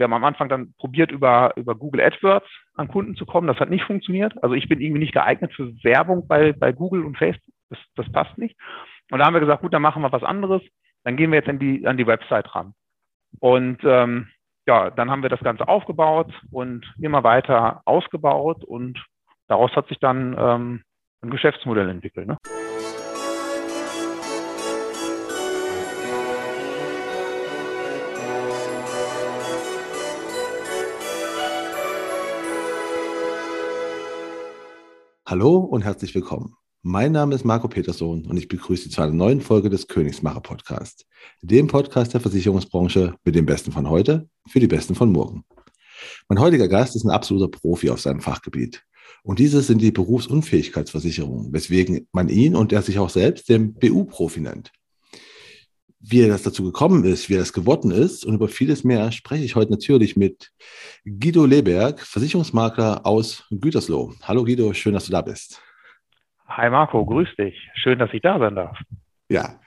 wir haben am Anfang dann probiert, über, über Google AdWords an Kunden zu kommen. Das hat nicht funktioniert. Also ich bin irgendwie nicht geeignet für Werbung bei, bei Google und Facebook. Das, das passt nicht. Und da haben wir gesagt, gut, dann machen wir was anderes. Dann gehen wir jetzt an die, an die Website ran. Und ähm, ja, dann haben wir das Ganze aufgebaut und immer weiter ausgebaut und daraus hat sich dann ähm, ein Geschäftsmodell entwickelt. Ne? Hallo und herzlich willkommen. Mein Name ist Marco Petersohn und ich begrüße Sie zu einer neuen Folge des Königsmacher Podcast, dem Podcast der Versicherungsbranche mit dem Besten von heute für die Besten von morgen. Mein heutiger Gast ist ein absoluter Profi auf seinem Fachgebiet. Und dieses sind die Berufsunfähigkeitsversicherungen, weswegen man ihn und er sich auch selbst den BU-Profi nennt. Wie das dazu gekommen ist, wie das geworden ist und über vieles mehr spreche ich heute natürlich mit Guido Leberg, Versicherungsmakler aus Gütersloh. Hallo Guido, schön, dass du da bist. Hi Marco, grüß dich. Schön, dass ich da sein darf. Ja,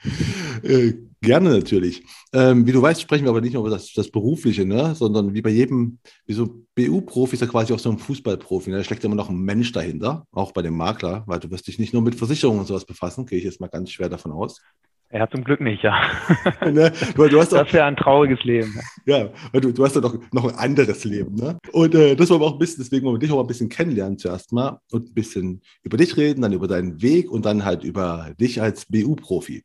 äh, gerne natürlich. Ähm, wie du weißt, sprechen wir aber nicht nur über das, das Berufliche, ne? sondern wie bei jedem, wie so BU-Profi ist ja quasi auch so ein Fußballprofi. Ne? Da steckt immer noch ein Mensch dahinter, auch bei dem Makler, weil du wirst dich nicht nur mit Versicherungen und sowas befassen, gehe ich jetzt mal ganz schwer davon aus. Ja, zum Glück nicht, ja. ne? du, du hast das wäre ein trauriges Leben. Ja, weil du, du hast ja doch noch ein anderes Leben. Ne? Und äh, das wollen wir auch ein bisschen, deswegen wollen wir dich auch ein bisschen kennenlernen zuerst mal und ein bisschen über dich reden, dann über deinen Weg und dann halt über dich als BU-Profi.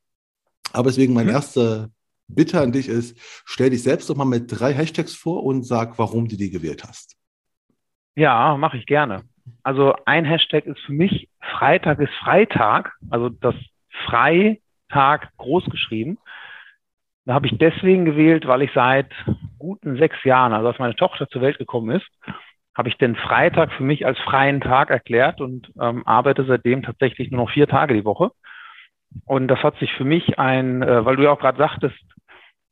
Aber deswegen meine mhm. erste Bitte an dich ist, stell dich selbst doch mal mit drei Hashtags vor und sag, warum du die gewählt hast. Ja, mache ich gerne. Also ein Hashtag ist für mich Freitag ist Freitag, also das Frei Tag groß geschrieben. Da habe ich deswegen gewählt, weil ich seit guten sechs Jahren, also als meine Tochter zur Welt gekommen ist, habe ich den Freitag für mich als freien Tag erklärt und ähm, arbeite seitdem tatsächlich nur noch vier Tage die Woche. Und das hat sich für mich ein, äh, weil du ja auch gerade sagtest,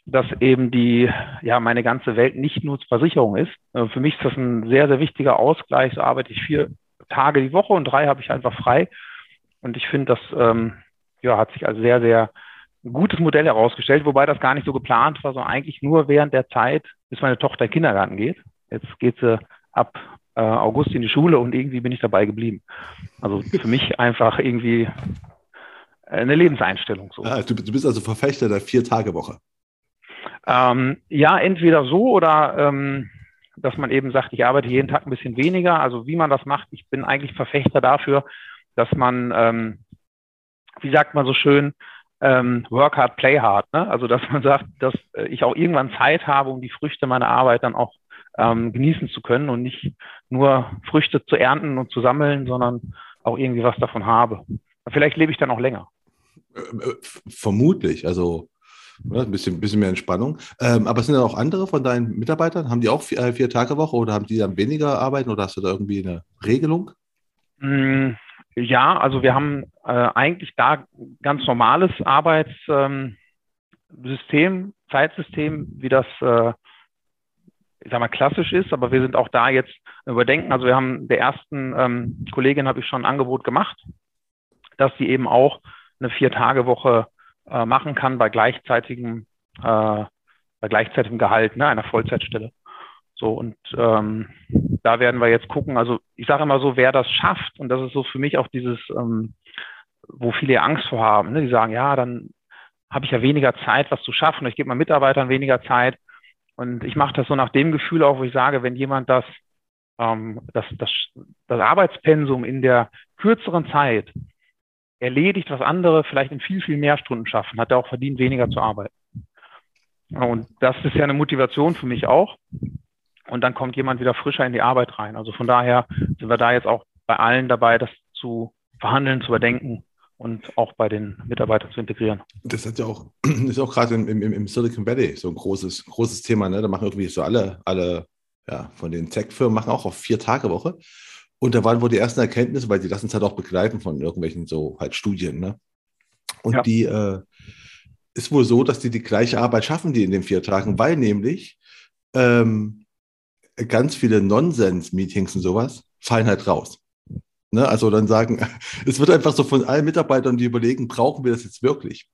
dass eben die, ja, meine ganze Welt nicht nur Versicherung ist. Äh, für mich ist das ein sehr, sehr wichtiger Ausgleich. So arbeite ich vier Tage die Woche und drei habe ich einfach frei. Und ich finde, das ähm, ja, hat sich als sehr, sehr gutes Modell herausgestellt, wobei das gar nicht so geplant war, sondern eigentlich nur während der Zeit, bis meine Tochter in den Kindergarten geht. Jetzt geht sie ab äh, August in die Schule und irgendwie bin ich dabei geblieben. Also für mich einfach irgendwie eine Lebenseinstellung. So. Ah, du, du, bist also Verfechter der Vier-Tage-Woche. Ähm, ja, entweder so oder ähm, dass man eben sagt, ich arbeite jeden Tag ein bisschen weniger. Also wie man das macht, ich bin eigentlich Verfechter dafür, dass man ähm, wie sagt man so schön, ähm, work hard, play hard. Ne? Also dass man sagt, dass äh, ich auch irgendwann Zeit habe, um die Früchte meiner Arbeit dann auch ähm, genießen zu können und nicht nur Früchte zu ernten und zu sammeln, sondern auch irgendwie was davon habe. Vielleicht lebe ich dann auch länger. Äh, äh, vermutlich, also ne, ein bisschen, bisschen mehr Entspannung. Ähm, aber sind da auch andere von deinen Mitarbeitern? Haben die auch vier, vier Tage Woche oder haben die dann weniger arbeiten oder hast du da irgendwie eine Regelung? Mm, ja, also wir haben äh, eigentlich da ganz normales Arbeitssystem, ähm, Zeitsystem, wie das, äh, ich sag mal, klassisch ist, aber wir sind auch da jetzt überdenken. Also wir haben der ersten ähm, Kollegin habe ich schon ein Angebot gemacht, dass sie eben auch eine Vier-Tage-Woche äh, machen kann bei gleichzeitigem, äh, bei gleichzeitigem Gehalt, ne, einer Vollzeitstelle. So, und ähm, da werden wir jetzt gucken. Also ich sage immer so, wer das schafft, und das ist so für mich auch dieses, ähm, wo viele Angst vor haben. Ne? Die sagen, ja, dann habe ich ja weniger Zeit, was zu schaffen. Ich gebe meinen Mitarbeitern weniger Zeit. Und ich mache das so nach dem Gefühl auch, wo ich sage, wenn jemand das, ähm, das, das, das Arbeitspensum in der kürzeren Zeit erledigt, was andere vielleicht in viel, viel mehr Stunden schaffen, hat er auch verdient, weniger zu arbeiten. Und das ist ja eine Motivation für mich auch und dann kommt jemand wieder frischer in die Arbeit rein. Also von daher sind wir da jetzt auch bei allen dabei, das zu verhandeln, zu überdenken und auch bei den Mitarbeitern zu integrieren. Das hat ja auch, ist auch gerade im, im, im, Silicon Valley so ein großes, großes Thema. Ne? Da machen irgendwie so alle, alle ja, von den Tech-Firmen machen auch auf vier Tage Woche. Und da waren wohl die ersten Erkenntnisse, weil die lassen es halt auch begleiten von irgendwelchen so halt Studien. Ne? Und ja. die äh, ist wohl so, dass die die gleiche Arbeit schaffen, die in den vier Tagen, weil nämlich ähm, ganz viele Nonsens-Meetings und sowas fallen halt raus. Ne? Also dann sagen, es wird einfach so von allen Mitarbeitern, die überlegen, brauchen wir das jetzt wirklich?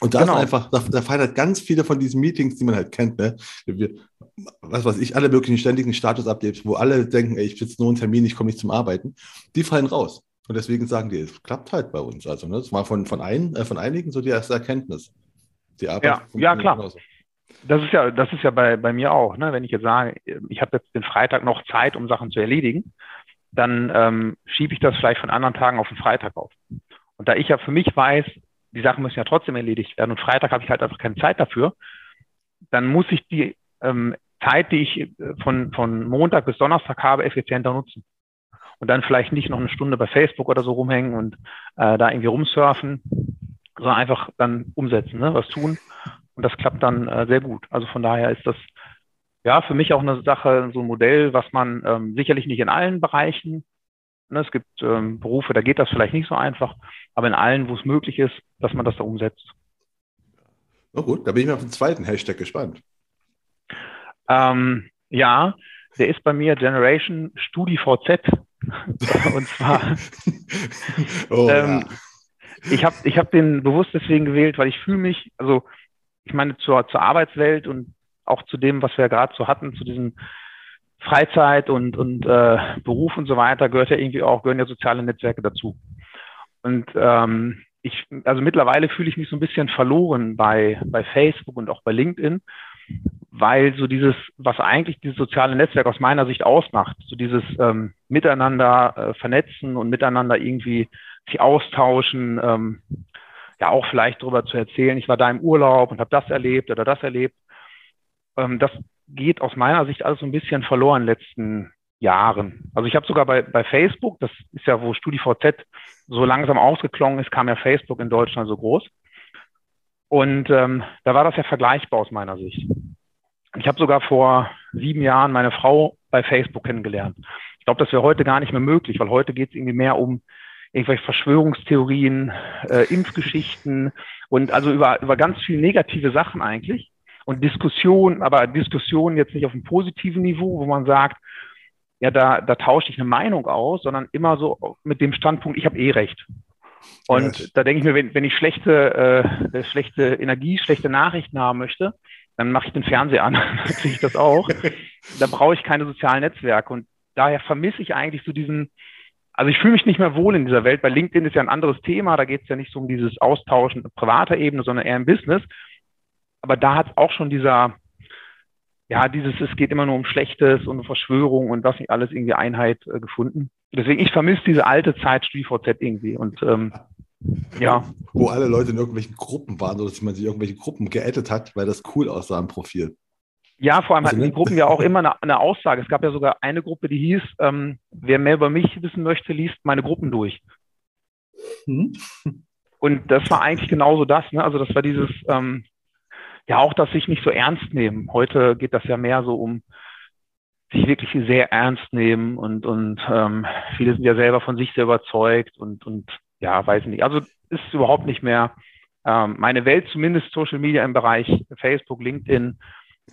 Und da genau. einfach, da, da fallen halt ganz viele von diesen Meetings, die man halt kennt. Ne? Wir, was weiß ich, alle möglichen ständigen Status-Updates, wo alle denken, ey, ich sitze nur einen Termin, ich komme nicht zum Arbeiten, die fallen raus. Und deswegen sagen die, es klappt halt bei uns. Also, ne, das war von, von, ein, äh, von einigen so die erste Erkenntnis. Die Arbeit ja, ja, klar. Genauso. Das ist ja, das ist ja bei, bei mir auch. Ne? Wenn ich jetzt sage, ich habe jetzt den Freitag noch Zeit, um Sachen zu erledigen, dann ähm, schiebe ich das vielleicht von anderen Tagen auf den Freitag auf. Und da ich ja für mich weiß, die Sachen müssen ja trotzdem erledigt werden und Freitag habe ich halt einfach keine Zeit dafür, dann muss ich die ähm, Zeit, die ich äh, von, von Montag bis Donnerstag habe, effizienter nutzen. Und dann vielleicht nicht noch eine Stunde bei Facebook oder so rumhängen und äh, da irgendwie rumsurfen, sondern einfach dann umsetzen, ne, was tun. Und das klappt dann äh, sehr gut. Also von daher ist das ja für mich auch eine Sache, so ein Modell, was man ähm, sicherlich nicht in allen Bereichen, ne, es gibt ähm, Berufe, da geht das vielleicht nicht so einfach, aber in allen, wo es möglich ist, dass man das da umsetzt. Na gut, da bin ich mal auf den zweiten Hashtag gespannt. Ähm, ja, der ist bei mir Generation StudiVZ. Und zwar, oh, ähm, ja. ich habe ich hab den bewusst deswegen gewählt, weil ich fühle mich, also ich meine, zur, zur Arbeitswelt und auch zu dem, was wir gerade so hatten, zu diesem Freizeit und, und äh, Beruf und so weiter, gehört ja irgendwie auch, gehören ja soziale Netzwerke dazu. Und ähm, ich, also mittlerweile fühle ich mich so ein bisschen verloren bei, bei Facebook und auch bei LinkedIn, weil so dieses, was eigentlich dieses soziale Netzwerk aus meiner Sicht ausmacht, so dieses ähm, Miteinander äh, vernetzen und miteinander irgendwie sich austauschen, ähm, ja auch vielleicht darüber zu erzählen, ich war da im Urlaub und habe das erlebt oder das erlebt. Ähm, das geht aus meiner Sicht alles so ein bisschen verloren in den letzten Jahren. Also ich habe sogar bei, bei Facebook, das ist ja, wo StudiVZ so langsam ausgeklungen ist, kam ja Facebook in Deutschland so groß. Und ähm, da war das ja vergleichbar aus meiner Sicht. Ich habe sogar vor sieben Jahren meine Frau bei Facebook kennengelernt. Ich glaube, das wäre heute gar nicht mehr möglich, weil heute geht es irgendwie mehr um irgendwelche Verschwörungstheorien, äh, Impfgeschichten und also über, über ganz viele negative Sachen eigentlich. Und Diskussion, aber Diskussion jetzt nicht auf einem positiven Niveau, wo man sagt, ja, da, da tausche ich eine Meinung aus, sondern immer so mit dem Standpunkt, ich habe eh recht. Und yes. da denke ich mir, wenn, wenn ich schlechte, äh, schlechte Energie, schlechte Nachrichten haben möchte, dann mache ich den Fernseher an, dann kriege ich das auch. da brauche ich keine sozialen Netzwerke. Und daher vermisse ich eigentlich so diesen, also ich fühle mich nicht mehr wohl in dieser Welt. Bei LinkedIn ist ja ein anderes Thema, da geht es ja nicht so um dieses Austauschen privater Ebene, sondern eher im Business. Aber da hat es auch schon dieser, ja, dieses, es geht immer nur um Schlechtes und Verschwörung und was nicht alles irgendwie Einheit äh, gefunden. Deswegen, ich vermisse diese alte Zeit StudiVZ irgendwie. Und ähm, ja. Wo alle Leute in irgendwelchen Gruppen waren, oder dass man sich irgendwelche Gruppen geaddet hat, weil das cool aussah im Profil. Ja, vor allem also, hatten die ne? Gruppen ja auch immer eine, eine, Aussage. Es gab ja sogar eine Gruppe, die hieß, ähm, wer mehr über mich wissen möchte, liest meine Gruppen durch. Hm. Und das war eigentlich genauso das. Ne? Also das war dieses, ähm, ja auch das sich nicht so ernst nehmen. Heute geht das ja mehr so um sich wirklich sehr ernst nehmen und, und ähm, viele sind ja selber von sich sehr überzeugt und, und ja, weiß nicht. Also ist überhaupt nicht mehr ähm, meine Welt, zumindest Social Media im Bereich Facebook, LinkedIn,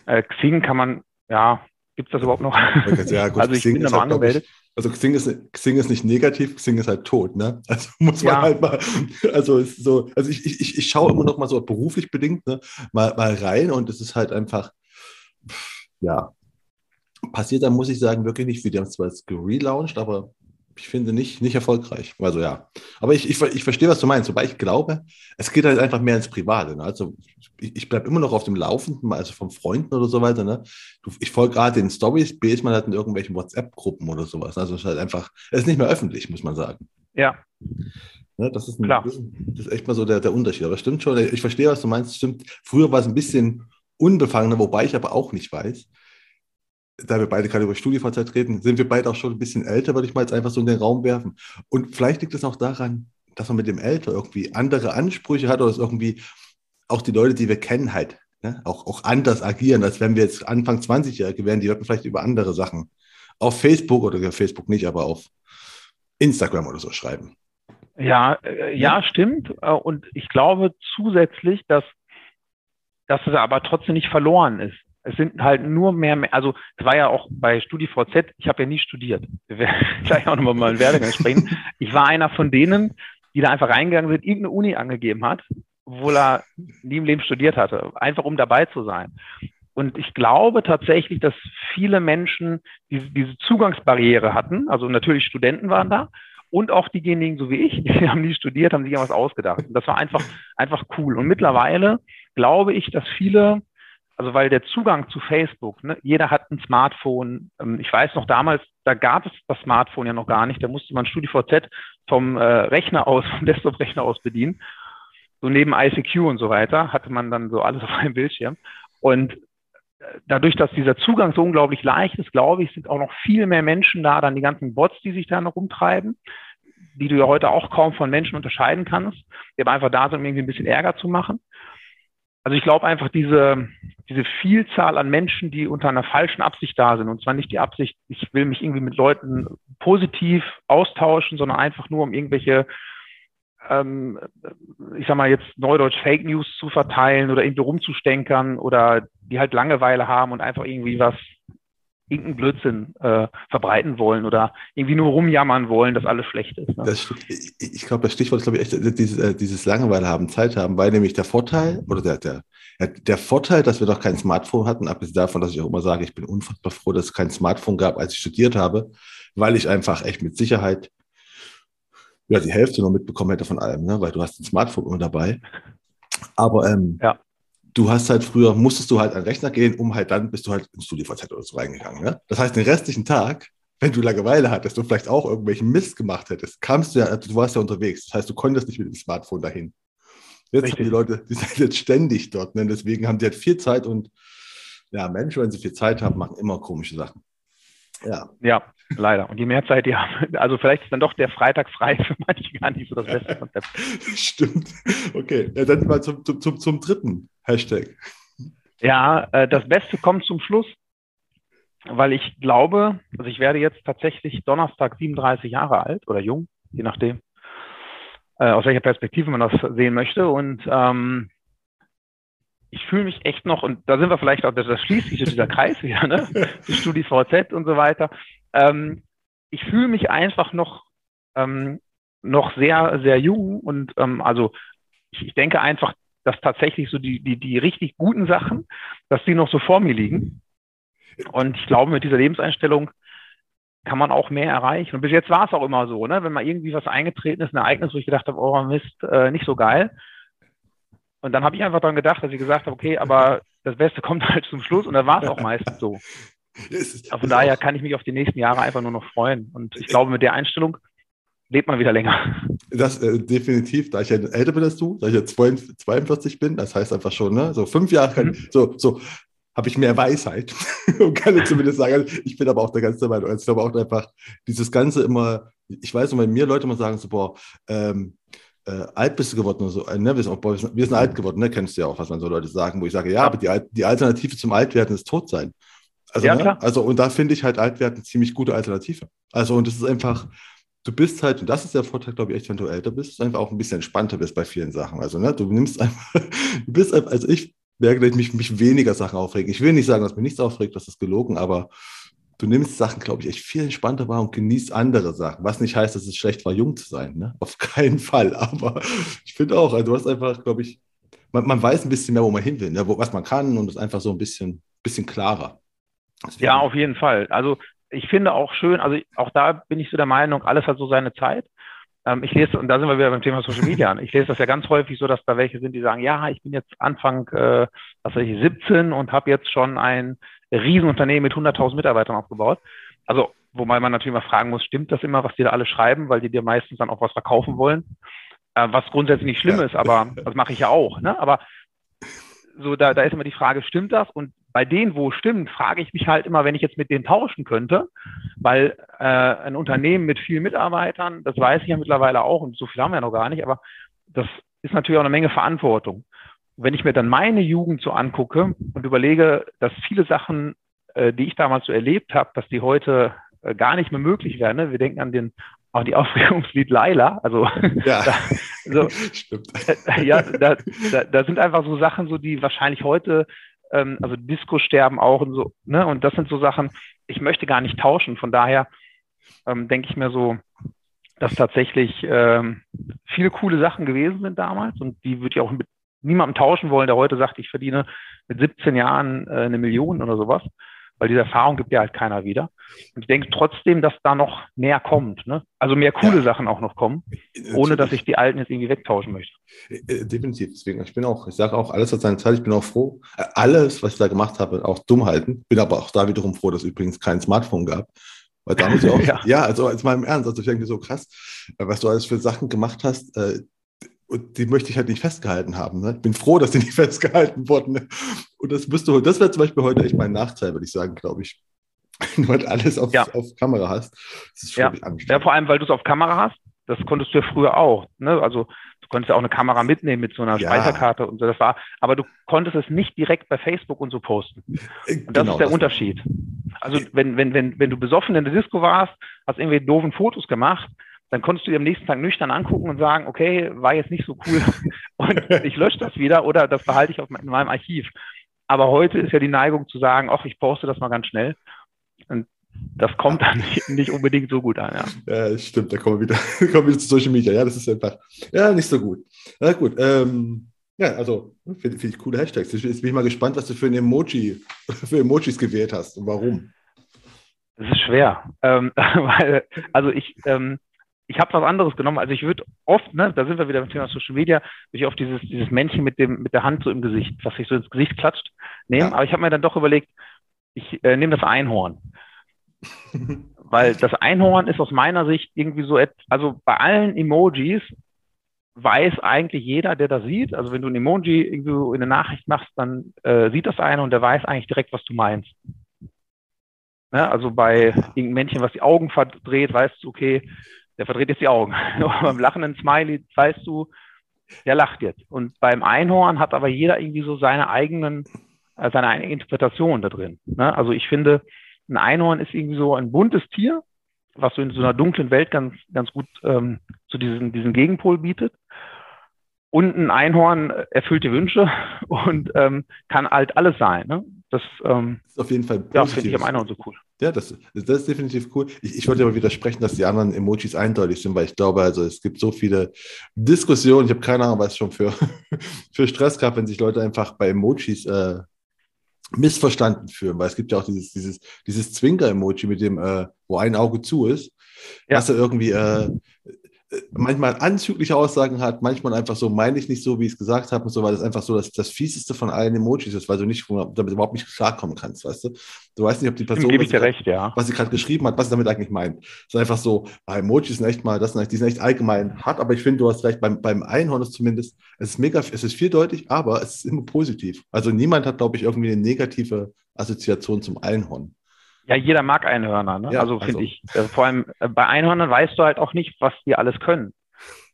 äh, Xing kann man, ja, gibt es das überhaupt noch? Ja, gut, also ich Xing bin da halt, angemeldet. also Xing ist, Xing ist nicht negativ, Xing ist halt tot, ne? Also muss man ja. halt mal, also ist so, also ich, ich, ich schaue immer noch mal so beruflich bedingt, ne, mal, mal rein und es ist halt einfach, ja, passiert dann, muss ich sagen, wirklich nicht viel. Die haben es zwar jetzt gelauncht, aber ich finde nicht, nicht erfolgreich. Also ja. Aber ich, ich, ich verstehe, was du meinst. Wobei ich glaube, es geht halt einfach mehr ins Private. Ne? Also ich, ich bleibe immer noch auf dem Laufenden, also von Freunden oder so weiter. Ne? Ich folge gerade den Stories, B ist man halt in irgendwelchen WhatsApp-Gruppen oder sowas. Also es ist halt einfach, es ist nicht mehr öffentlich, muss man sagen. Ja. Ne, das, ist ein, Klar. das ist echt mal so der, der Unterschied. Aber stimmt schon, ich verstehe, was du meinst. Stimmt. Früher war es ein bisschen unbefangener, wobei ich aber auch nicht weiß, da wir beide gerade über StudiVZ reden, sind wir beide auch schon ein bisschen älter, würde ich mal jetzt einfach so in den Raum werfen. Und vielleicht liegt es auch daran, dass man mit dem Alter irgendwie andere Ansprüche hat oder es irgendwie auch die Leute, die wir kennen, halt ne, auch, auch anders agieren, als wenn wir jetzt Anfang 20-Jährige wären, die würden vielleicht über andere Sachen auf Facebook oder Facebook nicht, aber auf Instagram oder so schreiben. Ja, äh, ja, stimmt. Äh, und ich glaube zusätzlich, dass, dass es aber trotzdem nicht verloren ist es sind halt nur mehr, also es war ja auch bei StudiVZ, ich habe ja nie studiert. Wir werden gleich auch nochmal mal einen Werdegang sprechen. Ich war einer von denen, die da einfach reingegangen sind, irgendeine Uni angegeben hat, obwohl er nie im Leben studiert hatte, einfach um dabei zu sein. Und ich glaube tatsächlich, dass viele Menschen diese, diese Zugangsbarriere hatten. Also natürlich Studenten waren da und auch diejenigen, so wie ich, die haben nie studiert, haben sich ja was ausgedacht. Und das war einfach, einfach cool. Und mittlerweile glaube ich, dass viele, also weil der Zugang zu Facebook, ne, jeder hat ein Smartphone. Ähm, ich weiß noch damals, da gab es das Smartphone ja noch gar nicht. Da musste man StudiVZ vom äh, Rechner aus, vom Desktop-Rechner aus bedienen. So neben ICQ und so weiter hatte man dann so alles auf einem Bildschirm. Und dadurch, dass dieser Zugang so unglaublich leicht ist, glaube ich, sind auch noch viel mehr Menschen da, dann die ganzen Bots, die sich da noch rumtreiben, die du ja heute auch kaum von Menschen unterscheiden kannst, die aber einfach da sind, um irgendwie ein bisschen Ärger zu machen. Also ich glaube einfach diese, diese Vielzahl an Menschen, die unter einer falschen Absicht da sind, und zwar nicht die Absicht, ich will mich irgendwie mit Leuten positiv austauschen, sondern einfach nur um irgendwelche ähm, ich sag mal jetzt Neudeutsch Fake News zu verteilen oder irgendwie rumzustänkern oder die halt Langeweile haben und einfach irgendwie was, irgendeinen Blödsinn äh, verbreiten wollen oder irgendwie nur rumjammern wollen, dass alles schlecht ist. Ne? Das, ich glaube, das Stichwort ist, glaube ich, echt dieses, äh, dieses Langeweile haben, Zeit haben, weil nämlich der Vorteil oder der, der, der Vorteil, dass wir doch kein Smartphone hatten, abgesehen davon, dass ich auch immer sage, ich bin unfassbar froh, dass es kein Smartphone gab, als ich studiert habe, weil ich einfach echt mit Sicherheit ja, die Hälfte noch mitbekommen hätte von allem, ne? weil du hast ein Smartphone immer dabei. Aber ähm, ja. Du hast halt früher, musstest du halt an den Rechner gehen, um halt dann bist du halt ins StudiVZ oder so reingegangen. Ne? Das heißt, den restlichen Tag, wenn du Langeweile hattest und vielleicht auch irgendwelchen Mist gemacht hättest, kamst du ja, du warst ja unterwegs. Das heißt, du konntest nicht mit dem Smartphone dahin. Jetzt Richtig. haben die Leute, die sind jetzt ständig dort. Ne? Deswegen haben die halt viel Zeit und ja, Menschen, wenn sie viel Zeit haben, machen immer komische Sachen. Ja. ja, leider. Und je mehr Zeit die haben, also vielleicht ist dann doch der Freitag frei für manche gar nicht so das beste Konzept. Stimmt. Okay, ja, dann mal zum, zum, zum dritten Hashtag. Ja, äh, das Beste kommt zum Schluss, weil ich glaube, also ich werde jetzt tatsächlich Donnerstag 37 Jahre alt oder jung, je nachdem, äh, aus welcher Perspektive man das sehen möchte. Und ähm, ich fühle mich echt noch, und da sind wir vielleicht auch, das, das schließt sich dieser Kreis wieder, ne? StudiVZ und so weiter. Ähm, ich fühle mich einfach noch, ähm, noch sehr, sehr jung und ähm, also ich, ich denke einfach, dass tatsächlich so die, die, die richtig guten Sachen, dass die noch so vor mir liegen. Und ich glaube, mit dieser Lebenseinstellung kann man auch mehr erreichen. Und bis jetzt war es auch immer so, ne? wenn mal irgendwie was eingetreten ist, ein Ereignis, wo ich gedacht habe, oh Mist, äh, nicht so geil, und dann habe ich einfach daran gedacht, dass ich gesagt habe, okay, aber das Beste kommt halt zum Schluss und da war es auch meistens so. Von daher kann ich mich auf die nächsten Jahre einfach nur noch freuen. Und ich glaube, mit der Einstellung lebt man wieder länger. Das äh, definitiv, da ich ja älter bin als du, da ich ja 42 bin, das heißt einfach schon, ne, so fünf Jahre, mhm. so, so habe ich mehr Weisheit und kann ich zumindest sagen, ich bin aber auch der ganze Meinung. Also ich glaube auch einfach, dieses Ganze immer, ich weiß, wenn mir Leute immer sagen, so, boah, ähm, äh, alt bist du geworden oder so. Äh, ne? wir, sind auch, wir, sind, wir sind alt geworden, ne? kennst du ja auch, was man so Leute sagen, wo ich sage, ja, aber die, die Alternative zum Altwerden ist tot sein. Also, ja, ne? also und da finde ich halt Altwerden eine ziemlich gute Alternative. Also und es ist einfach, du bist halt, und das ist der Vorteil, glaube ich, echt, wenn du älter bist, einfach auch ein bisschen entspannter bist bei vielen Sachen. Also, ne, du nimmst einfach, du bist einfach, also ich merke, dass ich mich, mich weniger Sachen aufregen. Ich will nicht sagen, dass mir nichts aufregt, das ist gelogen, aber du nimmst Sachen, glaube ich, echt viel entspannter wahr und genießt andere Sachen. Was nicht heißt, dass es schlecht war, jung zu sein. Ne? Auf keinen Fall. Aber ich finde auch, also du hast einfach, glaube ich, man, man, weiß ein bisschen mehr, wo man hin will, ne? wo, was man kann und ist einfach so ein bisschen, bisschen klarer. Deswegen. Ja, auf jeden Fall. Also ich finde auch schön, also auch da bin ich so der Meinung, alles hat so seine Zeit. Ähm, ich lese, und da sind wir wieder beim Thema Social Media. Ich lese das ja ganz häufig so, dass da welche sind, die sagen, ja, ich bin jetzt Anfang, äh, was weiß ich, 17 und habe jetzt schon ein Riesenunternehmen mit 100.000 Mitarbeitern aufgebaut. Also, wobei man natürlich mal fragen muss, stimmt das immer, was die da alle schreiben, weil die dir meistens dann auch was verkaufen wollen? Äh, was grundsätzlich nicht schlimm ja. ist, aber das mache ich ja auch. Ne? Aber so, da, da ist immer die Frage, stimmt das? Und bei denen, wo es stimmt, frage ich mich halt immer, wenn ich jetzt mit denen tauschen könnte, weil äh, ein Unternehmen mit vielen Mitarbeitern, das weiß ich ja mittlerweile auch, und so viel haben wir ja noch gar nicht, aber das ist natürlich auch eine Menge Verantwortung wenn ich mir dann meine Jugend so angucke und überlege, dass viele Sachen, äh, die ich damals so erlebt habe, dass die heute äh, gar nicht mehr möglich wären. Ne? Wir denken an den auch die Aufregungslied Laila. Also ja, da, so, stimmt. Ja, da, da, da, sind einfach so Sachen, so die wahrscheinlich heute, ähm, also Disco sterben auch und so, ne? Und das sind so Sachen, ich möchte gar nicht tauschen. Von daher ähm, denke ich mir so, dass tatsächlich ähm, viele coole Sachen gewesen sind damals und die würde ich auch mit niemandem tauschen wollen, der heute sagt, ich verdiene mit 17 Jahren äh, eine Million oder sowas weil diese Erfahrung gibt ja halt keiner wieder. Und ich denke trotzdem, dass da noch mehr kommt, ne? Also mehr coole ja. Sachen auch noch kommen, Natürlich. ohne dass ich die alten jetzt irgendwie wegtauschen möchte. Äh, äh, definitiv. Deswegen, ich bin auch, ich sage auch, alles hat seine Zeit, ich bin auch froh. Äh, alles, was ich da gemacht habe, auch dumm halten. Bin aber auch da wiederum froh, dass es übrigens kein Smartphone gab. Weil da muss ich auch, ja. ja, also jetzt mal im Ernst, also ich denke so krass, was du alles für Sachen gemacht hast, äh, und die möchte ich halt nicht festgehalten haben. Ne? Ich bin froh, dass die nicht festgehalten wurden. Ne? Und das müsste, das wäre zum Beispiel heute echt mein Nachteil, würde ich sagen, glaube ich. Wenn du halt alles auf, ja. auf Kamera hast. ja. ja, vor allem, weil du es auf Kamera hast. Das konntest du ja früher auch. Ne? Also du konntest ja auch eine Kamera mitnehmen mit so einer ja. Speicherkarte und so. Das war, aber du konntest es nicht direkt bei Facebook und so posten. Äh, und das genau, ist der das Unterschied. Also wenn, wenn, wenn, wenn du besoffen in der Disco warst, hast irgendwie doofen Fotos gemacht, dann konntest du dir am nächsten Tag nüchtern angucken und sagen, okay, war jetzt nicht so cool und ich lösche das wieder oder das behalte ich auf in meinem Archiv. Aber heute ist ja die Neigung zu sagen, ach, ich poste das mal ganz schnell. Und das kommt dann nicht, nicht unbedingt so gut an. Ja, ja stimmt, da kommen wir wieder, kommen wieder zu Social Media. Ja, das ist einfach, ja, nicht so gut. Na gut, ähm, ja, also finde find ich coole Hashtags. Jetzt bin ich mal gespannt, was du für ein Emoji, für Emojis gewählt hast und warum. Das ist schwer, ähm, weil, also ich, ähm, ich habe was anderes genommen. Also ich würde oft, ne, da sind wir wieder beim Thema Social Media, würde ich oft dieses, dieses Männchen mit dem, mit der Hand so im Gesicht, was sich so ins Gesicht klatscht, nehmen. Ja. Aber ich habe mir dann doch überlegt, ich äh, nehme das Einhorn. Weil das Einhorn ist aus meiner Sicht irgendwie so, also bei allen Emojis weiß eigentlich jeder, der das sieht. Also wenn du ein Emoji irgendwie in eine Nachricht machst, dann äh, sieht das einer und der weiß eigentlich direkt, was du meinst. Ja, also bei irgendeinem Männchen, was die Augen verdreht, weißt du, okay, der verdreht jetzt die Augen. beim lachenden Smiley weißt du, der lacht jetzt. Und beim Einhorn hat aber jeder irgendwie so seine eigenen, äh, seine eigene Interpretation da drin. Ne? Also ich finde, ein Einhorn ist irgendwie so ein buntes Tier, was so in so einer dunklen Welt ganz, ganz gut ähm, so diesen, diesen Gegenpol bietet. Und ein Einhorn erfüllt die Wünsche und ähm, kann halt alles sein. Ne? Das, ähm, das ist auf jeden Fall Ja, finde ich am Einhorn so cool. Ja, das, das ist definitiv cool. Ich, ich wollte aber widersprechen, dass die anderen Emojis eindeutig sind, weil ich glaube, also es gibt so viele Diskussionen. Ich habe keine Ahnung, was schon für, für Stress gab, wenn sich Leute einfach bei Emojis äh, missverstanden fühlen, weil es gibt ja auch dieses, dieses, dieses Zwinker-Emoji mit dem, äh, wo ein Auge zu ist, ja. was ja irgendwie äh, manchmal anzügliche Aussagen hat, manchmal einfach so, meine ich nicht so, wie ich es gesagt habe und so, weil das einfach so das, das fieseste von allen Emojis ist, weil du nicht damit überhaupt nicht klarkommen kannst, weißt du? Du weißt nicht, ob die Person, was, sie recht, ja. was sie gerade geschrieben hat, was sie damit eigentlich meint. Es ist einfach so, ah, Emojis sind echt mal, das sind echt, die sind echt allgemein hart, aber ich finde, du hast recht, beim, beim Einhorn ist zumindest, es ist mega, es ist vieldeutig, aber es ist immer positiv. Also niemand hat, glaube ich, irgendwie eine negative Assoziation zum Einhorn. Ja, jeder mag Einhörner, ne? Ja, also finde also. ich. Äh, vor allem äh, bei Einhörnern weißt du halt auch nicht, was die alles können.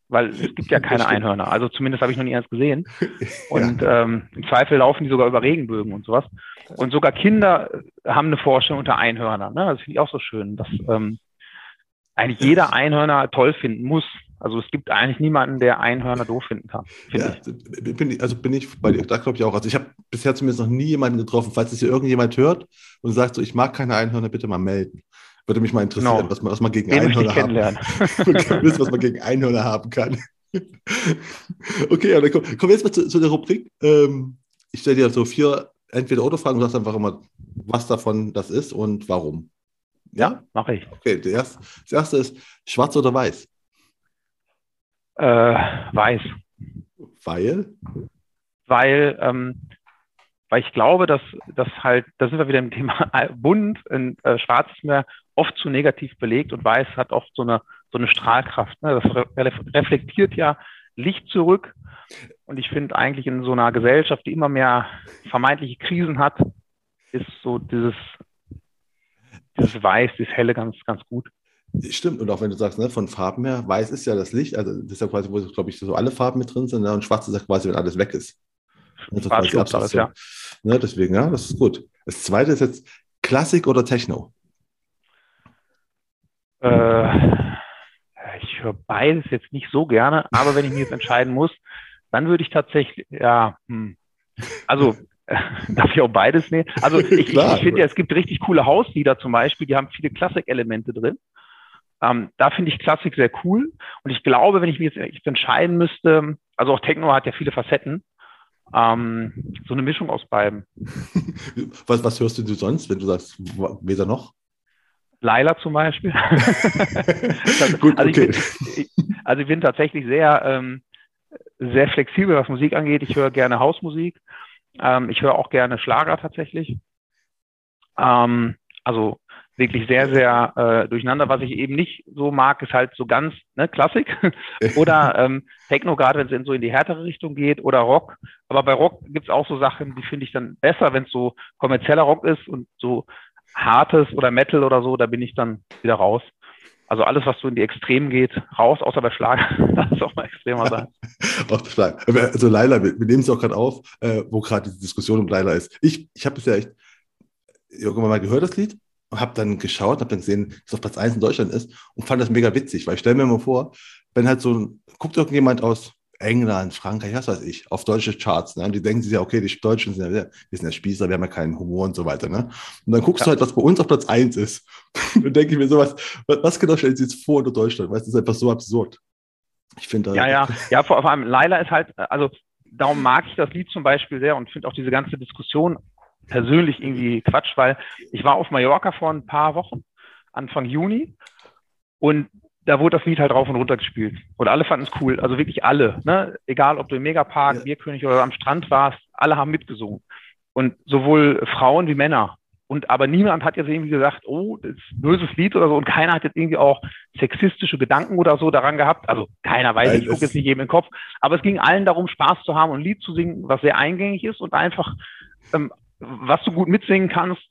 Weil es gibt ja keine Einhörner. Also zumindest habe ich noch nie eins gesehen. Und ja. ähm, im Zweifel laufen die sogar über Regenbögen und sowas. Und sogar Kinder äh, haben eine Vorstellung unter Einhörnern. Ne? Das finde ich auch so schön, dass ähm, eigentlich jeder Einhörner toll finden muss. Also es gibt eigentlich niemanden, der Einhörner doof finden kann. Ja, ich. Bin, also bin ich bei dir, da glaube ich auch. Also ich habe bisher zumindest noch nie jemanden getroffen. Falls es hier irgendjemand hört und sagt, so ich mag keine Einhörner, bitte mal melden. Würde mich mal interessieren, genau. was, man, was man gegen Den Einhörner haben kann. wissen, was man gegen Einhörner haben kann. okay, dann kommen komm wir jetzt mal zu, zu der Rubrik. Ähm, ich stelle dir so vier Entweder-Oder-Fragen und sagst einfach immer, was davon das ist und warum. Ja? Mache ich. Okay, das erste ist schwarz oder weiß? Äh, weiß. Weil? Weil, ähm, weil ich glaube, dass das halt, da sind wir wieder im Thema bunt und äh, schwarz ist mir oft zu negativ belegt und weiß hat oft so eine, so eine Strahlkraft. Ne? Das re reflektiert ja Licht zurück. Und ich finde eigentlich in so einer Gesellschaft, die immer mehr vermeintliche Krisen hat, ist so dieses, dieses Weiß, dieses Helle ganz, ganz gut. Stimmt, und auch wenn du sagst, ne, von Farben her, weiß ist ja das Licht, also das ist ja quasi, wo, glaube ich, so alle Farben mit drin sind, ne, und schwarz ist ja quasi, wenn alles weg ist. Das ist quasi alles, ja. Ne, deswegen, ja, das ist gut. Das zweite ist jetzt Klassik oder Techno? Äh, ich höre beides jetzt nicht so gerne, aber wenn ich mich jetzt entscheiden muss, dann würde ich tatsächlich, ja, hm. also darf ich auch beides nehmen? Also ich, ich finde ja, es gibt richtig coole Hauslieder zum Beispiel, die haben viele Klassik-Elemente drin. Ähm, da finde ich Klassik sehr cool. Und ich glaube, wenn ich mich jetzt entscheiden müsste, also auch Techno hat ja viele Facetten. Ähm, so eine Mischung aus beiden. was, was hörst du sonst, wenn du sagst, weder noch? Laila zum Beispiel. Gut, also, okay. ich bin, also ich bin tatsächlich sehr, ähm, sehr flexibel, was Musik angeht. Ich höre gerne Hausmusik. Ähm, ich höre auch gerne Schlager tatsächlich. Ähm, also wirklich sehr, sehr äh, durcheinander. Was ich eben nicht so mag, ist halt so ganz ne, Klassik oder ähm, Techno, gerade wenn es so in die härtere Richtung geht oder Rock. Aber bei Rock gibt es auch so Sachen, die finde ich dann besser, wenn es so kommerzieller Rock ist und so hartes oder Metal oder so, da bin ich dann wieder raus. Also alles, was so in die Extremen geht, raus, außer bei Schlag. das ist auch mal extremer sein. auch Schlag. Also Laila, wir, wir nehmen es auch gerade auf, äh, wo gerade die Diskussion um Laila ist. Ich, ich habe es ja echt irgendwann mal gehört, das Lied, habe dann geschaut, habe dann gesehen, dass es auf Platz 1 in Deutschland ist und fand das mega witzig, weil ich stelle mir mal vor, wenn halt so ein, guckt irgendjemand aus England, Frankreich, was weiß ich, auf deutsche Charts. Ne? Und die denken sich ja, okay, die Deutschen sind ja, wir sind ja Spießer, wir haben ja keinen Humor und so weiter. Ne? Und dann guckst ja. du halt, was bei uns auf Platz 1 ist. dann denke ich mir sowas, was genau stellen sie jetzt vor unter Deutschland? Weißt du, das ist einfach so absurd. Ich finde Ja, ja, ja, vor, vor allem Laila ist halt, also darum mag ich das Lied zum Beispiel sehr und finde auch diese ganze Diskussion persönlich irgendwie Quatsch, weil ich war auf Mallorca vor ein paar Wochen, Anfang Juni, und da wurde das Lied halt rauf und runter gespielt. Und alle fanden es cool. Also wirklich alle. Ne? Egal, ob du im Megapark, ja. Bierkönig oder am Strand warst, alle haben mitgesungen. Und sowohl Frauen wie Männer. Und aber niemand hat jetzt irgendwie gesagt, oh, das ist ein böses Lied oder so. Und keiner hat jetzt irgendwie auch sexistische Gedanken oder so daran gehabt. Also keiner weiß, Nein, ich gucke jetzt nicht jedem in den Kopf. Aber es ging allen darum, Spaß zu haben und ein Lied zu singen, was sehr eingängig ist und einfach, ähm, was du gut mitsingen kannst,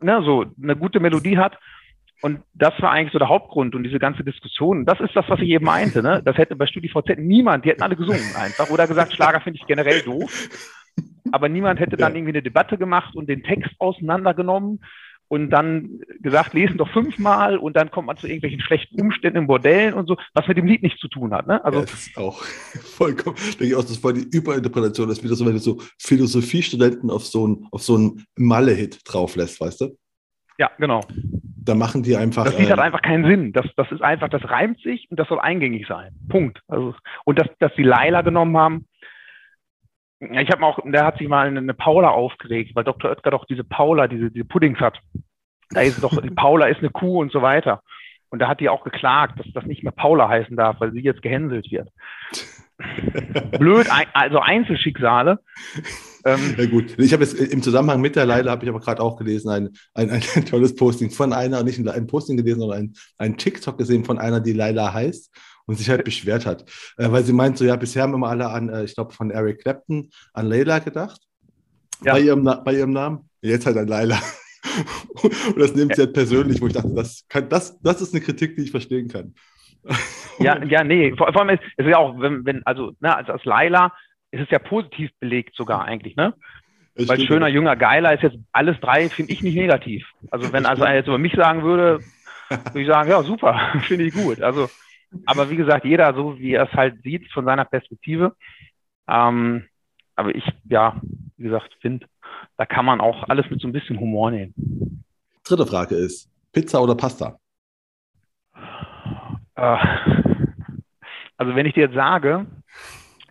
ne, so eine gute Melodie hat und das war eigentlich so der Hauptgrund und diese ganze Diskussion. Das ist das, was ich eben meinte. Ne? Das hätte bei StudiVZ niemand, die hätten alle gesungen einfach oder gesagt, Schlager finde ich generell doof. Aber niemand hätte dann irgendwie eine Debatte gemacht und den Text auseinandergenommen und dann gesagt, lesen doch fünfmal und dann kommt man zu irgendwelchen schlechten Umständen in Bordellen und so, was mit dem Lied nichts zu tun hat. Ne? Also, ja, das ist auch vollkommen, denke ich auch, das war die Überinterpretation, dass wieder so, wenn du so Philosophiestudenten auf so einen, auf so einen Malle-Hit drauf lässt, weißt du? Ja, genau. Da machen die einfach. Das Lied äh, hat einfach keinen Sinn. Das, das ist einfach, das reimt sich und das soll eingängig sein. Punkt. Also, und dass, dass die Laila genommen haben, ich habe auch, da hat sich mal eine, Paula aufgeregt, weil Dr. Oetker doch diese Paula, diese, diese Puddings hat. Da ist doch, Paula ist eine Kuh und so weiter. Und da hat die auch geklagt, dass das nicht mehr Paula heißen darf, weil sie jetzt gehänselt wird. Blöd, also Einzelschicksale. Ähm, ja gut, ich habe jetzt im Zusammenhang mit der Leila habe ich aber gerade auch gelesen, ein, ein, ein, tolles Posting von einer, nicht ein, Posting gelesen, sondern ein, ein TikTok gesehen von einer, die Leila heißt und sich halt beschwert hat. Äh, weil sie meint so, ja, bisher haben immer alle an, äh, ich glaube, von Eric Clapton an Leila gedacht. Ja. Bei, ihrem, bei ihrem Namen. Jetzt halt an Leila. und das nimmt sie halt persönlich, wo ich dachte, das, kann, das, das ist eine Kritik, die ich verstehen kann. ja, ja, nee. Vor, vor allem ist es ja auch, wenn, wenn also, ne, als, als Laila ist es ja positiv belegt sogar eigentlich, ne? Das Weil schöner, jünger, geiler ist jetzt alles drei, finde ich nicht negativ. Also wenn also einer jetzt über mich sagen würde, würde ich sagen, ja, super, finde ich gut. Also, aber wie gesagt, jeder so, wie er es halt sieht von seiner Perspektive. Ähm, aber ich, ja, wie gesagt, finde, da kann man auch alles mit so ein bisschen Humor nehmen. Dritte Frage ist, Pizza oder Pasta? Äh, also wenn ich dir jetzt sage,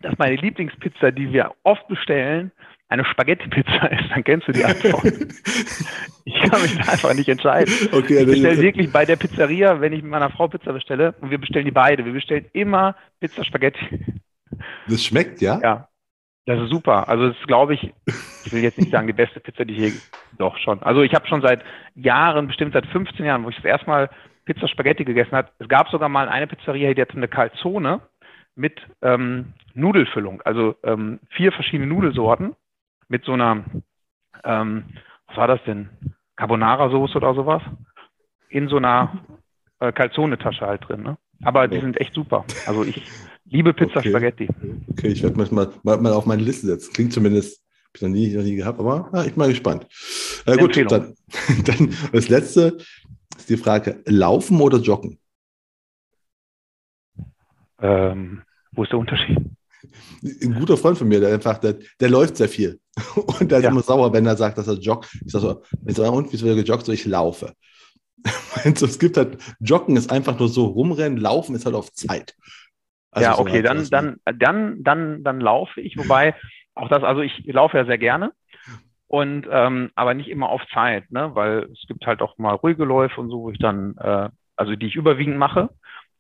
dass meine Lieblingspizza, die wir oft bestellen, eine Spaghetti-Pizza ist, dann kennst du die Antwort. ich kann mich da einfach nicht entscheiden. Okay, ich bestelle wirklich bei der Pizzeria, wenn ich mit meiner Frau Pizza bestelle, und wir bestellen die beide, wir bestellen immer Pizza Spaghetti. Das schmeckt, ja? Ja. Das ist super. Also das ist, glaube ich, ich will jetzt nicht sagen, die beste Pizza, die ich je, doch schon. Also ich habe schon seit Jahren, bestimmt seit 15 Jahren, wo ich das erste Mal Pizza Spaghetti gegessen habe. Es gab sogar mal eine Pizzeria, die hatte eine Calzone mit ähm, Nudelfüllung, also ähm, vier verschiedene Nudelsorten mit so einer, ähm, was war das denn, Carbonara-Soße oder sowas, in so einer äh, Calzone-Tasche halt drin. Ne? Aber die sind echt super. Also ich liebe Pizza okay. Spaghetti. Okay, ich werde mich mal, mal, mal, auf meine Liste setzen. Klingt zumindest, ich noch nie, noch nie gehabt, aber ja, ich bin mal gespannt. Äh, gut, dann, dann das letzte ist die Frage: Laufen oder Joggen? Ähm, wo ist der Unterschied? Ein guter Freund von mir, der einfach, der, der läuft sehr viel. Und der ist ja. immer sauer, wenn er sagt, dass er joggt. Ich sage so, und wie soll er gejoggt? So, ich laufe. Also, es gibt halt, Joggen ist einfach nur so rumrennen, Laufen ist halt auf Zeit. Also ja, okay, so dann, dann, dann, dann, dann laufe ich, wobei auch das, also ich laufe ja sehr gerne und ähm, aber nicht immer auf Zeit, ne? weil es gibt halt auch mal ruhige Läufe und so, wo ich dann, äh, also die ich überwiegend mache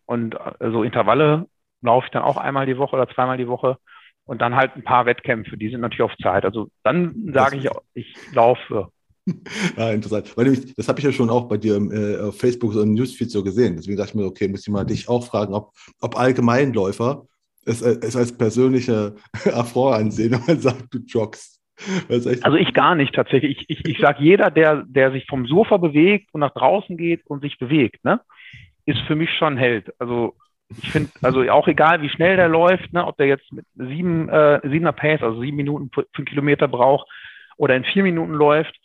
und äh, so Intervalle laufe ich dann auch einmal die Woche oder zweimal die Woche und dann halt ein paar Wettkämpfe, die sind natürlich auf Zeit. Also dann sage ich, ich laufe. Ja, interessant. Weil nämlich, das habe ich ja schon auch bei dir äh, auf Facebook so im Newsfeed so gesehen. Deswegen dachte ich mir, okay, muss ich mal dich auch fragen, ob, ob Allgemeinläufer es, es als persönliche Affront ansehen, wenn man sagt, du joggst. Also ich gar nicht tatsächlich. Ich, ich, ich sage, jeder, der, der sich vom Sofa bewegt und nach draußen geht und sich bewegt, ne, ist für mich schon Held. Also ich finde, also auch egal, wie schnell der läuft, ne, ob der jetzt mit sieben, äh, siebener Pace, also sieben Minuten für, für Kilometer braucht oder in vier Minuten läuft,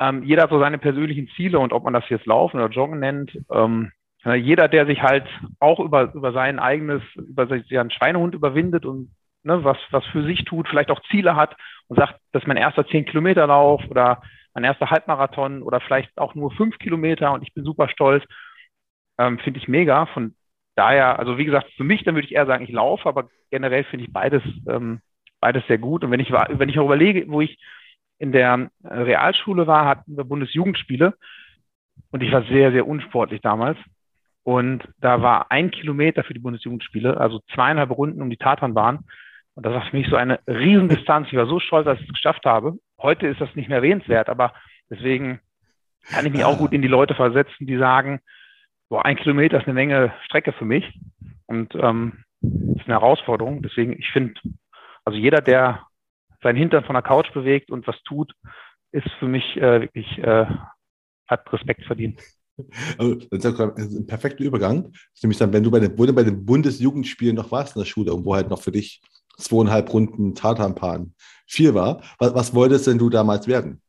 ähm, jeder hat so seine persönlichen Ziele und ob man das jetzt Laufen oder Joggen nennt, ähm, jeder, der sich halt auch über, über sein eigenes, über seinen Schweinehund überwindet und ne, was, was für sich tut, vielleicht auch Ziele hat und sagt, das ist mein erster 10 Kilometer Lauf oder mein erster Halbmarathon oder vielleicht auch nur fünf Kilometer und ich bin super stolz, ähm, finde ich mega. Von daher, also wie gesagt, für mich, dann würde ich eher sagen, ich laufe, aber generell finde ich beides, ähm, beides sehr gut. Und wenn ich, wenn ich auch überlege, wo ich in der Realschule war, hatten wir Bundesjugendspiele und ich war sehr, sehr unsportlich damals. Und da war ein Kilometer für die Bundesjugendspiele, also zweieinhalb Runden um die Tatanbahn. Und das war für mich so eine Riesendistanz. Ich war so stolz, dass ich es geschafft habe. Heute ist das nicht mehr erwähnenswert, aber deswegen kann ich mich auch gut in die Leute versetzen, die sagen, boah, ein Kilometer ist eine Menge Strecke für mich und ähm, ist eine Herausforderung. Deswegen, ich finde, also jeder, der seinen Hintern von der Couch bewegt und was tut, ist für mich äh, wirklich, äh, hat Respekt verdient. Also, das ist ein perfekter Übergang. Nämlich dann, wenn du bei den, bei den Bundesjugendspielen noch warst in der Schule, wo halt noch für dich zweieinhalb Runden Tatanpan viel war, was, was wolltest denn du damals werden?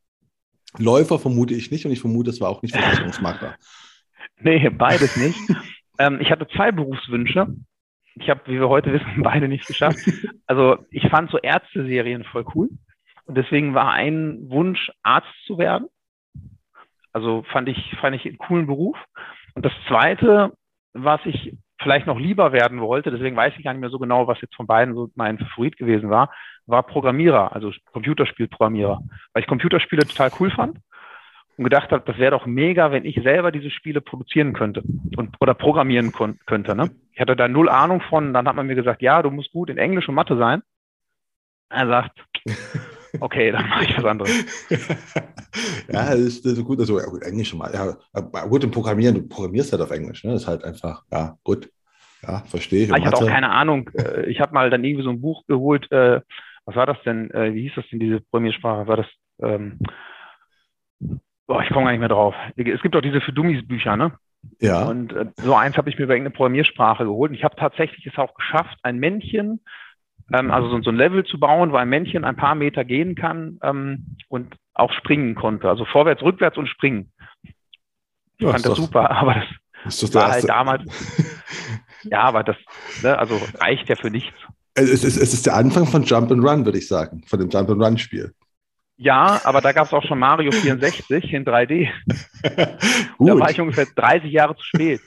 Läufer vermute ich nicht und ich vermute, es war auch nicht Versicherungsmakler. nee, beides nicht. ähm, ich hatte zwei Berufswünsche. Ich habe, wie wir heute wissen, beide nicht geschafft. Also ich fand so Ärzte-Serien voll cool. Und deswegen war ein Wunsch, Arzt zu werden. Also fand ich, fand ich einen coolen Beruf. Und das zweite, was ich vielleicht noch lieber werden wollte, deswegen weiß ich gar nicht mehr so genau, was jetzt von beiden so mein Favorit gewesen war, war Programmierer, also Computerspielprogrammierer, weil ich Computerspiele total cool fand und gedacht habe, das wäre doch mega, wenn ich selber diese Spiele produzieren könnte und oder programmieren könnte. Ne? Ich hatte da null Ahnung von, dann hat man mir gesagt, ja, du musst gut in Englisch und Mathe sein. Er sagt, okay, dann mache ich was anderes. ja, das ist, das ist gut. Also, ja, gut, Englisch schon mal. Ja, gut, im Programmieren, du programmierst halt auf Englisch. Ne? Das ist halt einfach, ja, gut. Ja, verstehe ich. Ah, ich hatte auch keine Ahnung. Äh, ich habe mal dann irgendwie so ein Buch geholt. Äh, was war das denn? Äh, wie hieß das denn, diese Programmiersprache? War das, ähm, boah, ich komme gar nicht mehr drauf. Es gibt auch diese für Dummies Bücher, ne? Ja. Und so eins habe ich mir über irgendeine Programmiersprache geholt. Und ich habe tatsächlich es auch geschafft, ein Männchen ähm, also so, so, ein Level zu bauen, wo ein Männchen ein paar Meter gehen kann ähm, und auch springen konnte. Also vorwärts, rückwärts und springen. Ich ja, fand das doch, super, aber das, das war halt damals. ja, aber das, ne, also reicht ja für nichts. Es ist, es ist der Anfang von Jump and Run, würde ich sagen, von dem Jump and Run Spiel. Ja, aber da gab es auch schon Mario 64 in 3D. da war ich ungefähr 30 Jahre zu spät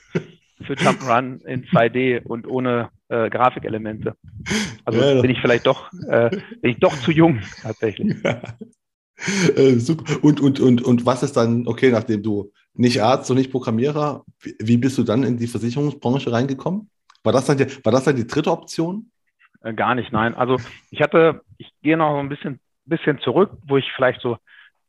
für Jump'n'Run in 2D und ohne äh, Grafikelemente. Also ja, bin ich vielleicht doch, äh, bin ich doch zu jung tatsächlich. Ja. Äh, super. Und, und, und, und was ist dann, okay, nachdem du nicht Arzt und nicht Programmierer, wie, wie bist du dann in die Versicherungsbranche reingekommen? War das dann die, war das dann die dritte Option? Äh, gar nicht, nein. Also ich hatte, ich gehe noch ein bisschen, bisschen zurück, wo ich vielleicht so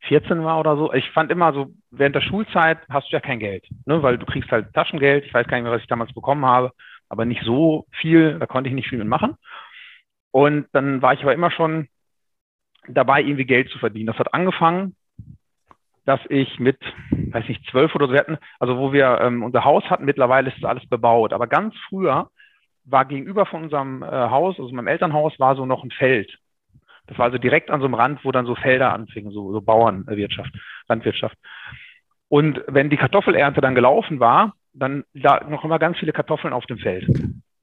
14 war oder so. Ich fand immer so, während der Schulzeit hast du ja kein Geld, ne? weil du kriegst halt Taschengeld. Ich weiß gar nicht mehr, was ich damals bekommen habe, aber nicht so viel, da konnte ich nicht viel mitmachen. Und dann war ich aber immer schon dabei, irgendwie Geld zu verdienen. Das hat angefangen, dass ich mit, weiß nicht, zwölf oder so hatten, also wo wir ähm, unser Haus hatten, mittlerweile ist das alles bebaut. Aber ganz früher war gegenüber von unserem äh, Haus, also meinem Elternhaus, war so noch ein Feld. Das war also direkt an so einem Rand, wo dann so Felder anfingen, so, so Bauernwirtschaft, Landwirtschaft. Und wenn die Kartoffelernte dann gelaufen war, dann lagen noch immer ganz viele Kartoffeln auf dem Feld.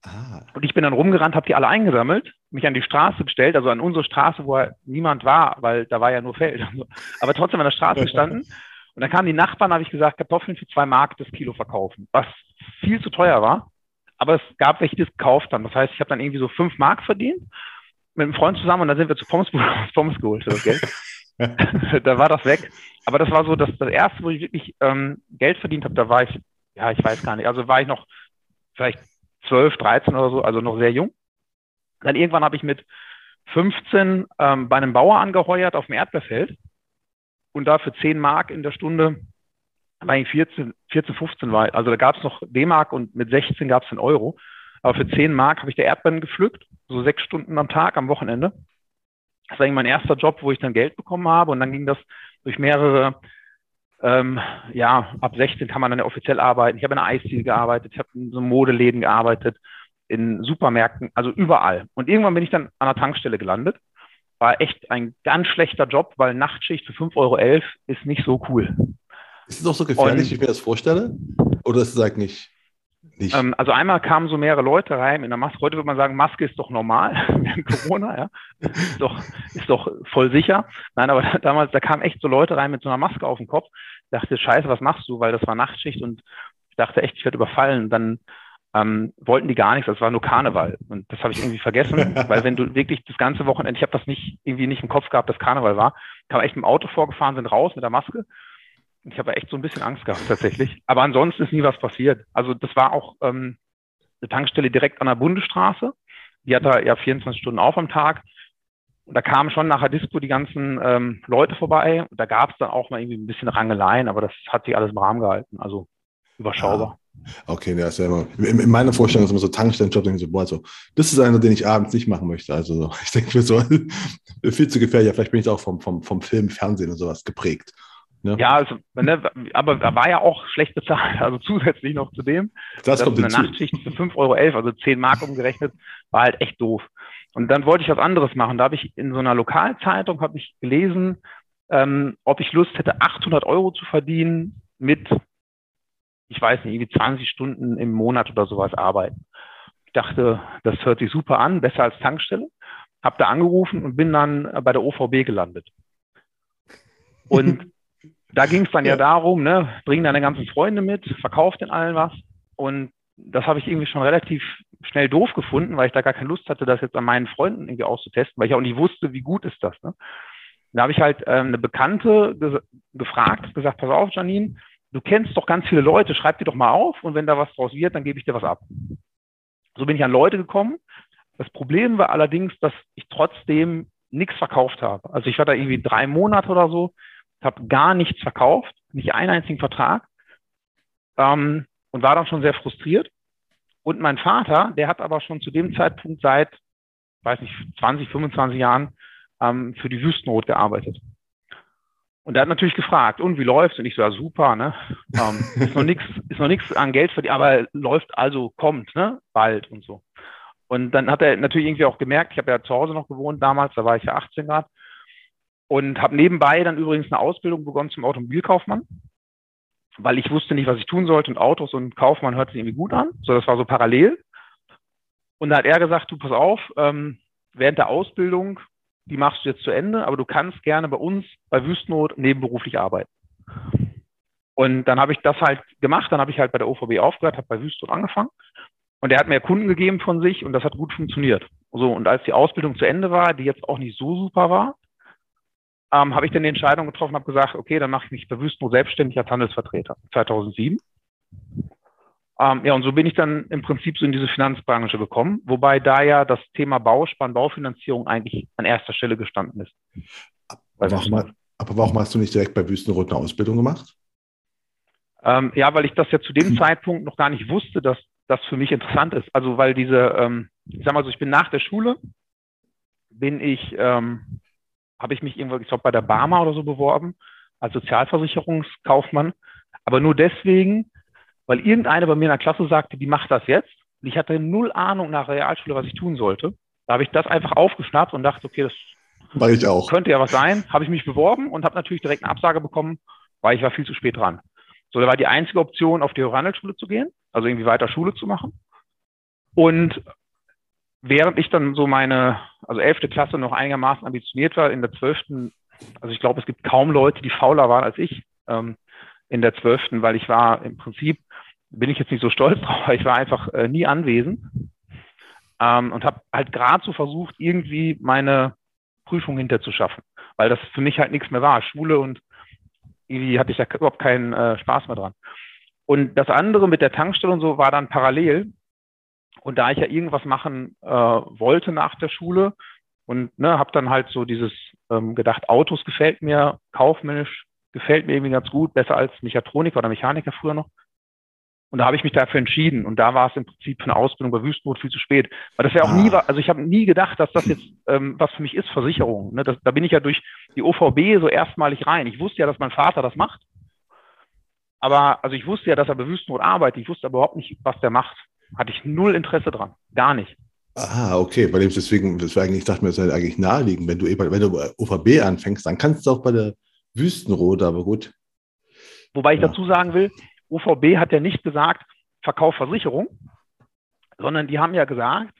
Ah. Und ich bin dann rumgerannt, habe die alle eingesammelt, mich an die Straße gestellt, also an unsere Straße, wo niemand war, weil da war ja nur Feld. Aber trotzdem an der Straße gestanden. Und dann kamen die Nachbarn, habe ich gesagt, Kartoffeln für zwei Mark das Kilo verkaufen, was viel zu teuer war. Aber es gab welche, die es gekauft haben. Das heißt, ich habe dann irgendwie so fünf Mark verdient mit einem Freund zusammen und dann sind wir zu Pommes, Pommes geholt, Geld. da war das weg. Aber das war so das, das erste, wo ich wirklich ähm, Geld verdient habe. Da war ich, ja, ich weiß gar nicht. Also war ich noch vielleicht 12, 13 oder so, also noch sehr jung. Dann irgendwann habe ich mit 15 ähm, bei einem Bauer angeheuert auf dem Erdbeerfeld und da für 10 Mark in der Stunde, war ich 14, 14 15 war, also da gab es noch D-Mark und mit 16 gab es einen Euro. Aber für 10 Mark habe ich der Erdbeeren gepflückt, so sechs Stunden am Tag am Wochenende. Das war eigentlich mein erster Job, wo ich dann Geld bekommen habe und dann ging das durch mehrere ähm, ja, ab 16 kann man dann ja offiziell arbeiten. Ich habe in einer Eisdiele gearbeitet, ich habe in so Modeläden gearbeitet, in Supermärkten, also überall. Und irgendwann bin ich dann an der Tankstelle gelandet. War echt ein ganz schlechter Job, weil Nachtschicht für 5,11 Euro ist nicht so cool. Ist es auch so gefährlich, Und, wie ich mir das vorstelle? Oder ist es eigentlich nicht? Ähm, also einmal kamen so mehrere Leute rein in der Maske. Heute würde man sagen, Maske ist doch normal während Corona, ja. Ist doch, ist doch voll sicher. Nein, aber damals, da kamen echt so Leute rein mit so einer Maske auf dem Kopf. Ich dachte, scheiße, was machst du? Weil das war Nachtschicht und ich dachte echt, ich werde überfallen. Und dann ähm, wollten die gar nichts, das war nur Karneval. Und das habe ich irgendwie vergessen, weil wenn du wirklich das ganze Wochenende, ich habe das nicht irgendwie nicht im Kopf gehabt, dass Karneval war, kam echt im Auto vorgefahren, sind raus mit der Maske. Ich habe echt so ein bisschen Angst gehabt tatsächlich. Aber ansonsten ist nie was passiert. Also das war auch ähm, eine Tankstelle direkt an der Bundesstraße. Die hat da ja 24 Stunden auf am Tag. Und da kamen schon nachher Disco die ganzen ähm, Leute vorbei. Und da gab es dann auch mal irgendwie ein bisschen Rangeleien, aber das hat sich alles im Rahmen gehalten. Also überschaubar. Okay, ja, ist ja immer, in, in meiner Vorstellung ist immer so Tankstellenjob, denke ich so, boah, so, das ist einer, den ich abends nicht machen möchte. Also ich denke mir so, viel zu gefährlich. Vielleicht bin ich auch vom, vom, vom Film, Fernsehen und sowas geprägt. Ne? Ja, also, ne, aber er war ja auch schlecht bezahlt, also zusätzlich noch zu dem. Das, das kommt eine Nachtschicht für 5,11 Euro, also 10 Mark umgerechnet, war halt echt doof. Und dann wollte ich was anderes machen. Da habe ich in so einer Lokalzeitung habe ich gelesen, ähm, ob ich Lust hätte, 800 Euro zu verdienen mit ich weiß nicht, irgendwie 20 Stunden im Monat oder sowas arbeiten. Ich dachte, das hört sich super an, besser als Tankstelle. Hab da angerufen und bin dann bei der OVB gelandet. Und da ging es dann ja. ja darum, ne, bring deine ganzen Freunde mit, verkauf den allen was. Und das habe ich irgendwie schon relativ schnell doof gefunden, weil ich da gar keine Lust hatte, das jetzt an meinen Freunden irgendwie auszutesten, weil ich auch nicht wusste, wie gut ist das. Ne? Da habe ich halt ähm, eine Bekannte ge gefragt, gesagt, pass auf, Janine, du kennst doch ganz viele Leute, schreib die doch mal auf und wenn da was draus wird, dann gebe ich dir was ab. So bin ich an Leute gekommen. Das Problem war allerdings, dass ich trotzdem nichts verkauft habe. Also ich war da irgendwie drei Monate oder so, habe gar nichts verkauft, nicht einen einzigen Vertrag ähm, und war dann schon sehr frustriert. Und mein Vater, der hat aber schon zu dem Zeitpunkt seit, weiß nicht, 20, 25 Jahren ähm, für die Wüstenrot gearbeitet. Und er hat natürlich gefragt, und wie läuft's? Und ich so, ja, super, ne? Ähm, ist noch nichts, ist noch nichts an Geld verdient, aber läuft also, kommt, ne? Bald und so. Und dann hat er natürlich irgendwie auch gemerkt, ich habe ja zu Hause noch gewohnt damals, da war ich ja 18 Grad. Und habe nebenbei dann übrigens eine Ausbildung begonnen zum Automobilkaufmann, weil ich wusste nicht, was ich tun sollte. Und Autos und Kaufmann hört sich irgendwie gut an. So, das war so parallel. Und da hat er gesagt, du pass auf, ähm, während der Ausbildung die machst du jetzt zu Ende, aber du kannst gerne bei uns bei Wüstennot nebenberuflich arbeiten. Und dann habe ich das halt gemacht, dann habe ich halt bei der OVB aufgehört, habe bei Wüstennot angefangen und er hat mir Kunden gegeben von sich und das hat gut funktioniert. So, und als die Ausbildung zu Ende war, die jetzt auch nicht so super war, ähm, habe ich dann die Entscheidung getroffen, habe gesagt, okay, dann mache ich mich bei Wüstennot selbstständig als Handelsvertreter 2007. Ähm, ja, und so bin ich dann im Prinzip so in diese Finanzbranche gekommen, wobei da ja das Thema Bauspann, Baufinanzierung eigentlich an erster Stelle gestanden ist. Aber warum, aber warum hast du nicht direkt bei Wüstenrot eine Ausbildung gemacht? Ähm, ja, weil ich das ja zu dem hm. Zeitpunkt noch gar nicht wusste, dass das für mich interessant ist. Also weil diese, ähm, ich sag mal so, ich bin nach der Schule, bin ich, ähm, habe ich mich irgendwo, ich glaube, bei der Barmer oder so beworben, als Sozialversicherungskaufmann. Aber nur deswegen, weil irgendeine bei mir in der Klasse sagte, die macht das jetzt. Und ich hatte null Ahnung nach der Realschule, was ich tun sollte. Da habe ich das einfach aufgeschnappt und dachte, okay, das Mach ich auch. könnte ja was sein. Habe ich mich beworben und habe natürlich direkt eine Absage bekommen, weil ich war viel zu spät dran. So, da war die einzige Option, auf die Handelsschule zu gehen, also irgendwie weiter Schule zu machen. Und während ich dann so meine, also elfte Klasse noch einigermaßen ambitioniert war, in der zwölften, also ich glaube, es gibt kaum Leute, die fauler waren als ich ähm, in der zwölften, weil ich war im Prinzip bin ich jetzt nicht so stolz drauf, weil ich war einfach äh, nie anwesend. ähm, und habe halt gerade so versucht, irgendwie meine Prüfung hinterzuschaffen, weil das für mich halt nichts mehr war. Schule und irgendwie hatte ich da überhaupt keinen äh, Spaß mehr dran. Und das andere mit der Tankstelle und so war dann parallel. Und da ich ja irgendwas machen äh, wollte nach der Schule und ne, habe dann halt so dieses ähm, gedacht, Autos gefällt mir, kaufmännisch gefällt mir irgendwie ganz gut, besser als Mechatroniker oder Mechaniker früher noch. Und da habe ich mich dafür entschieden. Und da war es im Prinzip für eine Ausbildung bei Wüstenrot viel zu spät. Weil das ja auch ah. nie war, also ich habe nie gedacht, dass das jetzt ähm, was für mich ist, Versicherung. Ne? Das, da bin ich ja durch die OVB so erstmalig rein. Ich wusste ja, dass mein Vater das macht. Aber also ich wusste ja, dass er bei Wüstenrot arbeitet. Ich wusste aber überhaupt nicht, was der macht. Hatte ich null Interesse dran. Gar nicht. Ah, okay, weil deswegen, deswegen, ich dachte mir, das wäre eigentlich naheliegend. Wenn du, wenn du OVB anfängst, dann kannst du auch bei der Wüstenrot, aber gut. Wobei ich ja. dazu sagen will, OVB hat ja nicht gesagt, Verkauf Versicherung, sondern die haben ja gesagt,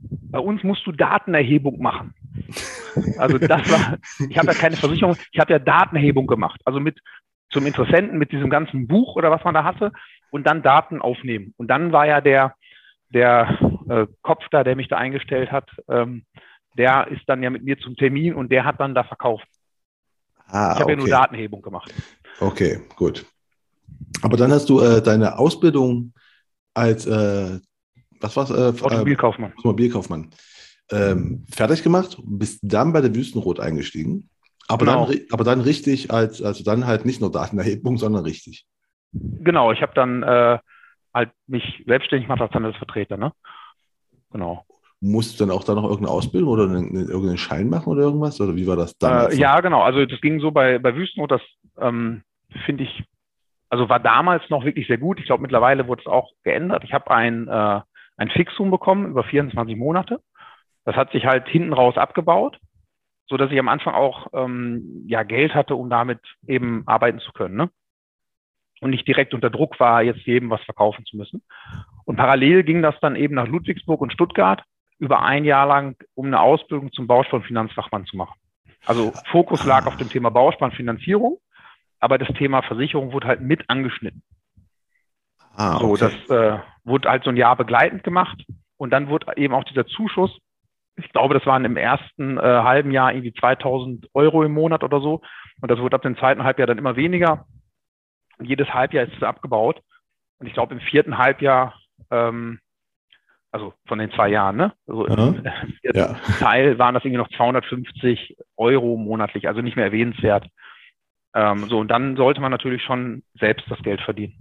bei uns musst du Datenerhebung machen. Also das war, ich habe ja keine Versicherung, ich habe ja Datenerhebung gemacht. Also mit zum Interessenten mit diesem ganzen Buch oder was man da hatte und dann Daten aufnehmen. Und dann war ja der, der äh, Kopf da, der mich da eingestellt hat, ähm, der ist dann ja mit mir zum Termin und der hat dann da verkauft. Ah, ich habe okay. ja nur Datenhebung gemacht. Okay, gut. Aber dann hast du äh, deine Ausbildung als, äh, was war's? Äh, Automobilkaufmann. Automobilkaufmann. Ähm, fertig gemacht und bist dann bei der Wüstenrot eingestiegen. Aber, genau. dann, aber dann richtig, als, also dann halt nicht nur Datenerhebung, sondern richtig. Genau, ich habe dann äh, halt mich selbstständig gemacht als Handelsvertreter, ne? Genau. Musst du dann auch da noch irgendeine Ausbildung oder einen, irgendeinen Schein machen oder irgendwas? Oder wie war das dann? Äh, ja, genau. Also das ging so bei, bei Wüstenrot, das ähm, finde ich also war damals noch wirklich sehr gut. Ich glaube, mittlerweile wurde es auch geändert. Ich habe ein, äh, ein Fixum bekommen über 24 Monate. Das hat sich halt hinten raus abgebaut, so dass ich am Anfang auch ähm, ja Geld hatte, um damit eben arbeiten zu können. Ne? Und nicht direkt unter Druck war, jetzt jedem was verkaufen zu müssen. Und parallel ging das dann eben nach Ludwigsburg und Stuttgart über ein Jahr lang, um eine Ausbildung zum Bausparfinanzfachmann zu machen. Also Fokus lag auf dem Thema Bausparfinanzierung aber das Thema Versicherung wurde halt mit angeschnitten. Ah, okay. So, das äh, wurde halt so ein Jahr begleitend gemacht und dann wurde eben auch dieser Zuschuss, ich glaube, das waren im ersten äh, halben Jahr irgendwie 2000 Euro im Monat oder so und das wurde ab dem zweiten Halbjahr dann immer weniger. Und jedes Halbjahr ist es abgebaut und ich glaube im vierten Halbjahr, ähm, also von den zwei Jahren, ne? Also im ja. Teil waren das irgendwie noch 250 Euro monatlich, also nicht mehr erwähnenswert. Ähm, so, und dann sollte man natürlich schon selbst das Geld verdienen.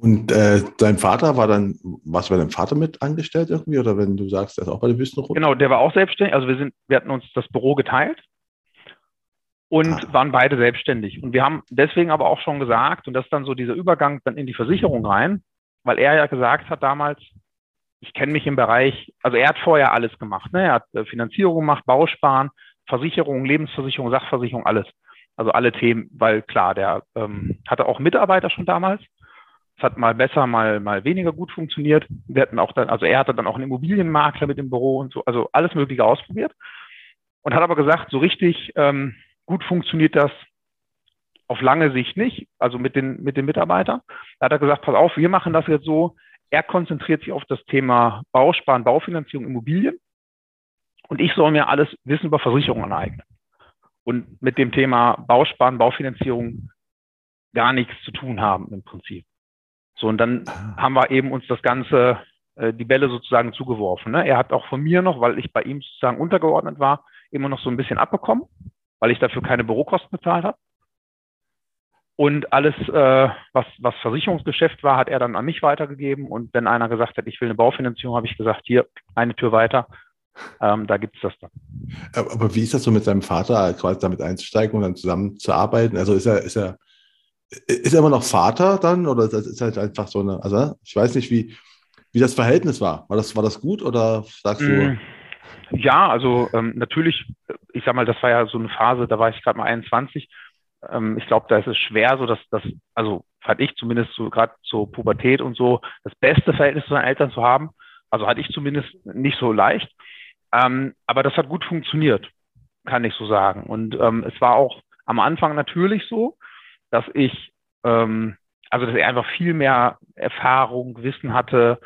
Und äh, dein Vater war dann, warst du bei deinem Vater mit angestellt irgendwie? Oder wenn du sagst, er ist auch bei der Wüstenrot? Genau, der war auch selbstständig. Also wir sind, wir hatten uns das Büro geteilt und ah. waren beide selbstständig. Und wir haben deswegen aber auch schon gesagt, und das ist dann so dieser Übergang dann in die Versicherung rein, weil er ja gesagt hat damals, ich kenne mich im Bereich, also er hat vorher alles gemacht. Ne? Er hat äh, Finanzierung gemacht, Bausparen, Versicherung, Lebensversicherung, Sachversicherung, alles. Also alle Themen, weil klar, der ähm, hatte auch Mitarbeiter schon damals. Es hat mal besser, mal, mal weniger gut funktioniert. Wir hatten auch dann, also er hatte dann auch einen Immobilienmakler mit im Büro und so, also alles Mögliche ausprobiert. Und hat aber gesagt, so richtig ähm, gut funktioniert das auf lange Sicht nicht, also mit den, mit den Mitarbeitern. Da hat er gesagt, pass auf, wir machen das jetzt so. Er konzentriert sich auf das Thema Bausparen, Baufinanzierung, Immobilien. Und ich soll mir alles Wissen über Versicherungen aneignen und mit dem Thema Bausparen, Baufinanzierung gar nichts zu tun haben im Prinzip. So, und dann haben wir eben uns das Ganze, äh, die Bälle sozusagen zugeworfen. Ne? Er hat auch von mir noch, weil ich bei ihm sozusagen untergeordnet war, immer noch so ein bisschen abbekommen, weil ich dafür keine Bürokosten bezahlt habe. Und alles, äh, was, was Versicherungsgeschäft war, hat er dann an mich weitergegeben. Und wenn einer gesagt hat, ich will eine Baufinanzierung, habe ich gesagt, hier, eine Tür weiter, ähm, da gibt es das dann. Aber wie ist das so mit seinem Vater, quasi damit einzusteigen und dann zusammen zu arbeiten? Also ist er, ist er, ist er immer noch Vater dann oder ist es halt einfach so eine, also ich weiß nicht, wie, wie das Verhältnis war. War das, war das gut oder sagst du? Mm, ja, also ähm, natürlich, ich sag mal, das war ja so eine Phase, da war ich gerade mal 21. Ähm, ich glaube, da ist es schwer, so dass das, also fand ich zumindest so gerade zur Pubertät und so, das beste Verhältnis zu seinen Eltern zu haben. Also hatte ich zumindest nicht so leicht. Ähm, aber das hat gut funktioniert, kann ich so sagen. Und ähm, es war auch am Anfang natürlich so, dass ich, ähm, also dass er einfach viel mehr Erfahrung, Wissen hatte,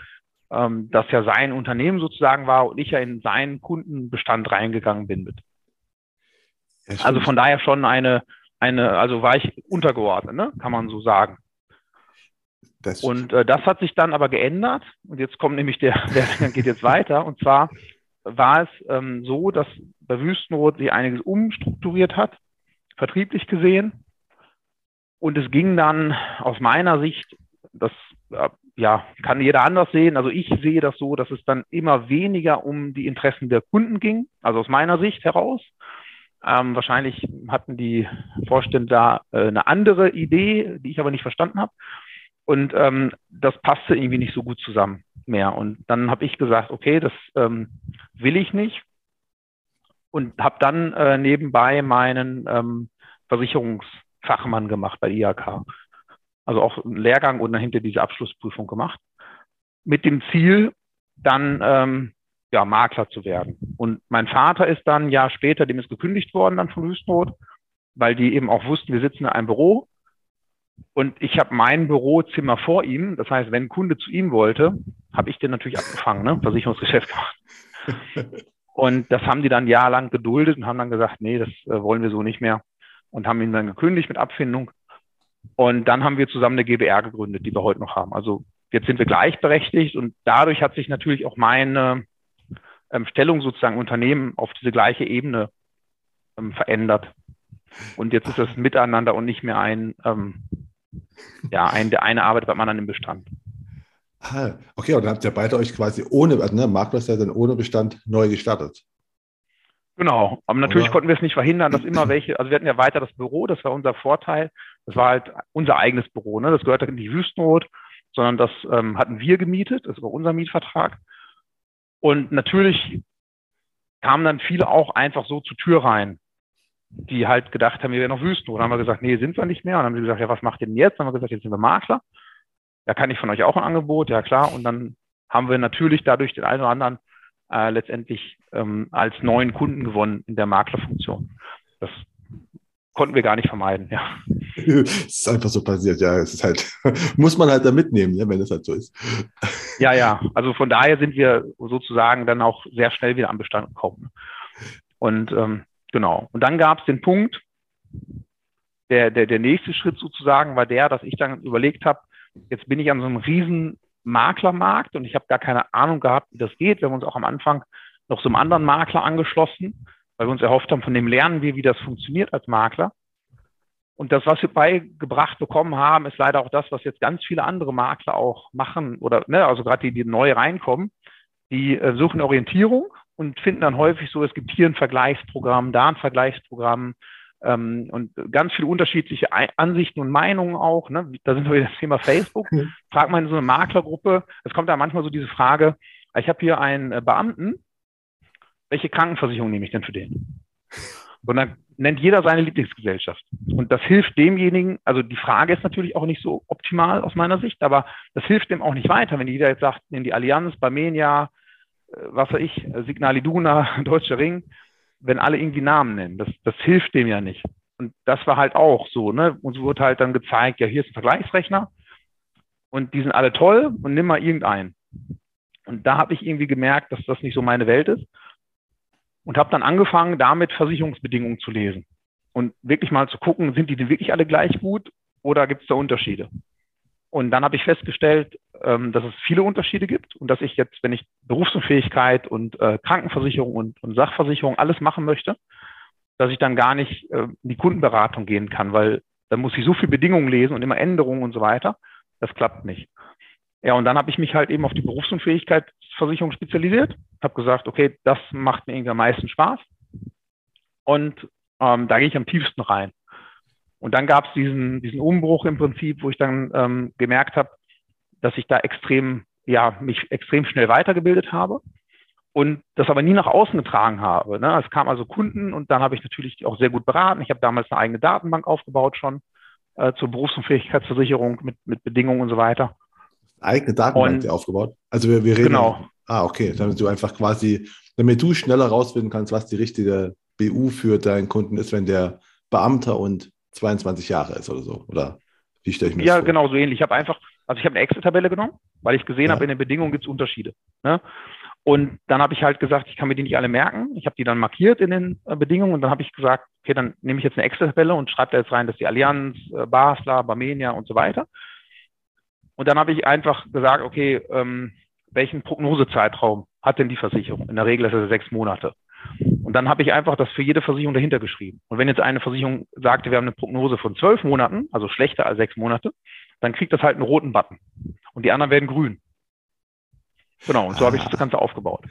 ähm, das ja sein Unternehmen sozusagen war und ich ja in seinen Kundenbestand reingegangen bin mit. Ja, also von daher schon eine, eine, also war ich untergeordnet, ne? kann man so sagen. Das und äh, das hat sich dann aber geändert. Und jetzt kommt nämlich der, der geht jetzt weiter. Und zwar war es ähm, so, dass bei Wüstenrot sich einiges umstrukturiert hat, vertrieblich gesehen. Und es ging dann aus meiner Sicht, das äh, ja, kann jeder anders sehen. Also ich sehe das so, dass es dann immer weniger um die Interessen der Kunden ging, also aus meiner Sicht heraus. Ähm, wahrscheinlich hatten die Vorstände da äh, eine andere Idee, die ich aber nicht verstanden habe. Und ähm, das passte irgendwie nicht so gut zusammen mehr. Und dann habe ich gesagt, okay, das ähm, will ich nicht. Und habe dann äh, nebenbei meinen ähm, Versicherungsfachmann gemacht bei IAK. Also auch einen Lehrgang und dann hinter diese Abschlussprüfung gemacht. Mit dem Ziel, dann ähm, ja, Makler zu werden. Und mein Vater ist dann ein Jahr später, dem ist gekündigt worden dann von Wüstenrot, weil die eben auch wussten, wir sitzen in einem Büro und ich habe mein Bürozimmer vor ihm. Das heißt, wenn ein Kunde zu ihm wollte, habe ich den natürlich abgefangen, ne? Versicherungsgeschäft gemacht. Und das haben die dann jahrelang geduldet und haben dann gesagt, nee, das äh, wollen wir so nicht mehr. Und haben ihn dann gekündigt mit Abfindung. Und dann haben wir zusammen eine GBR gegründet, die wir heute noch haben. Also jetzt sind wir gleichberechtigt und dadurch hat sich natürlich auch meine ähm, Stellung sozusagen Unternehmen auf diese gleiche Ebene ähm, verändert. Und jetzt ist das Miteinander und nicht mehr ein, ähm, ja, ein, der eine arbeitet beim anderen im Bestand. Ah, okay, und dann habt ihr beide euch quasi ohne, ne, Makler ist ja dann ohne Bestand neu gestartet. Genau, aber natürlich Oder? konnten wir es nicht verhindern, dass immer welche, also wir hatten ja weiter das Büro, das war unser Vorteil, das war halt unser eigenes Büro, ne? das gehörte in die Wüstenrot, sondern das ähm, hatten wir gemietet, das war unser Mietvertrag. Und natürlich kamen dann viele auch einfach so zur Tür rein die halt gedacht haben, wir wären noch Wüstenrot. Dann haben wir gesagt, nee, sind wir nicht mehr. Und dann haben sie gesagt, ja, was macht ihr denn jetzt? Dann haben wir gesagt, jetzt sind wir Makler. Ja, kann ich von euch auch ein Angebot? Ja, klar. Und dann haben wir natürlich dadurch den einen oder anderen äh, letztendlich ähm, als neuen Kunden gewonnen in der Maklerfunktion. Das konnten wir gar nicht vermeiden, ja. Es ist einfach so passiert, ja. Es ist halt, muss man halt da mitnehmen, ja, wenn es halt so ist. Ja, ja. Also von daher sind wir sozusagen dann auch sehr schnell wieder am Bestand gekommen. Und ähm, Genau. Und dann gab es den Punkt, der, der, der nächste Schritt sozusagen war der, dass ich dann überlegt habe, jetzt bin ich an so einem riesen Maklermarkt und ich habe gar keine Ahnung gehabt, wie das geht. Wir haben uns auch am Anfang noch so einem anderen Makler angeschlossen, weil wir uns erhofft haben, von dem lernen wir, wie das funktioniert als Makler. Und das, was wir beigebracht bekommen haben, ist leider auch das, was jetzt ganz viele andere Makler auch machen oder, ne, also gerade die, die neu reinkommen, die äh, suchen Orientierung und finden dann häufig so, es gibt hier ein Vergleichsprogramm, da ein Vergleichsprogramm ähm, und ganz viele unterschiedliche Ansichten und Meinungen auch. Ne? Da sind wir wieder das Thema Facebook. Fragt man in so eine Maklergruppe, es kommt da manchmal so diese Frage, ich habe hier einen äh, Beamten, welche Krankenversicherung nehme ich denn für den? Und dann nennt jeder seine Lieblingsgesellschaft. Und das hilft demjenigen, also die Frage ist natürlich auch nicht so optimal aus meiner Sicht, aber das hilft dem auch nicht weiter, wenn jeder jetzt sagt, nimm die Allianz, Barmenia, was weiß ich, Signal Iduna, Deutscher Ring, wenn alle irgendwie Namen nennen. Das, das hilft dem ja nicht. Und das war halt auch so, ne? Uns wurde halt dann gezeigt, ja, hier ist ein Vergleichsrechner und die sind alle toll und nimm mal irgendeinen. Und da habe ich irgendwie gemerkt, dass das nicht so meine Welt ist und habe dann angefangen, damit Versicherungsbedingungen zu lesen und wirklich mal zu gucken, sind die denn wirklich alle gleich gut oder gibt es da Unterschiede? Und dann habe ich festgestellt, ähm, dass es viele Unterschiede gibt und dass ich jetzt, wenn ich Berufsunfähigkeit und äh, Krankenversicherung und, und, Sachversicherung alles machen möchte, dass ich dann gar nicht äh, in die Kundenberatung gehen kann, weil dann muss ich so viele Bedingungen lesen und immer Änderungen und so weiter. Das klappt nicht. Ja, und dann habe ich mich halt eben auf die Berufsunfähigkeitsversicherung spezialisiert, habe gesagt, okay, das macht mir irgendwie am meisten Spaß. Und ähm, da gehe ich am tiefsten rein. Und dann gab es diesen, diesen Umbruch im Prinzip, wo ich dann ähm, gemerkt habe, dass ich da extrem, ja, mich extrem schnell weitergebildet habe und das aber nie nach außen getragen habe. Ne? Es kamen also Kunden und dann habe ich natürlich auch sehr gut beraten. Ich habe damals eine eigene Datenbank aufgebaut schon äh, zur Berufsunfähigkeitsversicherung mit, mit Bedingungen und so weiter. Eigene Datenbank und, aufgebaut? Also wir, wir reden. Genau. Ah, okay. Damit du einfach quasi, damit du schneller rausfinden kannst, was die richtige BU für deinen Kunden ist, wenn der Beamter und 22 Jahre ist oder so. Oder wie stelle ich mir ja, das vor? Ja, genau, so ähnlich. Ich habe einfach Also ich habe eine Excel-Tabelle genommen, weil ich gesehen ja. habe, in den Bedingungen gibt es Unterschiede. Ne? Und dann habe ich halt gesagt, ich kann mir die nicht alle merken. Ich habe die dann markiert in den äh, Bedingungen und dann habe ich gesagt, okay, dann nehme ich jetzt eine Excel-Tabelle und schreibe da jetzt rein, dass die Allianz, äh, Basler, Barmenia und so weiter. Und dann habe ich einfach gesagt, okay, ähm, welchen Prognosezeitraum hat denn die Versicherung? In der Regel ist es sechs Monate. Dann habe ich einfach das für jede Versicherung dahinter geschrieben. Und wenn jetzt eine Versicherung sagte, wir haben eine Prognose von zwölf Monaten, also schlechter als sechs Monate, dann kriegt das halt einen roten Button. Und die anderen werden grün. Genau, und so ah. habe ich das Ganze aufgebaut.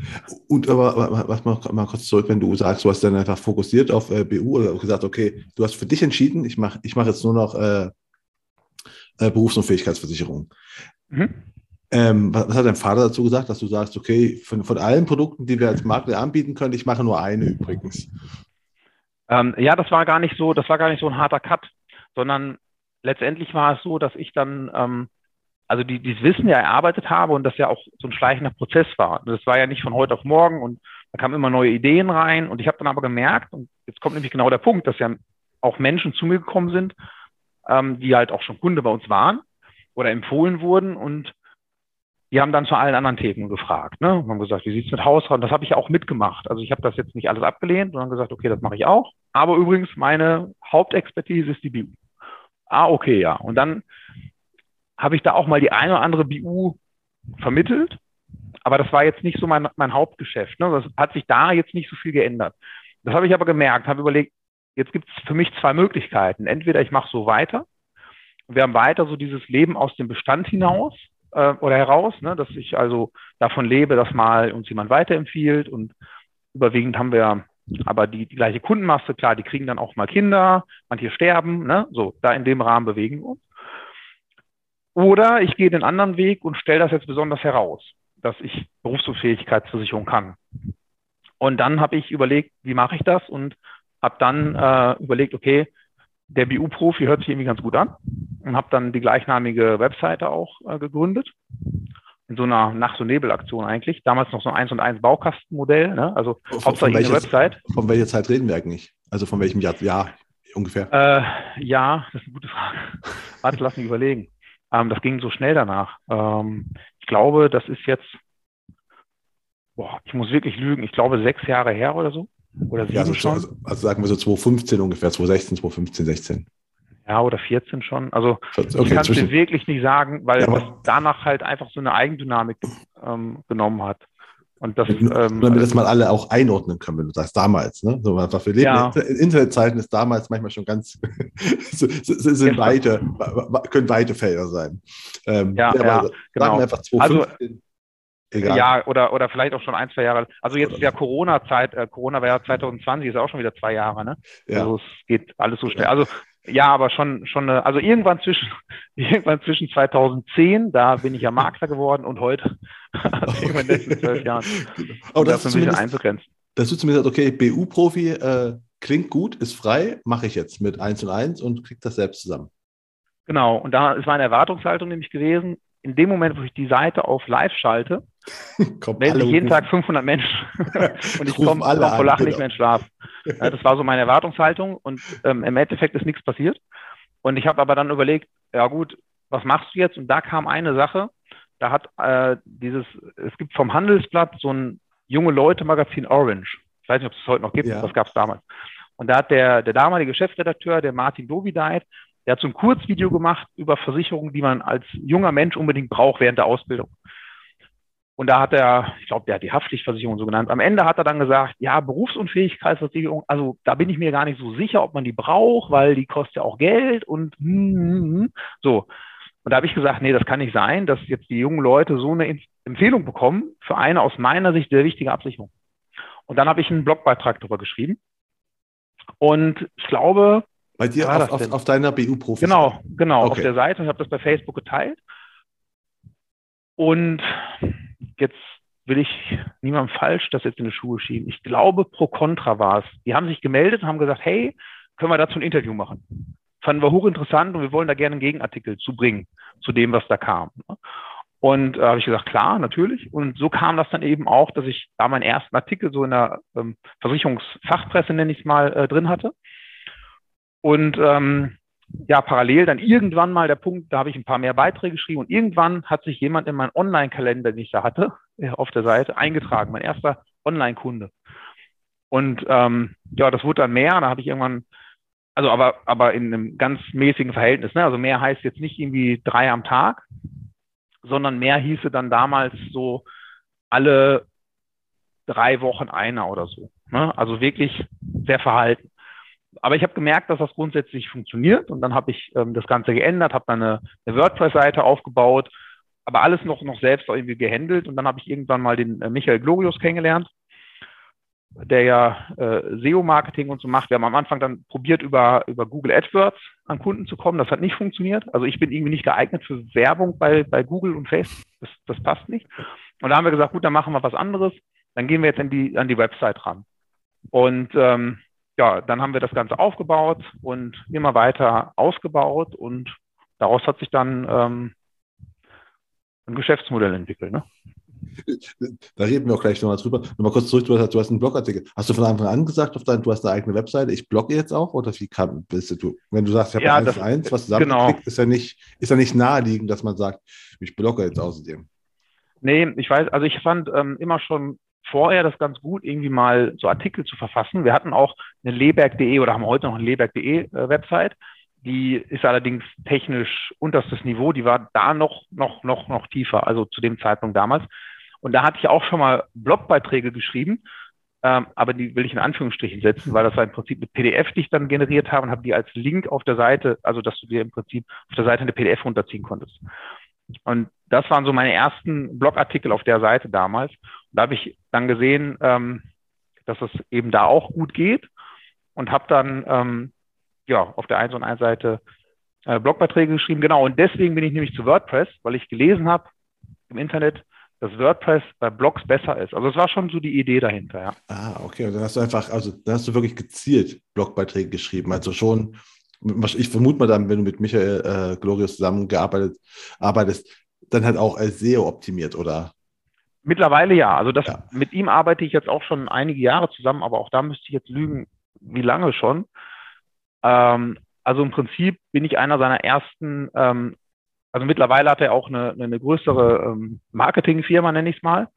Und aber, was mal, mal kurz zurück, wenn du sagst, du hast dann einfach fokussiert auf äh, BU oder gesagt, okay, du hast für dich entschieden, ich mache ich mach jetzt nur noch äh, äh, Berufs- und Fähigkeitsversicherung. Mhm. Ähm, was, hat dein Vater dazu gesagt, dass du sagst, okay, von, von allen Produkten, die wir als Makler anbieten können, ich mache nur eine übrigens? Ähm, ja, das war gar nicht so, das war gar nicht so ein harter Cut, sondern letztendlich war es so, dass ich dann, ähm, also die, dieses Wissen ja erarbeitet habe und das ja auch so ein schleichender Prozess war. Das war ja nicht von heute auf morgen und da kamen immer neue Ideen rein und ich habe dann aber gemerkt, und jetzt kommt nämlich genau der Punkt, dass ja auch Menschen zu mir gekommen sind, ähm, die halt auch schon Kunde bei uns waren oder empfohlen wurden und die haben dann zu allen anderen Themen gefragt. Ne? Und haben gesagt, wie sieht's mit Hausrat? Und das habe ich auch mitgemacht. Also ich habe das jetzt nicht alles abgelehnt, sondern gesagt, okay, das mache ich auch. Aber übrigens, meine Hauptexpertise ist die BU. Ah, okay, ja. Und dann habe ich da auch mal die eine oder andere BU vermittelt. Aber das war jetzt nicht so mein, mein Hauptgeschäft. Ne? Das hat sich da jetzt nicht so viel geändert. Das habe ich aber gemerkt, habe überlegt, jetzt gibt es für mich zwei Möglichkeiten. Entweder ich mache so weiter. Wir haben weiter so dieses Leben aus dem Bestand hinaus äh, oder heraus, ne, dass ich also davon lebe, dass mal uns jemand weiterempfiehlt und überwiegend haben wir aber die, die gleiche Kundenmasse, klar, die kriegen dann auch mal Kinder, manche sterben, ne, so, da in dem Rahmen bewegen wir uns. Oder ich gehe den anderen Weg und stelle das jetzt besonders heraus, dass ich Berufsunfähigkeitsversicherung kann. Und dann habe ich überlegt, wie mache ich das und habe dann äh, überlegt, okay, der BU-Profi hört sich irgendwie ganz gut an und habe dann die gleichnamige Webseite auch äh, gegründet. In so einer Nacht- und Nebelaktion eigentlich. Damals noch so ein 1 und 1 Baukastenmodell, ne? also von, hauptsächlich eine Website. Von welcher Zeit reden wir eigentlich? Also von welchem Jahr, Jahr ungefähr? Äh, ja, das ist eine gute Frage. Warte, lass mich überlegen. Ähm, das ging so schnell danach. Ähm, ich glaube, das ist jetzt, boah, ich muss wirklich lügen, ich glaube sechs Jahre her oder so. Oder sieben ja, also, schon? Also, also sagen wir so 2015 ungefähr, 2016, 2015, 16. Ja, oder 14 schon. Also okay, ich kann es dir wirklich nicht sagen, weil ja, das danach halt einfach so eine Eigendynamik ähm, genommen hat. Und das, ähm, damit wir das mal alle auch einordnen können, wenn du sagst, damals, ne? So einfach wir leben ja. in Internetzeiten ist damals manchmal schon ganz sind weite, können weite Felder sein. Ähm, ja, ja, genau. einfach 2015, also, Egal. Ja, oder, oder vielleicht auch schon ein, zwei Jahre. Also jetzt ja Corona-Zeit, äh, Corona war ja 2020, ist auch schon wieder zwei Jahre, ne? Ja. Also es geht alles so schnell. Also ja, aber schon, schon, eine, also irgendwann zwischen, irgendwann zwischen 2010, da bin ich ja Makler geworden und heute, also in den letzten zwölf Jahren, genau. Aber das, das ein bisschen einzugrenzen. Dass du zu mir sagst, okay, BU-Profi äh, klingt gut, ist frei, mache ich jetzt mit 1 und 1 und krieg das selbst zusammen. Genau, und da ist meine Erwartungshaltung nämlich gewesen, in dem Moment, wo ich die Seite auf live schalte, melden sich jeden Tag 500 Menschen und ich komme komm vor Lachen nicht mehr in Schlaf. Ja, das war so meine Erwartungshaltung und ähm, im Endeffekt ist nichts passiert. Und ich habe aber dann überlegt, ja gut, was machst du jetzt? Und da kam eine Sache, da hat äh, dieses, es gibt vom Handelsblatt so ein junge Leute-Magazin Orange. Ich weiß nicht, ob es heute noch gibt, ja. das gab es damals. Und da hat der, der damalige Chefredakteur, der Martin Dovideit, der hat so ein Kurzvideo gemacht über Versicherungen, die man als junger Mensch unbedingt braucht während der Ausbildung. Und da hat er, ich glaube, der hat die Haftpflichtversicherung so genannt. Am Ende hat er dann gesagt, ja, Berufsunfähigkeitsversicherung, also da bin ich mir gar nicht so sicher, ob man die braucht, weil die kostet ja auch Geld und hm, hm, hm. so. Und da habe ich gesagt, nee, das kann nicht sein, dass jetzt die jungen Leute so eine Empfehlung bekommen für eine aus meiner Sicht sehr wichtige Absicherung. Und dann habe ich einen Blogbeitrag darüber geschrieben. Und ich glaube, bei dir auf, auf, auf, deiner BU-Profi? Genau, genau, okay. auf der Seite. Ich habe das bei Facebook geteilt. Und jetzt will ich niemandem falsch das jetzt in die Schuhe schieben. Ich glaube, Pro Contra war es. Die haben sich gemeldet und haben gesagt, hey, können wir dazu ein Interview machen? Fanden wir hochinteressant und wir wollen da gerne einen Gegenartikel zu bringen, zu dem, was da kam. Und äh, habe ich gesagt, klar, natürlich. Und so kam das dann eben auch, dass ich da meinen ersten Artikel so in der ähm, Versicherungsfachpresse, nenne ich es mal, äh, drin hatte. Und ähm, ja parallel dann irgendwann mal der Punkt, da habe ich ein paar mehr Beiträge geschrieben und irgendwann hat sich jemand in meinen Online-Kalender, den ich da hatte, auf der Seite eingetragen, mein erster Online-Kunde. Und ähm, ja, das wurde dann mehr. Da habe ich irgendwann, also aber, aber in einem ganz mäßigen Verhältnis. Ne? Also mehr heißt jetzt nicht irgendwie drei am Tag, sondern mehr hieße dann damals so alle drei Wochen einer oder so. Ne? Also wirklich sehr verhalten. Aber ich habe gemerkt, dass das grundsätzlich funktioniert und dann habe ich ähm, das Ganze geändert, habe dann eine, eine WordPress-Seite aufgebaut, aber alles noch, noch selbst irgendwie gehandelt und dann habe ich irgendwann mal den äh, Michael Glorius kennengelernt, der ja äh, SEO-Marketing und so macht. Wir haben am Anfang dann probiert, über, über Google AdWords an Kunden zu kommen. Das hat nicht funktioniert. Also ich bin irgendwie nicht geeignet für Werbung bei, bei Google und Facebook. Das, das passt nicht. Und da haben wir gesagt, gut, dann machen wir was anderes. Dann gehen wir jetzt an die, an die Website ran. Und ähm, ja, dann haben wir das Ganze aufgebaut und immer weiter ausgebaut und daraus hat sich dann ähm, ein Geschäftsmodell entwickelt. Ne? Da reden wir auch gleich nochmal drüber. Nochmal kurz zurück, du hast, du hast einen Blogartikel. Hast du von Anfang an gesagt, auf dein, du hast eine eigene Webseite, ich blogge jetzt auch? Oder wie kam, bist du, wenn du sagst, ich habe ja, eins, eins, was zusammengeklickt, genau. ist, ja nicht, ist ja nicht naheliegend, dass man sagt, ich blogge jetzt außerdem. Nee, ich weiß, also ich fand ähm, immer schon vorher das ganz gut, irgendwie mal so Artikel zu verfassen. Wir hatten auch eine leberg.de oder haben heute noch eine leberg.de äh, Website. Die ist allerdings technisch unterstes Niveau. Die war da noch, noch, noch, noch tiefer, also zu dem Zeitpunkt damals. Und da hatte ich auch schon mal Blogbeiträge geschrieben, ähm, aber die will ich in Anführungsstrichen setzen, weil das war im Prinzip mit PDF, die ich dann generiert habe und habe die als Link auf der Seite, also dass du dir im Prinzip auf der Seite eine PDF runterziehen konntest. Und das waren so meine ersten Blogartikel auf der Seite damals. Und da habe ich dann gesehen, ähm, dass es eben da auch gut geht und habe dann ähm, ja auf der 1 und 1 Seite äh, Blogbeiträge geschrieben. Genau, und deswegen bin ich nämlich zu WordPress, weil ich gelesen habe im Internet, dass WordPress bei Blogs besser ist. Also das war schon so die Idee dahinter, ja. Ah, okay. Und dann hast du einfach, also dann hast du wirklich gezielt Blogbeiträge geschrieben. Also schon, ich vermute mal dann, wenn du mit Michael äh, Glorius zusammengearbeitet arbeitest, dann halt auch als SEO optimiert, oder? Mittlerweile ja. Also das ja. mit ihm arbeite ich jetzt auch schon einige Jahre zusammen, aber auch da müsste ich jetzt lügen, wie lange schon. Ähm, also im Prinzip bin ich einer seiner ersten, ähm, also mittlerweile hat er auch eine, eine größere ähm, Marketingfirma, nenne ich es mal.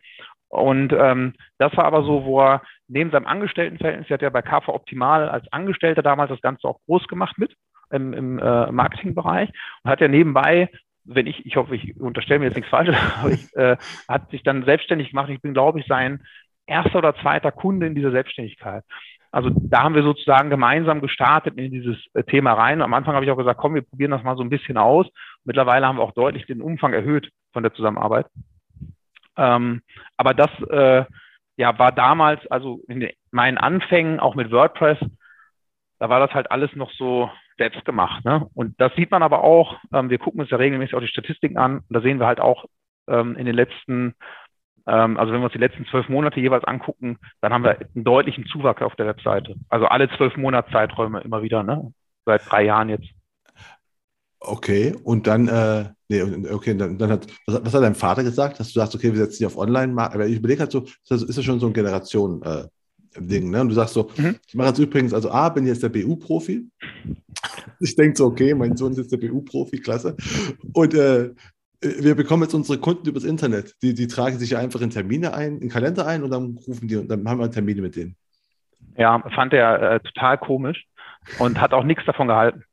Und ähm, das war aber so, wo er neben seinem Angestelltenverhältnis, er hat ja bei KV Optimal als Angestellter damals das Ganze auch groß gemacht mit im, im äh, Marketingbereich und hat ja nebenbei wenn ich, ich hoffe, ich unterstelle mir jetzt nichts Falsches, aber ich, äh, hat sich dann selbstständig gemacht. Ich bin, glaube ich, sein erster oder zweiter Kunde in dieser Selbstständigkeit. Also da haben wir sozusagen gemeinsam gestartet in dieses äh, Thema rein. Am Anfang habe ich auch gesagt, komm, wir probieren das mal so ein bisschen aus. Mittlerweile haben wir auch deutlich den Umfang erhöht von der Zusammenarbeit. Ähm, aber das äh, ja, war damals, also in meinen Anfängen, auch mit WordPress, da war das halt alles noch so, selbst gemacht. Ne? Und das sieht man aber auch, ähm, wir gucken uns ja regelmäßig auch die Statistiken an, und da sehen wir halt auch ähm, in den letzten, ähm, also wenn wir uns die letzten zwölf Monate jeweils angucken, dann haben wir einen deutlichen Zuwachs auf der Webseite. Also alle zwölf Monatszeiträume immer wieder, ne? seit drei Jahren jetzt. Okay, und dann, äh, nee, okay, dann, dann hat, was, was, hat dein Vater gesagt, dass du sagst, okay, wir setzen dich auf Online, aber ich überlege halt so, ist das schon so ein Generation, äh, ne? Und du sagst so, mhm. ich mache jetzt übrigens, also A, bin jetzt der BU-Profi. Ich denke so, okay, mein Sohn ist jetzt der BU-Profi, klasse. Und äh, wir bekommen jetzt unsere Kunden übers Internet. Die, die tragen sich einfach in Termine ein, in Kalender ein und dann rufen die und dann haben wir Termine mit denen. Ja, fand er äh, total komisch und hat auch nichts davon gehalten.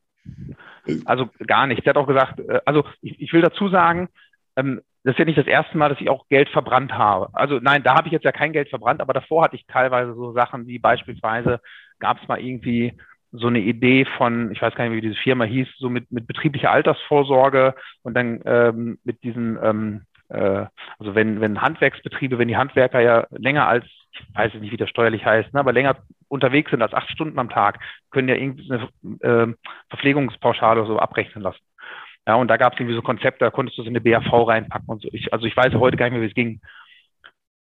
Also gar nicht. Der hat auch gesagt, äh, also ich, ich will dazu sagen, ähm, das ist ja nicht das erste Mal, dass ich auch Geld verbrannt habe. Also nein, da habe ich jetzt ja kein Geld verbrannt, aber davor hatte ich teilweise so Sachen wie beispielsweise gab es mal irgendwie so eine Idee von, ich weiß gar nicht, wie diese Firma hieß, so mit, mit betrieblicher Altersvorsorge und dann ähm, mit diesen, ähm, äh, also wenn, wenn Handwerksbetriebe, wenn die Handwerker ja länger als, ich weiß nicht, wie das steuerlich heißt, ne, aber länger unterwegs sind als acht Stunden am Tag, können ja irgendwie eine äh, Verpflegungspauschale so abrechnen lassen. Ja, und da gab es irgendwie so Konzepte, da konntest du es in eine BAV reinpacken und so. Ich, also ich weiß heute gar nicht mehr, wie es ging.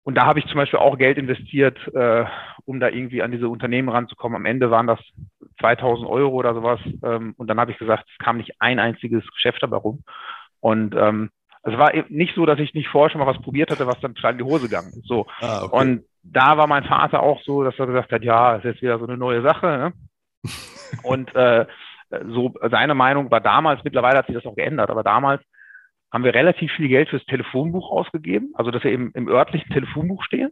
Und da habe ich zum Beispiel auch Geld investiert, äh, um da irgendwie an diese Unternehmen ranzukommen. Am Ende waren das 2000 Euro oder sowas. Ähm, und dann habe ich gesagt, es kam nicht ein einziges Geschäft dabei rum. Und ähm, es war nicht so, dass ich nicht vorher schon mal was probiert hatte, was dann total in die Hose gegangen ist. So. Ah, okay. Und da war mein Vater auch so, dass er gesagt hat, ja, es ist jetzt wieder so eine neue Sache. Ne? und äh, so seine Meinung war damals, mittlerweile hat sich das auch geändert, aber damals haben wir relativ viel Geld fürs Telefonbuch ausgegeben, also dass wir eben im örtlichen Telefonbuch stehen.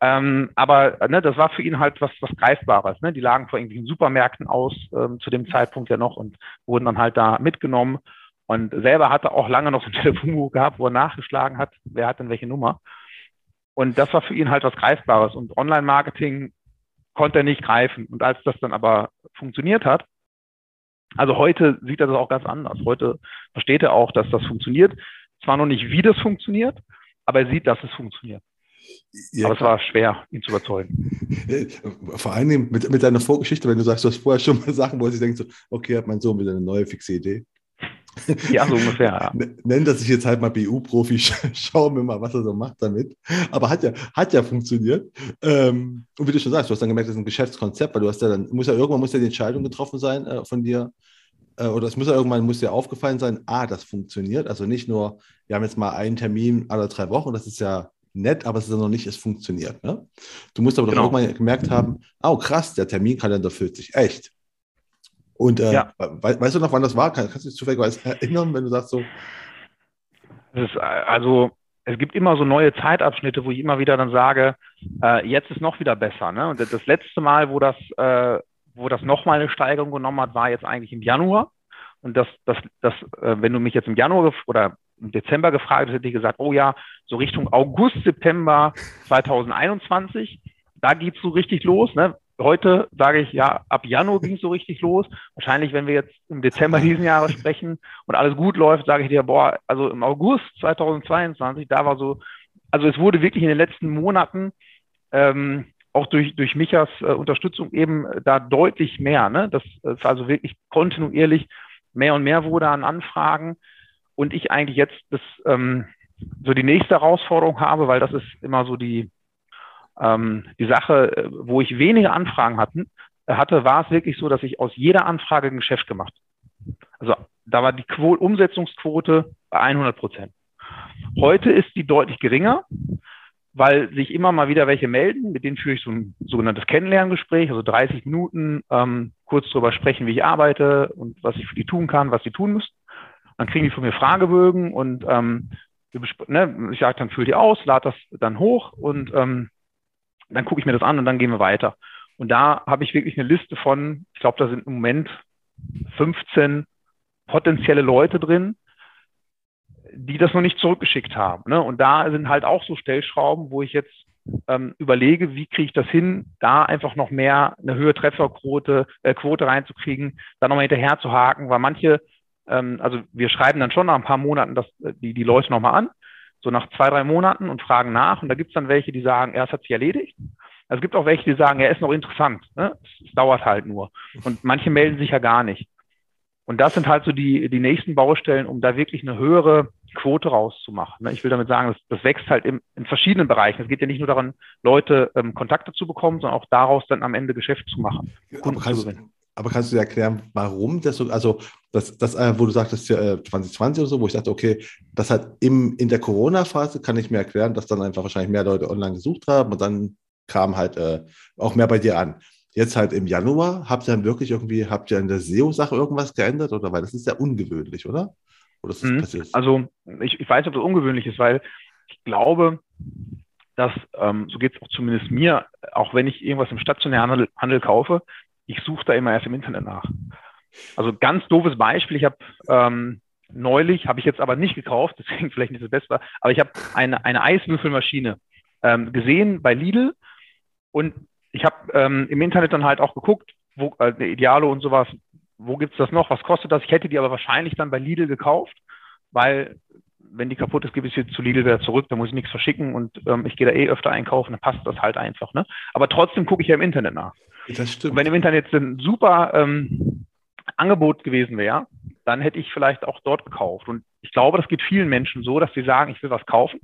Ähm, aber ne, das war für ihn halt was, was Greifbares. Ne? Die lagen vor irgendwelchen Supermärkten aus ähm, zu dem Zeitpunkt ja noch und wurden dann halt da mitgenommen. Und selber hatte auch lange noch so ein Telefonbuch gehabt, wo er nachgeschlagen hat, wer hat denn welche Nummer. Und das war für ihn halt was Greifbares. Und Online-Marketing konnte er nicht greifen. Und als das dann aber funktioniert hat, also heute sieht er das auch ganz anders. Heute versteht er auch, dass das funktioniert. Zwar noch nicht, wie das funktioniert, aber er sieht, dass es funktioniert. Ja, aber es war schwer, ihn zu überzeugen. Vor allem mit, mit deiner Vorgeschichte, wenn du sagst, du hast vorher schon mal Sachen, wo sie denkt, so, okay, hat mein Sohn wieder eine neue fixe Idee. Ja, so ungefähr. Ja. Nenn das ich jetzt halt mal BU-Profi, schauen wir mal, was er so macht damit. Aber hat ja, hat ja funktioniert. Ähm, und wie du schon sagst, du hast dann gemerkt, das ist ein Geschäftskonzept, weil du hast ja dann, muss ja irgendwann muss ja die Entscheidung getroffen sein äh, von dir, äh, oder es muss ja irgendwann muss dir aufgefallen sein, ah, das funktioniert. Also nicht nur, wir haben jetzt mal einen Termin alle drei Wochen, das ist ja nett, aber es ist ja noch nicht, es funktioniert. Ne? Du musst aber genau. doch irgendwann gemerkt haben, oh krass, der Terminkalender füllt sich echt. Und äh, ja. we weißt du noch, wann das war? Kann, kannst du dich zufällig erinnern, wenn du sagst so? Ist, also es gibt immer so neue Zeitabschnitte, wo ich immer wieder dann sage, äh, jetzt ist noch wieder besser. Ne? Und das letzte Mal, wo das, äh, wo das nochmal eine Steigerung genommen hat, war jetzt eigentlich im Januar. Und das, das, das, äh, wenn du mich jetzt im Januar oder im Dezember gefragt, hätte ich gesagt, oh ja, so Richtung August, September 2021, da geht's so richtig los. Ne? Heute sage ich, ja, ab Januar ging es so richtig los. Wahrscheinlich, wenn wir jetzt im Dezember diesen Jahres sprechen und alles gut läuft, sage ich dir, boah, also im August 2022, da war so, also es wurde wirklich in den letzten Monaten ähm, auch durch, durch Michas äh, Unterstützung eben da deutlich mehr. Ne? Das ist also wirklich kontinuierlich mehr und mehr wurde an Anfragen und ich eigentlich jetzt das, ähm, so die nächste Herausforderung habe, weil das ist immer so die, ähm, die Sache, äh, wo ich wenige Anfragen hatten, äh, hatte, war es wirklich so, dass ich aus jeder Anfrage ein Geschäft gemacht. Also da war die Quo Umsetzungsquote bei 100 Prozent. Heute ist die deutlich geringer, weil sich immer mal wieder welche melden, mit denen führe ich so ein sogenanntes Kennenlerngespräch, also 30 Minuten, ähm, kurz darüber sprechen, wie ich arbeite und was ich für die tun kann, was sie tun müssen. Dann kriegen die von mir Fragebögen und ähm, ne, ich sage dann, füll die aus, lade das dann hoch und ähm, dann gucke ich mir das an und dann gehen wir weiter. Und da habe ich wirklich eine Liste von, ich glaube, da sind im Moment 15 potenzielle Leute drin, die das noch nicht zurückgeschickt haben. Ne? Und da sind halt auch so Stellschrauben, wo ich jetzt ähm, überlege, wie kriege ich das hin, da einfach noch mehr eine höhere Trefferquote äh, Quote reinzukriegen, da nochmal hinterher zu haken, weil manche, ähm, also wir schreiben dann schon nach ein paar Monaten das, äh, die, die Leute nochmal an so nach zwei, drei Monaten und fragen nach. Und da gibt es dann welche, die sagen, ja, es hat sich erledigt. Also es gibt auch welche, die sagen, er ist noch interessant. Ne? Es, es, dauert halt nur. Und manche melden sich ja gar nicht. Und das sind halt so die, die nächsten Baustellen, um da wirklich eine höhere Quote rauszumachen. Ne? Ich will damit sagen, das, das wächst halt im, in verschiedenen Bereichen. Es geht ja nicht nur daran, Leute ähm, Kontakte zu bekommen, sondern auch daraus dann am Ende Geschäft zu machen. Aber kannst, aber kannst du dir erklären, warum das so, also das, das äh, wo du sagtest, ja, 2020 oder so, wo ich dachte, okay, das hat im, in der Corona-Phase, kann ich mir erklären, dass dann einfach wahrscheinlich mehr Leute online gesucht haben und dann kam halt äh, auch mehr bei dir an. Jetzt halt im Januar, habt ihr dann wirklich irgendwie, habt ihr in der SEO-Sache irgendwas geändert oder weil das ist ja ungewöhnlich, oder? oder ist mhm. Also ich, ich weiß, ob das ungewöhnlich ist, weil ich glaube, dass, ähm, so geht es auch zumindest mir, auch wenn ich irgendwas im stationären Handel, Handel kaufe, ich suche da immer erst im Internet nach. Also ganz doofes Beispiel, ich habe ähm, neulich, habe ich jetzt aber nicht gekauft, deswegen vielleicht nicht das Beste, aber ich habe eine, eine Eiswürfelmaschine ähm, gesehen bei Lidl und ich habe ähm, im Internet dann halt auch geguckt, wo, äh, Idealo und sowas, wo gibt's das noch, was kostet das? Ich hätte die aber wahrscheinlich dann bei Lidl gekauft, weil wenn die kaputt ist, gebe ich sie zu Lidl wieder zurück, da muss ich nichts verschicken und ähm, ich gehe da eh öfter einkaufen, dann passt das halt einfach. Ne? Aber trotzdem gucke ich ja im Internet nach. Das stimmt. Und wenn im Internet ein super ähm, Angebot gewesen wäre, dann hätte ich vielleicht auch dort gekauft. Und ich glaube, das geht vielen Menschen so, dass sie sagen, ich will was kaufen.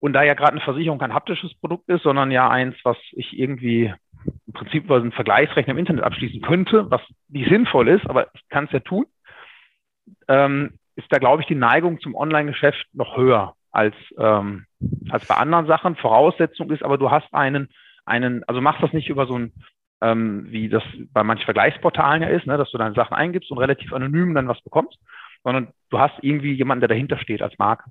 Und da ja gerade eine Versicherung kein haptisches Produkt ist, sondern ja eins, was ich irgendwie im Prinzip über einen Vergleichsrechner im Internet abschließen könnte, was nicht sinnvoll ist, aber ich kann es ja tun, ähm, ist da, glaube ich, die Neigung zum Online-Geschäft noch höher als, ähm, als bei anderen Sachen. Voraussetzung ist aber, du hast einen einen, also machst das nicht über so ein ähm, wie das bei manchen Vergleichsportalen ja ist, ne, dass du deine Sachen eingibst und relativ anonym dann was bekommst, sondern du hast irgendwie jemanden, der dahinter steht als Marke.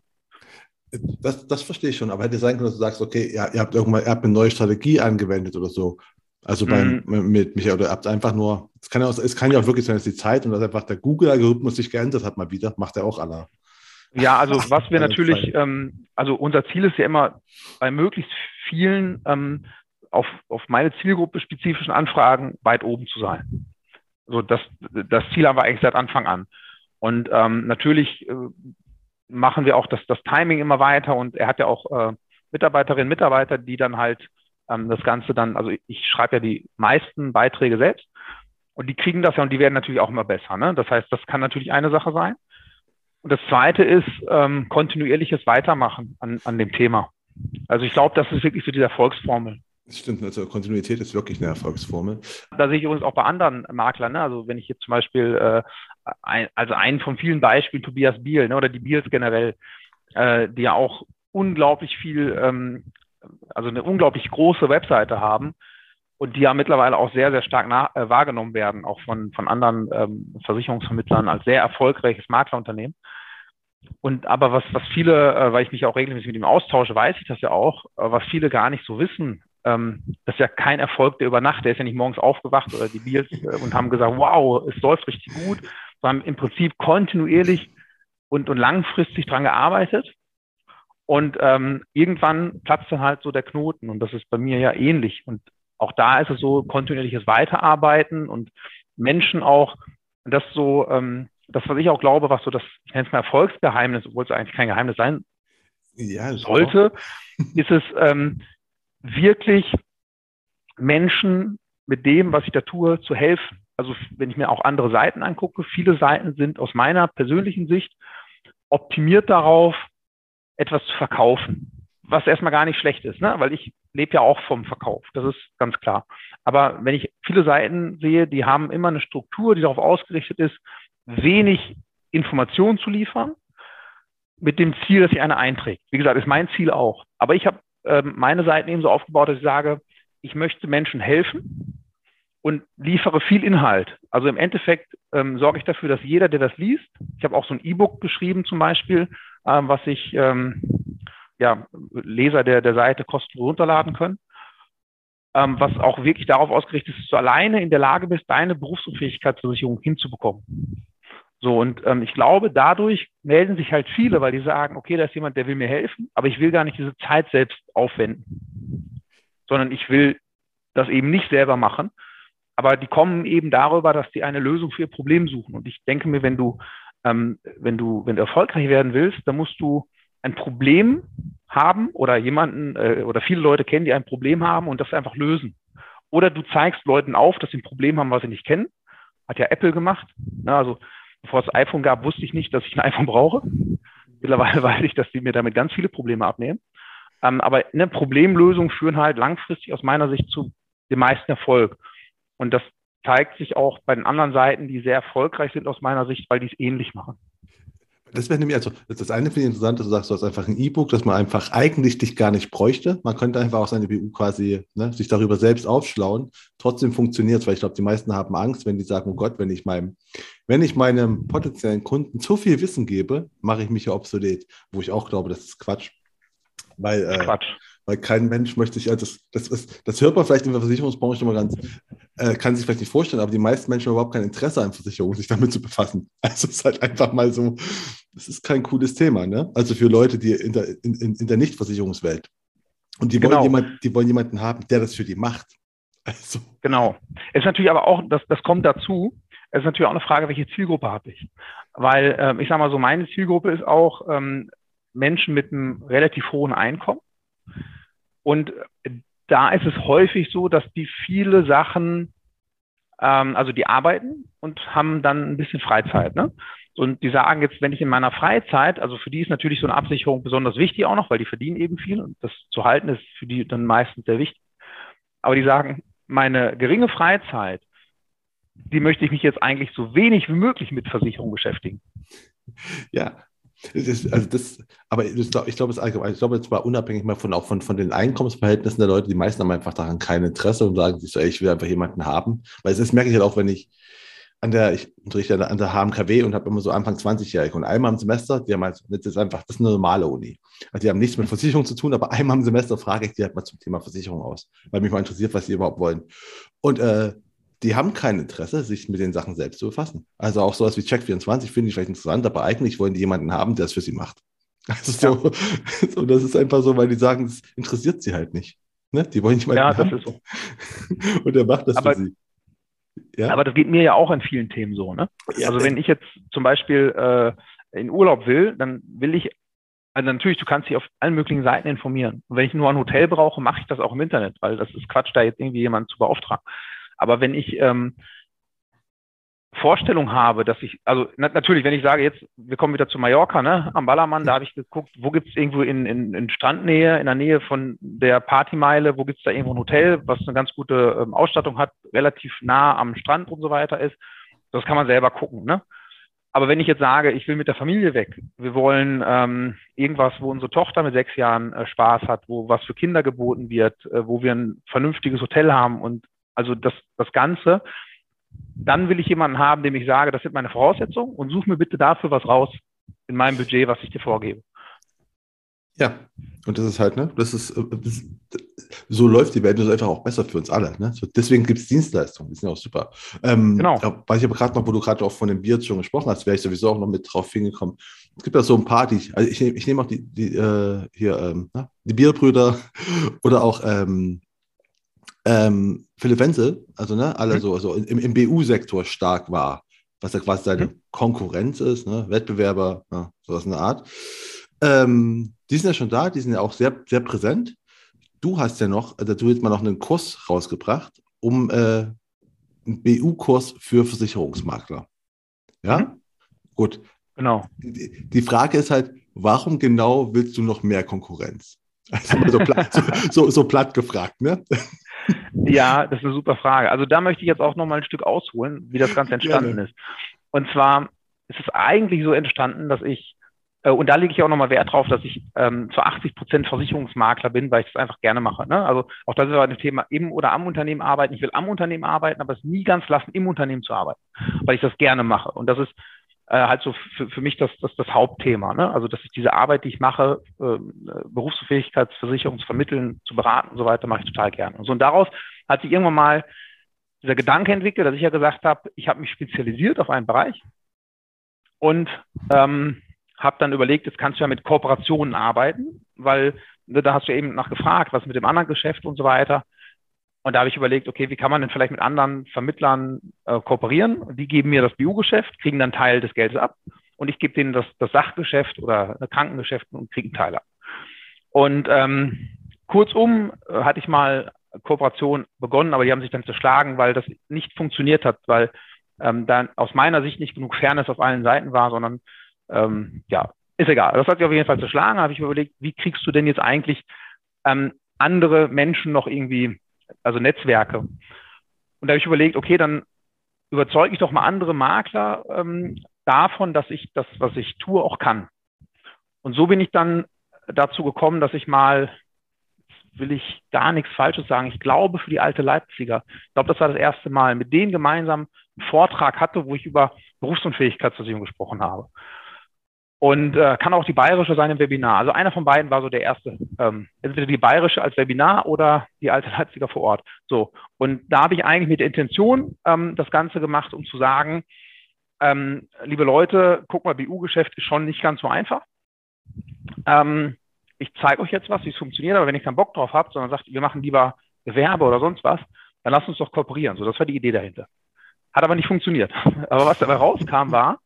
Das, das verstehe ich schon, aber hätte sein können, dass du sagst, okay, ja, ihr habt irgendwann ihr habt eine neue Strategie angewendet oder so. Also beim, mhm. mit Michael, oder ihr habt einfach nur, es kann, ja auch, es kann ja auch wirklich sein, dass die Zeit und dass einfach der Google-Algorithmus sich geändert hat mal wieder, macht er auch aller. Ja, also was wir natürlich, ähm, also unser Ziel ist ja immer, bei möglichst vielen ähm, auf, auf meine Zielgruppe spezifischen Anfragen weit oben zu sein. So das, das Ziel haben wir eigentlich seit Anfang an. Und ähm, natürlich äh, machen wir auch das, das Timing immer weiter und er hat ja auch äh, Mitarbeiterinnen, Mitarbeiter, die dann halt ähm, das Ganze dann, also ich schreibe ja die meisten Beiträge selbst und die kriegen das ja und die werden natürlich auch immer besser. Ne? Das heißt, das kann natürlich eine Sache sein. Und das zweite ist ähm, kontinuierliches Weitermachen an, an dem Thema. Also ich glaube, das ist wirklich so die Erfolgsformel. Das stimmt, also Kontinuität ist wirklich eine Erfolgsformel. Da sehe ich übrigens auch bei anderen Maklern, ne? also wenn ich jetzt zum Beispiel, äh, ein, also einen von vielen Beispielen, Tobias Biel ne? oder die Biels generell, äh, die ja auch unglaublich viel, ähm, also eine unglaublich große Webseite haben und die ja mittlerweile auch sehr, sehr stark nach, äh, wahrgenommen werden, auch von, von anderen ähm, Versicherungsvermittlern als sehr erfolgreiches Maklerunternehmen. Und aber was, was viele, äh, weil ich mich auch regelmäßig mit ihm austausche, weiß ich das ja auch, äh, was viele gar nicht so wissen, ähm, das ist ja kein Erfolg, der über Nacht, der ist ja nicht morgens aufgewacht oder die Beals äh, und haben gesagt, wow, es läuft richtig gut, sondern im Prinzip kontinuierlich und, und langfristig dran gearbeitet. Und ähm, irgendwann platzt dann halt so der Knoten und das ist bei mir ja ähnlich. Und auch da ist es so kontinuierliches Weiterarbeiten und Menschen auch, das so, ähm, das, was ich auch glaube, was so das, ich nenne es mal Erfolgsgeheimnis, obwohl es eigentlich kein Geheimnis sein ja, sollte, ist es, ähm, wirklich Menschen mit dem, was ich da tue, zu helfen. Also wenn ich mir auch andere Seiten angucke, viele Seiten sind aus meiner persönlichen Sicht optimiert darauf, etwas zu verkaufen. Was erstmal gar nicht schlecht ist, ne? weil ich lebe ja auch vom Verkauf, das ist ganz klar. Aber wenn ich viele Seiten sehe, die haben immer eine Struktur, die darauf ausgerichtet ist, wenig Informationen zu liefern, mit dem Ziel, dass sich einer einträgt. Wie gesagt, ist mein Ziel auch. Aber ich habe meine Seiten eben so aufgebaut, dass ich sage, ich möchte Menschen helfen und liefere viel Inhalt. Also im Endeffekt ähm, sorge ich dafür, dass jeder, der das liest, ich habe auch so ein E-Book geschrieben zum Beispiel, ähm, was sich ähm, ja, Leser der, der Seite kostenlos runterladen können, ähm, was auch wirklich darauf ausgerichtet ist, dass du alleine in der Lage bist, deine Berufsunfähigkeitsversicherung hinzubekommen. So, und ähm, ich glaube, dadurch melden sich halt viele, weil die sagen, okay, da ist jemand, der will mir helfen, aber ich will gar nicht diese Zeit selbst aufwenden, sondern ich will das eben nicht selber machen. Aber die kommen eben darüber, dass die eine Lösung für ihr Problem suchen. Und ich denke mir, wenn du, ähm, wenn du, wenn du erfolgreich werden willst, dann musst du ein Problem haben oder jemanden äh, oder viele Leute kennen, die ein Problem haben und das einfach lösen. Oder du zeigst Leuten auf, dass sie ein Problem haben, was sie nicht kennen. Hat ja Apple gemacht. Na, also bevor es iPhone gab, wusste ich nicht, dass ich ein iPhone brauche. Mittlerweile weiß ich, dass die mir damit ganz viele Probleme abnehmen. Ähm, aber eine Problemlösung führen halt langfristig aus meiner Sicht zu dem meisten Erfolg. Und das zeigt sich auch bei den anderen Seiten, die sehr erfolgreich sind aus meiner Sicht, weil die es ähnlich machen. Das wäre nämlich, also das eine finde ich interessant, dass du sagst, du hast einfach ein E-Book, das man einfach eigentlich dich gar nicht bräuchte. Man könnte einfach auch seine BU quasi ne, sich darüber selbst aufschlauen. Trotzdem funktioniert es, weil ich glaube, die meisten haben Angst, wenn die sagen, oh Gott, wenn ich meinem, wenn ich meinem potenziellen Kunden zu viel Wissen gebe, mache ich mich ja obsolet. Wo ich auch glaube, das ist Quatsch. Weil, äh, Quatsch weil kein Mensch möchte sich, also das, das, das hört man vielleicht in der Versicherungsbranche immer ganz, äh, kann sich vielleicht nicht vorstellen, aber die meisten Menschen haben überhaupt kein Interesse an Versicherungen, sich damit zu befassen. Also es ist halt einfach mal so, das ist kein cooles Thema, ne? Also für Leute, die in der, in, in der Nicht-Versicherungswelt. Und die wollen, genau. jemand, die wollen jemanden haben, der das für die macht. Also. Genau. Es ist natürlich aber auch, das, das kommt dazu, es ist natürlich auch eine Frage, welche Zielgruppe habe ich? Weil ähm, ich sage mal so, meine Zielgruppe ist auch ähm, Menschen mit einem relativ hohen Einkommen und da ist es häufig so, dass die viele Sachen, ähm, also die arbeiten und haben dann ein bisschen Freizeit. Ne? Und die sagen jetzt, wenn ich in meiner Freizeit, also für die ist natürlich so eine Absicherung besonders wichtig auch noch, weil die verdienen eben viel und das zu halten ist für die dann meistens sehr wichtig. Aber die sagen, meine geringe Freizeit, die möchte ich mich jetzt eigentlich so wenig wie möglich mit Versicherung beschäftigen. Ja, das, also das, Aber ich glaube, es allgemein, ich glaube, jetzt mal unabhängig mal von auch von, von den Einkommensverhältnissen der Leute, die meisten haben einfach daran kein Interesse und sagen sich so, ey, ich will einfach jemanden haben. Weil das merke ich halt auch, wenn ich an der, ich unterrichte an der HMKW und habe immer so Anfang 20-Jährige und einmal im Semester, die haben halt, das ist einfach, das ist eine normale Uni. Also die haben nichts mit Versicherung zu tun, aber einmal im Semester frage ich die halt mal zum Thema Versicherung aus, weil mich mal interessiert, was sie überhaupt wollen. Und äh, die haben kein Interesse, sich mit den Sachen selbst zu befassen. Also auch sowas wie Check24 finde ich vielleicht interessant, aber eigentlich wollen die jemanden haben, der es für sie macht. Also so, ja. so, das ist einfach so, weil die sagen, es interessiert sie halt nicht. Ne? Die wollen nicht mal. Ja, das ist so. Und er macht das aber, für sie. Ja? Aber das geht mir ja auch in vielen Themen so. Ne? Ja, also wenn ich jetzt zum Beispiel äh, in Urlaub will, dann will ich, also natürlich, du kannst dich auf allen möglichen Seiten informieren. Und wenn ich nur ein Hotel brauche, mache ich das auch im Internet, weil das ist Quatsch, da jetzt irgendwie jemanden zu beauftragen. Aber wenn ich ähm, Vorstellung habe, dass ich, also na, natürlich, wenn ich sage, jetzt, wir kommen wieder zu Mallorca, ne, am Ballermann, da habe ich geguckt, wo gibt's irgendwo in, in, in Strandnähe, in der Nähe von der Partymeile, wo gibt's da irgendwo ein Hotel, was eine ganz gute ähm, Ausstattung hat, relativ nah am Strand und so weiter ist. Das kann man selber gucken, ne? Aber wenn ich jetzt sage, ich will mit der Familie weg, wir wollen ähm, irgendwas, wo unsere Tochter mit sechs Jahren äh, Spaß hat, wo was für Kinder geboten wird, äh, wo wir ein vernünftiges Hotel haben und also das, das Ganze, dann will ich jemanden haben, dem ich sage, das sind meine Voraussetzungen und such mir bitte dafür was raus in meinem Budget, was ich dir vorgebe. Ja, und das ist halt, ne, das ist, äh, das, so läuft die Welt, das ist einfach auch besser für uns alle. Ne? So, deswegen gibt es Dienstleistungen, die sind auch super. Ähm, genau. Weil ich aber gerade noch, wo du gerade auch von dem Bier schon gesprochen hast, wäre ich sowieso auch noch mit drauf hingekommen. Es gibt ja so ein paar, die, also ich, ich nehme auch die, die äh, hier, ähm, die Bierbrüder oder auch ähm, ähm, Philipp Wenzel, also ne, alle mhm. so also im, im BU-Sektor stark war, was ja quasi seine mhm. Konkurrenz ist, ne, Wettbewerber, ja, sowas in der Art. Ähm, die sind ja schon da, die sind ja auch sehr, sehr präsent. Du hast ja noch, also du hast mal noch einen Kurs rausgebracht, um äh, einen BU-Kurs für Versicherungsmakler. Ja? Mhm. Gut. Genau. Die, die Frage ist halt, warum genau willst du noch mehr Konkurrenz? So platt, so, so, so platt gefragt, ne? Ja, das ist eine super Frage. Also da möchte ich jetzt auch noch mal ein Stück ausholen, wie das Ganze entstanden Gerne. ist. Und zwar ist es eigentlich so entstanden, dass ich, äh, und da lege ich auch nochmal Wert drauf, dass ich ähm, zu 80 Prozent Versicherungsmakler bin, weil ich das einfach gerne mache. Ne? Also auch das ist aber ein Thema im oder am Unternehmen arbeiten. Ich will am Unternehmen arbeiten, aber es nie ganz lassen, im Unternehmen zu arbeiten, weil ich das gerne mache. Und das ist äh, halt so für, für mich das, das, das Hauptthema. Ne? Also, dass ich diese Arbeit, die ich mache, äh, Berufsfähigkeitsversicherung zu vermitteln, zu beraten und so weiter, mache ich total gerne. Und so und daraus hat sich irgendwann mal dieser Gedanke entwickelt, dass ich ja gesagt habe, ich habe mich spezialisiert auf einen Bereich und ähm, habe dann überlegt, jetzt kannst du ja mit Kooperationen arbeiten, weil ne, da hast du eben nach gefragt, was mit dem anderen Geschäft und so weiter. Und da habe ich überlegt, okay, wie kann man denn vielleicht mit anderen Vermittlern äh, kooperieren? Die geben mir das BU-Geschäft, kriegen dann Teil des Geldes ab und ich gebe denen das, das Sachgeschäft oder Krankengeschäft und kriege einen Teil ab. Und ähm, kurzum äh, hatte ich mal Kooperation begonnen, aber die haben sich dann zerschlagen, weil das nicht funktioniert hat, weil ähm, dann aus meiner Sicht nicht genug Fairness auf allen Seiten war, sondern ähm, ja, ist egal. Das hat sich auf jeden Fall zerschlagen. Da habe ich mir überlegt, wie kriegst du denn jetzt eigentlich ähm, andere Menschen noch irgendwie also Netzwerke. Und da habe ich überlegt, okay, dann überzeuge ich doch mal andere Makler ähm, davon, dass ich das, was ich tue, auch kann. Und so bin ich dann dazu gekommen, dass ich mal, will ich gar nichts Falsches sagen, ich glaube für die alte Leipziger, ich glaube, das war das erste Mal, mit denen gemeinsam einen Vortrag hatte, wo ich über Berufsunfähigkeitsversicherung gesprochen habe. Und äh, kann auch die bayerische sein im Webinar. Also einer von beiden war so der erste. Ähm, entweder die bayerische als Webinar oder die alte Leipziger vor Ort. So. Und da habe ich eigentlich mit der Intention ähm, das Ganze gemacht, um zu sagen, ähm, liebe Leute, guck mal, BU-Geschäft ist schon nicht ganz so einfach. Ähm, ich zeige euch jetzt was, wie es funktioniert, aber wenn ich keinen Bock drauf habe, sondern sagt, wir machen lieber Gewerbe oder sonst was, dann lasst uns doch kooperieren. So, das war die Idee dahinter. Hat aber nicht funktioniert. Aber was dabei rauskam, war,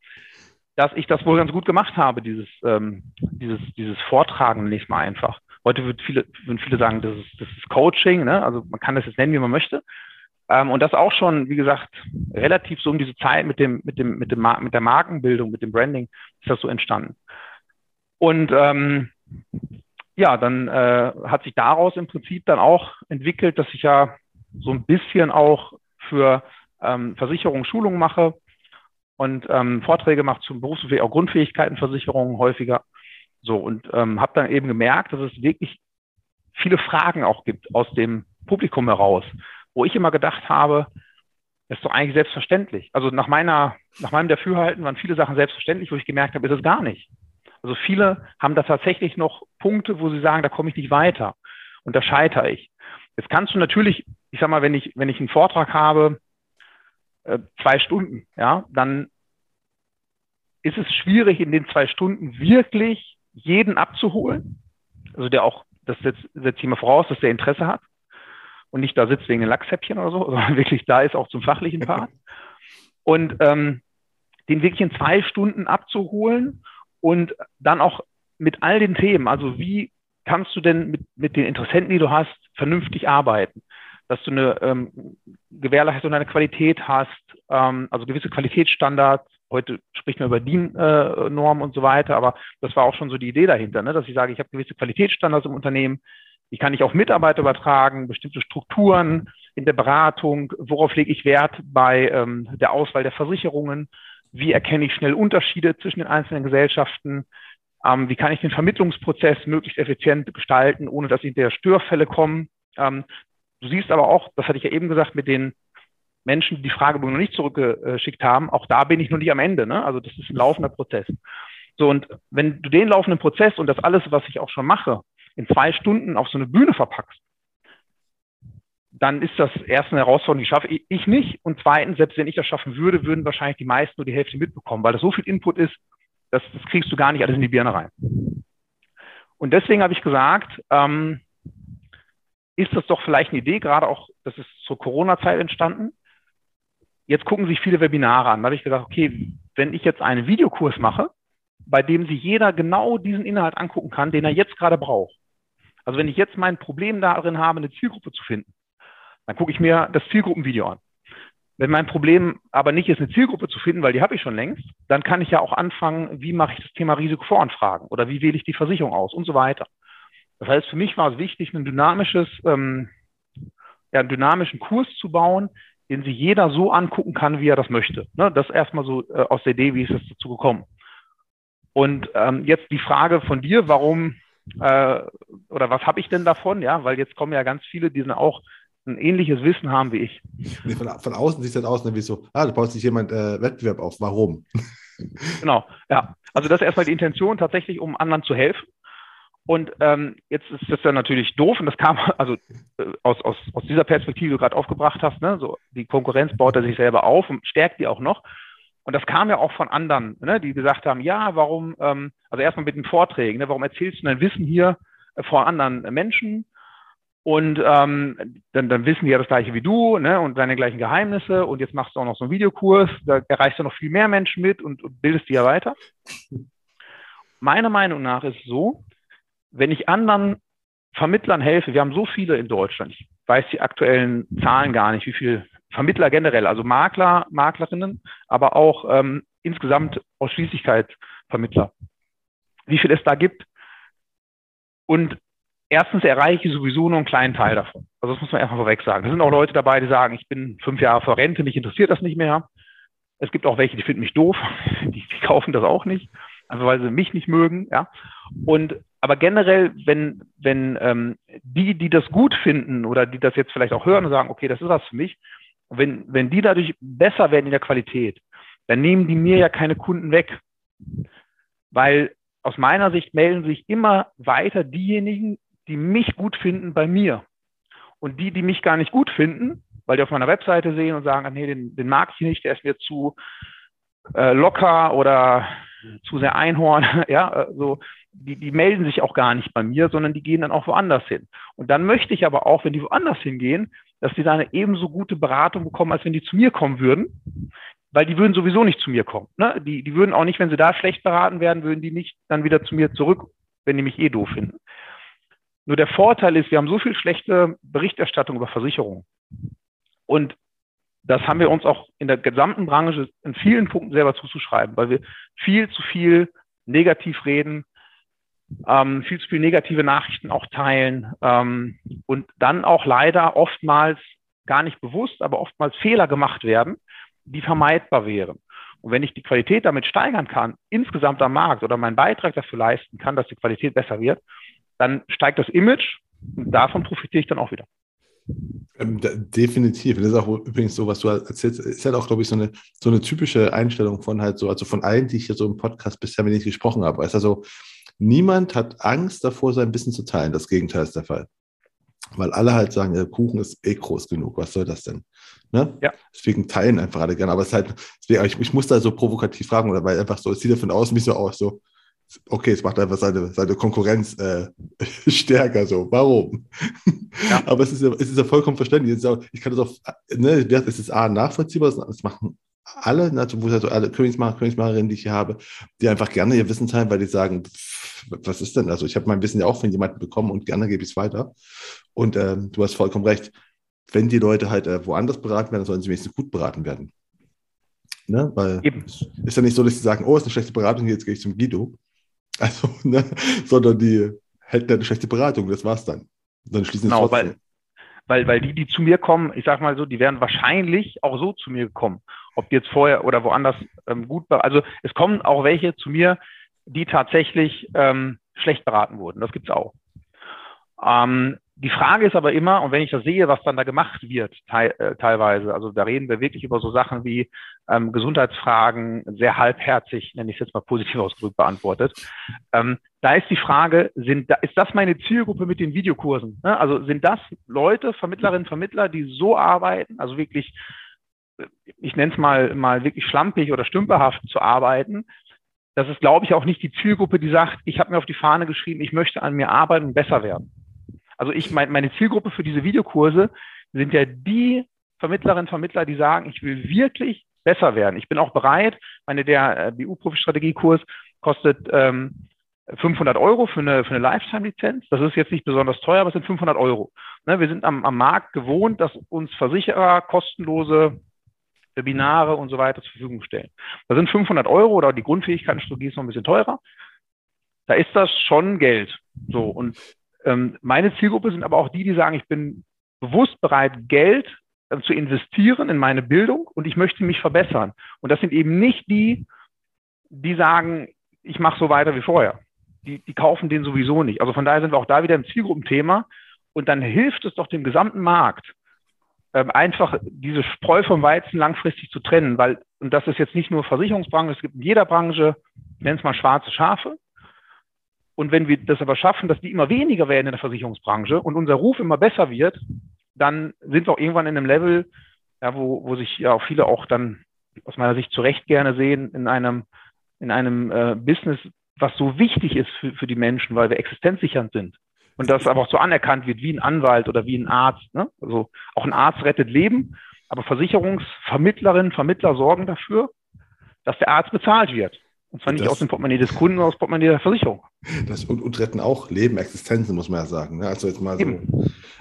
dass ich das wohl ganz gut gemacht habe, dieses, ähm, dieses, dieses Vortragen nicht mal einfach. Heute wird viele, würden viele sagen, das ist, das ist Coaching, ne? also man kann das jetzt nennen, wie man möchte. Ähm, und das auch schon, wie gesagt, relativ so um diese Zeit mit dem, mit dem, mit dem, mit der Markenbildung, mit dem Branding ist das so entstanden. Und ähm, ja, dann äh, hat sich daraus im Prinzip dann auch entwickelt, dass ich ja so ein bisschen auch für ähm, Versicherungen Schulungen mache, und ähm, Vorträge macht zum Berufs- auch Grundfähigkeitenversicherungen häufiger. So, und ähm, habe dann eben gemerkt, dass es wirklich viele Fragen auch gibt aus dem Publikum heraus, wo ich immer gedacht habe, das ist doch eigentlich selbstverständlich. Also nach meiner, nach meinem Dafürhalten waren viele Sachen selbstverständlich, wo ich gemerkt habe, ist es gar nicht. Also viele haben da tatsächlich noch Punkte, wo sie sagen, da komme ich nicht weiter und da scheitere ich. Jetzt kannst du natürlich, ich sag mal, wenn ich, wenn ich einen Vortrag habe, äh, zwei Stunden, ja, dann ist es schwierig, in den zwei Stunden wirklich jeden abzuholen. Also der auch, das setzt, setzt ich mal voraus, dass der Interesse hat und nicht da sitzt wegen den Lachshäppchen oder so, sondern wirklich da ist auch zum fachlichen Part. Und ähm, den wirklich in zwei Stunden abzuholen und dann auch mit all den Themen, also wie kannst du denn mit, mit den Interessenten, die du hast, vernünftig arbeiten? Dass du eine ähm, Gewährleistung deiner Qualität hast, ähm, also gewisse Qualitätsstandards. Heute spricht man über DIN-Normen und so weiter, aber das war auch schon so die Idee dahinter, ne? dass ich sage, ich habe gewisse Qualitätsstandards im Unternehmen, die kann ich auf Mitarbeiter übertragen, bestimmte Strukturen in der Beratung, worauf lege ich Wert bei ähm, der Auswahl der Versicherungen, wie erkenne ich schnell Unterschiede zwischen den einzelnen Gesellschaften, ähm, wie kann ich den Vermittlungsprozess möglichst effizient gestalten, ohne dass hinterher Störfälle kommen. Ähm, du siehst aber auch, das hatte ich ja eben gesagt, mit den Menschen, die die Fragebogen noch nicht zurückgeschickt haben, auch da bin ich noch nicht am Ende. Ne? Also das ist ein laufender Prozess. So, und wenn du den laufenden Prozess und das alles, was ich auch schon mache, in zwei Stunden auf so eine Bühne verpackst, dann ist das erst eine Herausforderung, die schaffe ich nicht. Und zweitens, selbst wenn ich das schaffen würde, würden wahrscheinlich die meisten nur die Hälfte mitbekommen, weil das so viel Input ist, das, das kriegst du gar nicht alles in die Birne rein. Und deswegen habe ich gesagt, ähm, ist das doch vielleicht eine Idee, gerade auch, das ist zur Corona-Zeit entstanden. Jetzt gucken sich viele Webinare an. Da habe ich gesagt, okay, wenn ich jetzt einen Videokurs mache, bei dem sich jeder genau diesen Inhalt angucken kann, den er jetzt gerade braucht. Also wenn ich jetzt mein Problem darin habe, eine Zielgruppe zu finden, dann gucke ich mir das Zielgruppenvideo an. Wenn mein Problem aber nicht ist, eine Zielgruppe zu finden, weil die habe ich schon längst, dann kann ich ja auch anfangen, wie mache ich das Thema Risikovoranfragen oder wie wähle ich die Versicherung aus und so weiter. Das heißt, für mich war es wichtig, ein dynamisches, ähm, ja, einen dynamischen Kurs zu bauen, den sich jeder so angucken kann, wie er das möchte. Ne, das erstmal so äh, aus der Idee, wie ist es dazu gekommen. Und ähm, jetzt die Frage von dir, warum äh, oder was habe ich denn davon? Ja, weil jetzt kommen ja ganz viele, die sind auch ein ähnliches Wissen haben wie ich. Nee, von, von, außen sieht es dann aus, ne, wie so, ah, da baut sich jemand äh, Wettbewerb auf. Warum? Genau, ja. Also das ist erstmal die Intention, tatsächlich, um anderen zu helfen. Und ähm, jetzt ist das dann natürlich doof und das kam also äh, aus, aus, aus dieser Perspektive, die du gerade aufgebracht hast, ne? so die Konkurrenz baut er sich selber auf und stärkt die auch noch. Und das kam ja auch von anderen, ne? die gesagt haben, ja, warum, ähm, also erstmal mit den Vorträgen, ne? warum erzählst du dein Wissen hier äh, vor anderen Menschen? Und ähm, dann, dann wissen die ja das gleiche wie du ne, und deine gleichen Geheimnisse. Und jetzt machst du auch noch so einen Videokurs, da erreichst du noch viel mehr Menschen mit und, und bildest die ja weiter. Meiner Meinung nach ist es so, wenn ich anderen Vermittlern helfe, wir haben so viele in Deutschland, ich weiß die aktuellen Zahlen gar nicht, wie viele Vermittler generell, also Makler, Maklerinnen, aber auch ähm, insgesamt Ausschließlichkeit Vermittler, wie viel es da gibt. Und erstens erreiche ich sowieso nur einen kleinen Teil davon. Also das muss man erstmal vorweg sagen. Es sind auch Leute dabei, die sagen, ich bin fünf Jahre vor Rente, mich interessiert das nicht mehr. Es gibt auch welche, die finden mich doof, die, die kaufen das auch nicht, einfach weil sie mich nicht mögen. Ja. Und aber generell, wenn, wenn ähm, die, die das gut finden oder die das jetzt vielleicht auch hören und sagen, okay, das ist was für mich, wenn, wenn die dadurch besser werden in der Qualität, dann nehmen die mir ja keine Kunden weg. Weil aus meiner Sicht melden sich immer weiter diejenigen, die mich gut finden bei mir. Und die, die mich gar nicht gut finden, weil die auf meiner Webseite sehen und sagen, nee, den, den mag ich nicht, der ist mir zu äh, locker oder zu sehr Einhorn, ja, äh, so, die, die melden sich auch gar nicht bei mir, sondern die gehen dann auch woanders hin. Und dann möchte ich aber auch, wenn die woanders hingehen, dass die da eine ebenso gute Beratung bekommen, als wenn die zu mir kommen würden, weil die würden sowieso nicht zu mir kommen. Ne? Die, die würden auch nicht, wenn sie da schlecht beraten werden, würden die nicht dann wieder zu mir zurück, wenn die mich eh doof finden. Nur der Vorteil ist, wir haben so viel schlechte Berichterstattung über Versicherungen. Und das haben wir uns auch in der gesamten Branche in vielen Punkten selber zuzuschreiben, weil wir viel zu viel negativ reden, ähm, viel zu viel negative Nachrichten auch teilen ähm, und dann auch leider oftmals gar nicht bewusst, aber oftmals Fehler gemacht werden, die vermeidbar wären. Und wenn ich die Qualität damit steigern kann, insgesamt am Markt oder meinen Beitrag dafür leisten kann, dass die Qualität besser wird, dann steigt das Image und davon profitiere ich dann auch wieder. Ähm, definitiv. Das ist auch übrigens so, was du erzählst, ist halt auch, glaube ich, so eine, so eine typische Einstellung von halt so, also von allen, die ich hier so im Podcast bisher mit nicht gesprochen habe. Ist also, niemand hat Angst davor, sein Wissen zu teilen. Das Gegenteil ist der Fall. Weil alle halt sagen, der Kuchen ist eh groß genug, was soll das denn? Ne? Ja. Deswegen teilen einfach alle gerne. Aber es ist halt, deswegen, ich, ich muss da so provokativ fragen, oder weil einfach so, es sieht ja von außen nicht so aus, so, okay, es macht einfach seine, seine Konkurrenz äh, stärker so. Warum? Ja. Aber es ist, ja, es ist ja vollkommen verständlich. ich kann das auch, ne, es ist A, nachvollziehbar, das machen alle, also, wo also alle Königsmacher, Königsmacherinnen, die ich hier habe, die einfach gerne ihr Wissen teilen, weil die sagen, pff, was ist denn? Also ich habe mein Wissen ja auch von jemandem bekommen und gerne gebe ich es weiter. Und ähm, du hast vollkommen recht. Wenn die Leute halt äh, woanders beraten werden, sollen sie wenigstens gut beraten werden. Ne? Weil Eben. es ist ja nicht so, dass sie sagen, oh, ist eine schlechte Beratung, jetzt gehe ich zum Guido. Also, ne? sondern die hätten eine schlechte Beratung, das war's dann. dann schließen genau, weil, weil, weil die, die zu mir kommen, ich sag mal so, die wären wahrscheinlich auch so zu mir gekommen. Ob die jetzt vorher oder woanders ähm, gut, also es kommen auch welche zu mir, die tatsächlich ähm, schlecht beraten wurden. Das gibt's auch. Ähm, die Frage ist aber immer, und wenn ich das sehe, was dann da gemacht wird, te äh, teilweise, also da reden wir wirklich über so Sachen wie ähm, Gesundheitsfragen, sehr halbherzig, nenne ich es jetzt mal positiv ausgedrückt, beantwortet. Ähm, da ist die Frage, sind da, ist das meine Zielgruppe mit den Videokursen? Ne? Also sind das Leute, Vermittlerinnen, Vermittler, die so arbeiten, also wirklich, ich nenne es mal, mal wirklich schlampig oder stümperhaft zu arbeiten, das ist, glaube ich, auch nicht die Zielgruppe, die sagt, ich habe mir auf die Fahne geschrieben, ich möchte an mir arbeiten und besser werden. Also ich mein, meine Zielgruppe für diese Videokurse sind ja die Vermittlerinnen, Vermittler, die sagen, ich will wirklich besser werden. Ich bin auch bereit, meine der äh, BU-Profi-Strategie-Kurs kostet ähm, 500 Euro für eine, für eine Lifetime-Lizenz. Das ist jetzt nicht besonders teuer, aber es sind 500 Euro. Ne, wir sind am, am Markt gewohnt, dass uns Versicherer kostenlose Webinare und so weiter zur Verfügung stellen. Da sind 500 Euro oder die Grundfähigkeitenstrategie ist noch ein bisschen teurer. Da ist das schon Geld. So. Und ähm, meine Zielgruppe sind aber auch die, die sagen, ich bin bewusst bereit, Geld äh, zu investieren in meine Bildung und ich möchte mich verbessern. Und das sind eben nicht die, die sagen, ich mache so weiter wie vorher. Die, die kaufen den sowieso nicht. Also von daher sind wir auch da wieder im Zielgruppenthema. Und dann hilft es doch dem gesamten Markt, ähm, einfach diese Spreu vom Weizen langfristig zu trennen, weil, und das ist jetzt nicht nur Versicherungsbranche, es gibt in jeder Branche, nenn es mal schwarze Schafe. Und wenn wir das aber schaffen, dass die immer weniger werden in der Versicherungsbranche und unser Ruf immer besser wird, dann sind wir auch irgendwann in einem Level, ja, wo, wo sich ja auch viele auch dann aus meiner Sicht zu Recht gerne sehen, in einem, in einem äh, Business, was so wichtig ist für, für die Menschen, weil wir existenzsichernd sind. Und das aber auch so anerkannt wird wie ein Anwalt oder wie ein Arzt. Ne? Also auch ein Arzt rettet Leben, aber Versicherungsvermittlerinnen, Vermittler sorgen dafür, dass der Arzt bezahlt wird. Und zwar nicht das, aus dem Portemonnaie des Kunden, sondern aus dem Portemonnaie der Versicherung. Das, und, und retten auch Leben, Existenzen, muss man ja sagen. Ne? Also jetzt mal so.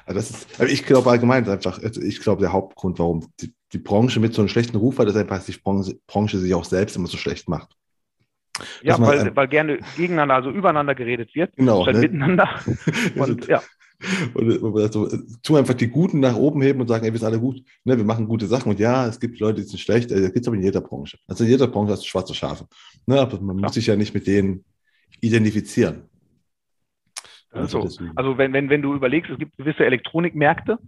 Also das ist, also ich glaube allgemein einfach, also ich glaube, der Hauptgrund, warum die, die Branche mit so einem schlechten Ruf hat, ist einfach, dass die Branche, Branche sich auch selbst immer so schlecht macht. Ja, weil, ein, weil gerne gegeneinander, also übereinander geredet wird, genau, statt ne? miteinander. und ja. Und also, tu einfach die Guten nach oben heben und sagen, ey, wir sind alle gut, ne, wir machen gute Sachen. Und ja, es gibt Leute, die sind schlecht, das gibt es aber in jeder Branche. Also in jeder Branche hast du schwarze Schafe. Ne, aber man ja. muss sich ja nicht mit denen identifizieren. Also, also, also wenn, wenn, wenn du überlegst, es gibt gewisse Elektronikmärkte,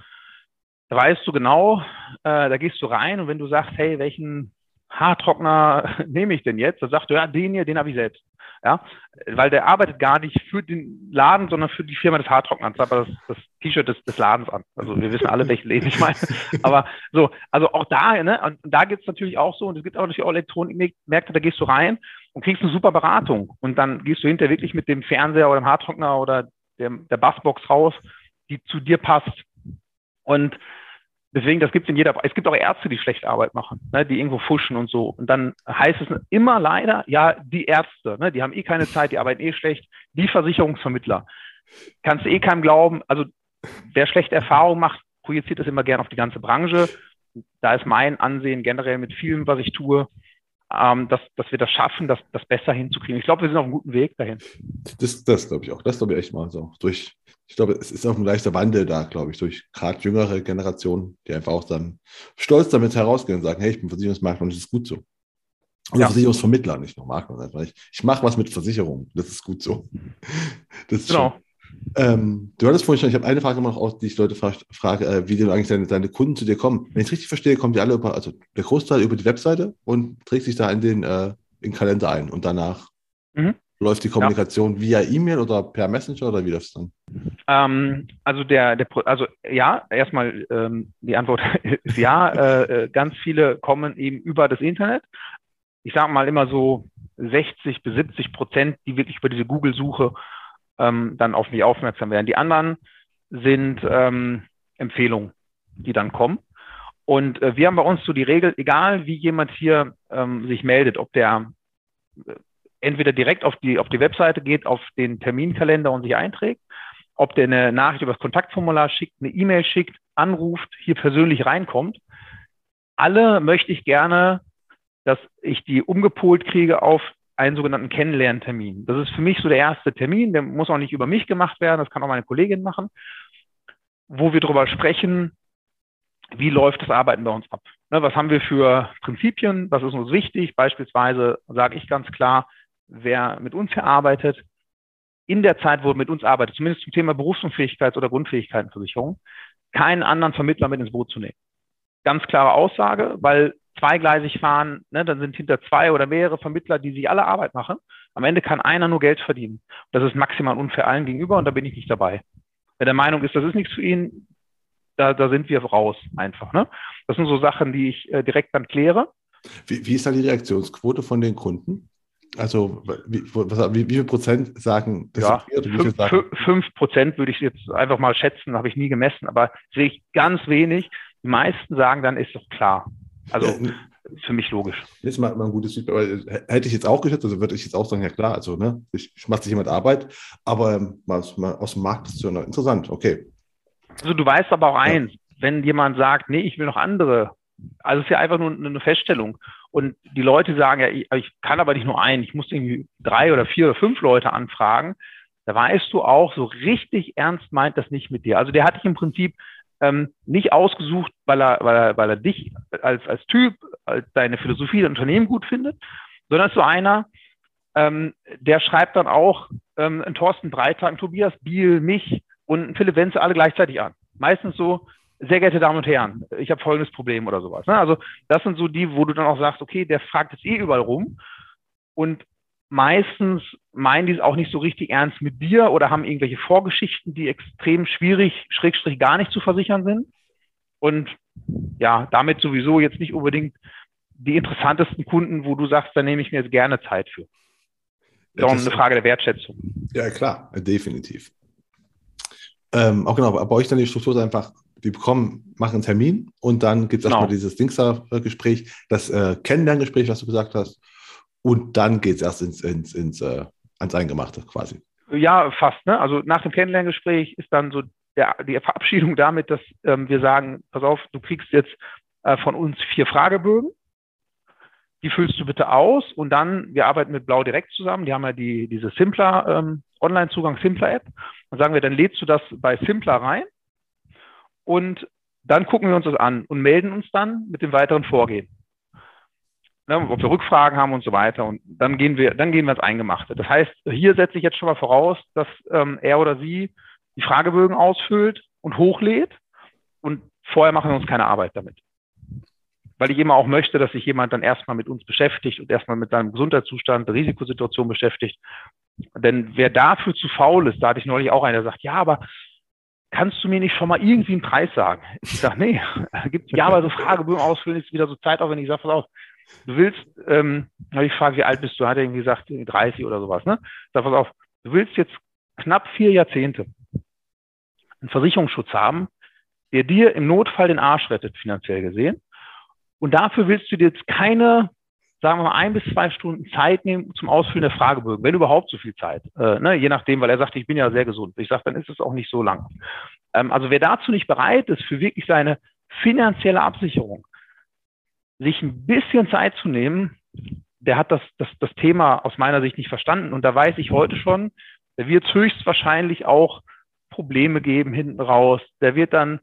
da weißt du genau, äh, da gehst du rein und wenn du sagst, hey, welchen Haartrockner nehme ich denn jetzt? Dann sagt du, ja, den hier, den habe ich selbst. Ja, weil der arbeitet gar nicht für den Laden, sondern für die Firma des Haartrockners, aber das, das T-Shirt des, des Ladens an. Also wir wissen alle, welchen Läden ich meine. Aber so, also auch da, ne, und da gibt es natürlich auch so, und es gibt auch natürlich auch Elektronikmärkte, da gehst du rein und kriegst eine super Beratung. Und dann gehst du hinterher wirklich mit dem Fernseher oder dem Haartrockner oder der, der Bassbox raus, die zu dir passt. Und Deswegen, das gibt es in jeder, es gibt auch Ärzte, die schlechte Arbeit machen, ne, die irgendwo fuschen und so. Und dann heißt es immer leider, ja, die Ärzte, ne, die haben eh keine Zeit, die arbeiten eh schlecht, die Versicherungsvermittler. Kannst du eh keinem glauben. Also, wer schlechte Erfahrungen macht, projiziert das immer gerne auf die ganze Branche. Da ist mein Ansehen generell mit vielem, was ich tue, ähm, dass, dass wir das schaffen, das, das besser hinzukriegen. Ich glaube, wir sind auf einem guten Weg dahin. Das, das glaube ich auch. Das glaube ich echt mal so. Durch ich glaube, es ist auch ein leichter Wandel da, glaube ich, durch gerade jüngere Generationen, die einfach auch dann stolz damit herausgehen und sagen, hey, ich bin Versicherungsmakler und es ist gut so. Und ja. Versicherungsvermittler, nicht nur Makler. Ich, ich mache was mit Versicherungen. Das ist gut so. Das ist genau. Ähm, du hattest vorhin schon, ich habe eine Frage noch, aus, die ich Leute frage, frage äh, wie denn eigentlich deine, deine, Kunden zu dir kommen. Wenn ich es richtig verstehe, kommen die alle über, also der Großteil über die Webseite und trägt sich da in den, äh, in den Kalender ein und danach mhm. läuft die Kommunikation ja. via E-Mail oder per Messenger oder wie läuft es dann? Ähm, also der, der, also ja, erstmal ähm, die Antwort ist ja. Äh, äh, ganz viele kommen eben über das Internet. Ich sage mal immer so 60 bis 70 Prozent, die wirklich über diese Google-Suche ähm, dann auf mich aufmerksam werden. Die anderen sind ähm, Empfehlungen, die dann kommen. Und äh, wir haben bei uns so die Regel, egal wie jemand hier ähm, sich meldet, ob der äh, entweder direkt auf die, auf die Webseite geht, auf den Terminkalender und sich einträgt, ob der eine Nachricht über das Kontaktformular schickt, eine E-Mail schickt, anruft, hier persönlich reinkommt. Alle möchte ich gerne, dass ich die umgepolt kriege auf einen sogenannten Kennenlerntermin. Das ist für mich so der erste Termin, der muss auch nicht über mich gemacht werden, das kann auch meine Kollegin machen, wo wir darüber sprechen, wie läuft das Arbeiten bei uns ab? Ne, was haben wir für Prinzipien? Was ist uns wichtig? Beispielsweise sage ich ganz klar, wer mit uns hier arbeitet, in der Zeit, wo mit uns arbeitet, zumindest zum Thema Berufsunfähigkeits- oder Grundfähigkeitenversicherung, keinen anderen Vermittler mit ins Boot zu nehmen. Ganz klare Aussage, weil zweigleisig fahren, ne, dann sind hinter zwei oder mehrere Vermittler, die sich alle Arbeit machen. Am Ende kann einer nur Geld verdienen. Das ist maximal unfair allen gegenüber und da bin ich nicht dabei. Wer der Meinung ist, das ist nichts für ihn, da, da sind wir raus einfach. Ne? Das sind so Sachen, die ich äh, direkt dann kläre. Wie, wie ist da die Reaktionsquote von den Kunden? Also wie, was, wie, wie viel Prozent sagen das? Ja, fünf, sagen? fünf Prozent würde ich jetzt einfach mal schätzen, habe ich nie gemessen, aber sehe ich ganz wenig. Die meisten sagen dann, ist doch klar. Also für mich logisch. Jetzt mal, mal ein gutes Feedback. Äh, hätte ich jetzt auch geschätzt, also würde ich jetzt auch sagen, ja klar, also ne, ich, ich mache sich jemand Arbeit, aber ähm, mal, mal aus dem Markt ist es ja interessant, okay. Also du weißt aber auch eins, ja. wenn jemand sagt, nee, ich will noch andere, also es ist ja einfach nur eine Feststellung. Und die Leute sagen, ja, ich, ich kann aber nicht nur einen, ich muss irgendwie drei oder vier oder fünf Leute anfragen. Da weißt du auch, so richtig ernst meint das nicht mit dir. Also der hat dich im Prinzip ähm, nicht ausgesucht, weil er, weil er, weil er dich als, als Typ, als deine Philosophie, dein Unternehmen gut findet, sondern so einer, ähm, der schreibt dann auch ähm, einen Thorsten Breitag, Tobias Biel, mich und Philipp Wenze alle gleichzeitig an. Meistens so, sehr geehrte Damen und Herren, ich habe folgendes Problem oder sowas. Ne? Also das sind so die, wo du dann auch sagst, okay, der fragt jetzt eh überall rum. Und meistens meinen die es auch nicht so richtig ernst mit dir oder haben irgendwelche Vorgeschichten, die extrem schwierig, schrägstrich gar nicht zu versichern sind. Und ja, damit sowieso jetzt nicht unbedingt die interessantesten Kunden, wo du sagst, da nehme ich mir jetzt gerne Zeit für. Das ist auch eine Frage der Wertschätzung. Ja, klar, definitiv. Ähm, auch genau, bei euch dann die Struktur ist einfach, wir bekommen, machen einen Termin und dann gibt es genau. erstmal dieses Dingster-Gespräch, das äh, Kennenlerngespräch, was du gesagt hast. Und dann geht es erst ins, ins, ins, äh, ans Eingemachte quasi. Ja, fast. Ne? Also nach dem Kennenlerngespräch ist dann so der, die Verabschiedung damit, dass ähm, wir sagen, pass auf, du kriegst jetzt äh, von uns vier Fragebögen. Die füllst du bitte aus und dann, wir arbeiten mit Blau direkt zusammen, die haben ja die, diese Simpler, ähm, Online-Zugang Simpler App. Dann sagen wir, dann lädst du das bei Simpler rein und dann gucken wir uns das an und melden uns dann mit dem weiteren Vorgehen ne, ob wir Rückfragen haben und so weiter. Und dann gehen wir, dann gehen wir ins Eingemachte. Das heißt, hier setze ich jetzt schon mal voraus, dass ähm, er oder sie die Fragebögen ausfüllt und hochlädt. Und vorher machen wir uns keine Arbeit damit. Weil ich immer auch möchte, dass sich jemand dann erstmal mit uns beschäftigt und erstmal mit seinem Gesundheitszustand, Risikosituation beschäftigt. Denn wer dafür zu faul ist, da hatte ich neulich auch einer, der sagt, ja, aber kannst du mir nicht schon mal irgendwie einen Preis sagen? Ich sage, nee, gibt ja, aber so Fragebögen ausfüllen ist wieder so zeitaufwendig. Ich sage, pass auf, du willst, ähm, habe ich gefragt, wie alt bist du? Hat er irgendwie gesagt, 30 oder sowas, ne? Sag, pass auf, du willst jetzt knapp vier Jahrzehnte einen Versicherungsschutz haben, der dir im Notfall den Arsch rettet, finanziell gesehen. Und dafür willst du dir jetzt keine, sagen wir mal, ein bis zwei Stunden Zeit nehmen zum Ausfüllen der Fragebögen, wenn überhaupt so viel Zeit. Äh, ne? Je nachdem, weil er sagt, ich bin ja sehr gesund. Ich sage, dann ist es auch nicht so lang. Ähm, also wer dazu nicht bereit ist, für wirklich seine finanzielle Absicherung sich ein bisschen Zeit zu nehmen, der hat das, das, das Thema aus meiner Sicht nicht verstanden. Und da weiß ich heute schon, der wird höchstwahrscheinlich auch Probleme geben hinten raus. Der wird dann,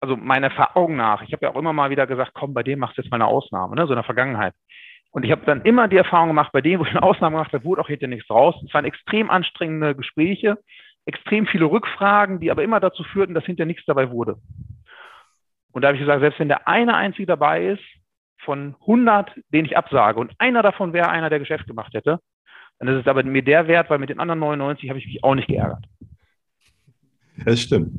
also meiner Erfahrung nach, ich habe ja auch immer mal wieder gesagt, komm, bei dem machst du jetzt mal eine Ausnahme, ne, so in der Vergangenheit. Und ich habe dann immer die Erfahrung gemacht, bei denen, wo ich eine Ausnahme gemacht habe, wurde auch hinter nichts raus. Es waren extrem anstrengende Gespräche, extrem viele Rückfragen, die aber immer dazu führten, dass hinter nichts dabei wurde. Und da habe ich gesagt, selbst wenn der eine einzige dabei ist, von 100, den ich absage, und einer davon wäre einer, der Geschäft gemacht hätte, dann ist es aber mir der Wert, weil mit den anderen 99 habe ich mich auch nicht geärgert. Das stimmt.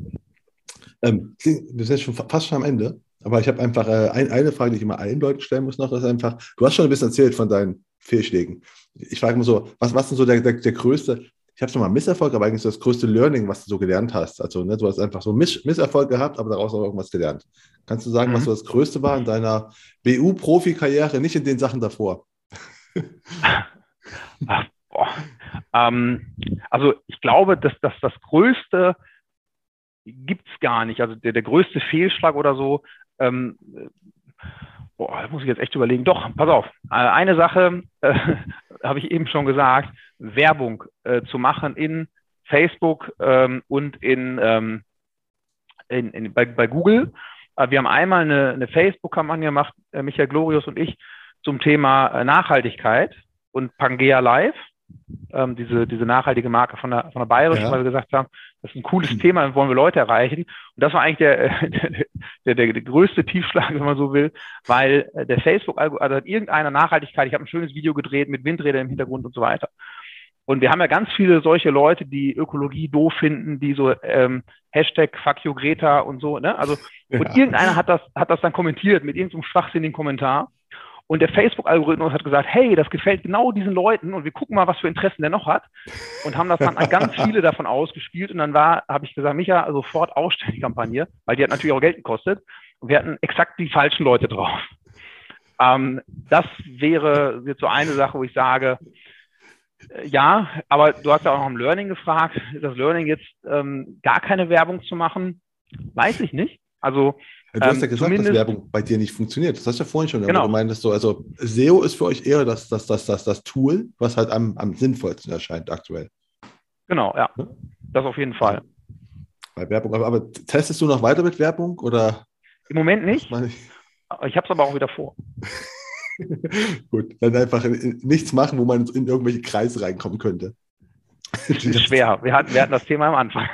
Ähm, wir sind schon fast schon am Ende. Aber ich habe einfach äh, ein, eine Frage, die ich immer allen Leuten stellen muss noch, ist einfach, du hast schon ein bisschen erzählt von deinen Fehlschlägen. Ich frage mich so, was, was ist so der, der, der größte, ich habe schon mal Misserfolg, aber eigentlich so das größte Learning, was du so gelernt hast. Also ne, du hast einfach so Miss Misserfolg gehabt, aber daraus auch irgendwas gelernt. Kannst du sagen, mhm. was so das Größte war in deiner BU-Profi-Karriere, nicht in den Sachen davor? Ach, ähm, also ich glaube, dass, dass das Größte gibt es gar nicht. Also der, der größte Fehlschlag oder so ähm, boah, da muss ich jetzt echt überlegen. Doch, pass auf. Äh, eine Sache äh, habe ich eben schon gesagt: Werbung äh, zu machen in Facebook ähm, und in, ähm, in, in bei, bei, Google. Äh, wir haben einmal eine, eine Facebook-Kampagne gemacht, äh, Michael Glorius und ich, zum Thema äh, Nachhaltigkeit und Pangea Live ähm, diese, diese nachhaltige Marke von der, von der Bayerischen, ja. weil wir gesagt haben, das ist ein cooles. Thema, dann wollen wir Leute erreichen. Und das war eigentlich der, der, der, der größte Tiefschlag, wenn man so will, weil der Facebook, also hat irgendeiner Nachhaltigkeit, ich habe ein schönes Video gedreht mit Windrädern im Hintergrund und so weiter. Und wir haben ja ganz viele solche Leute, die Ökologie doof finden, die so ähm, Hashtag Fuck you Greta und so, ne? Also, und ja. irgendeiner hat das, hat das dann kommentiert mit irgendeinem schwachsinnigen Kommentar. Und der Facebook-Algorithmus hat gesagt, hey, das gefällt genau diesen Leuten und wir gucken mal, was für Interessen der noch hat. Und haben das dann an ganz viele davon ausgespielt. Und dann war, habe ich gesagt, Micha, sofort Kampagne, weil die hat natürlich auch Geld gekostet. Und wir hatten exakt die falschen Leute drauf. Ähm, das wäre jetzt so eine Sache, wo ich sage, äh, ja, aber du hast ja auch noch im Learning gefragt. Das Learning jetzt ähm, gar keine Werbung zu machen, weiß ich nicht. Also Du hast ja ähm, gesagt, dass Werbung bei dir nicht funktioniert. Das hast du ja vorhin schon. Genau. Du meintest so, also SEO ist für euch eher das, das, das, das, das Tool, was halt am, am sinnvollsten erscheint aktuell. Genau, ja. Das auf jeden Fall. Bei Werbung. Aber, aber testest du noch weiter mit Werbung oder? Im Moment nicht. Ich, ich habe es aber auch wieder vor. Gut, dann einfach nichts machen, wo man in irgendwelche Kreise reinkommen könnte. Das ist schwer. Wir hatten, wir hatten das Thema am Anfang.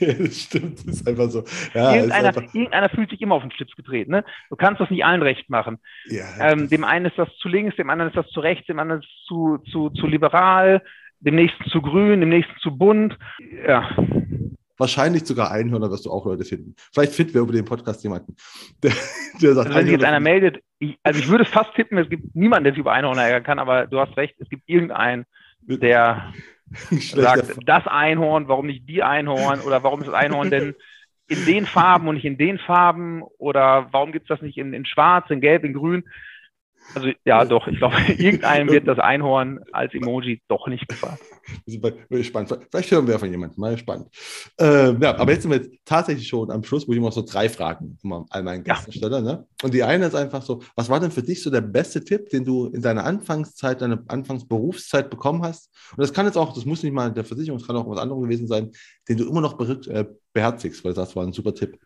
ja, das stimmt, das ist einfach so. Ja, irgendeiner, einfach... irgendeiner, fühlt sich immer auf den Schlips getreten. Ne? Du kannst das nicht allen recht machen. Ja, ähm, dem einen ist das zu links, dem anderen ist das zu rechts, dem anderen ist zu, zu, zu liberal, dem nächsten zu grün, dem nächsten zu bunt. Ja. Wahrscheinlich sogar Einhörner wirst du auch Leute finden. Vielleicht finden wir über den Podcast jemanden, der, der sagt. Also wenn sich jetzt einer meldet, ich, also ich würde fast tippen, es gibt niemanden, der sich über Einhörner ärgern kann, aber du hast recht, es gibt irgendeinen, der sagt, das Einhorn, warum nicht die Einhorn oder warum ist das Einhorn denn in den Farben und nicht in den Farben oder warum gibt es das nicht in, in schwarz, in gelb, in grün? Also ja, doch, ich glaube, irgendeinem wird das Einhorn als Emoji doch nicht gefallen. Spannend. Vielleicht hören wir von jemandem, mal spannend. Ähm, ja, aber jetzt sind wir tatsächlich schon am Schluss, wo ich immer so drei Fragen immer all meinen Gästen ja. stelle. Ne? Und die eine ist einfach so, was war denn für dich so der beste Tipp, den du in deiner Anfangszeit, deiner Anfangsberufszeit bekommen hast? Und das kann jetzt auch, das muss nicht mal der Versicherung, das kann auch was anderes gewesen sein, den du immer noch äh, beherzigst, weil das war ein super Tipp.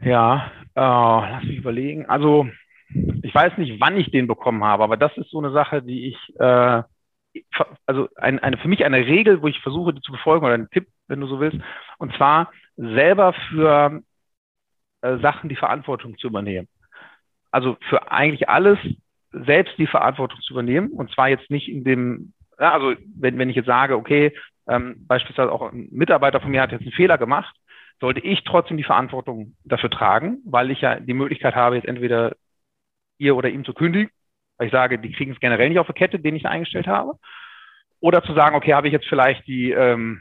Ja, äh, lass mich überlegen. Also ich weiß nicht, wann ich den bekommen habe, aber das ist so eine Sache, die ich, äh, also ein, eine, für mich eine Regel, wo ich versuche, die zu befolgen oder ein Tipp, wenn du so willst, und zwar selber für äh, Sachen die Verantwortung zu übernehmen. Also für eigentlich alles selbst die Verantwortung zu übernehmen und zwar jetzt nicht in dem, ja, also wenn, wenn ich jetzt sage, okay, ähm, beispielsweise auch ein Mitarbeiter von mir hat jetzt einen Fehler gemacht, sollte ich trotzdem die Verantwortung dafür tragen, weil ich ja die Möglichkeit habe, jetzt entweder ihr oder ihm zu kündigen, weil ich sage, die kriegen es generell nicht auf der Kette, den ich eingestellt habe. Oder zu sagen, okay, habe ich jetzt vielleicht die, ähm,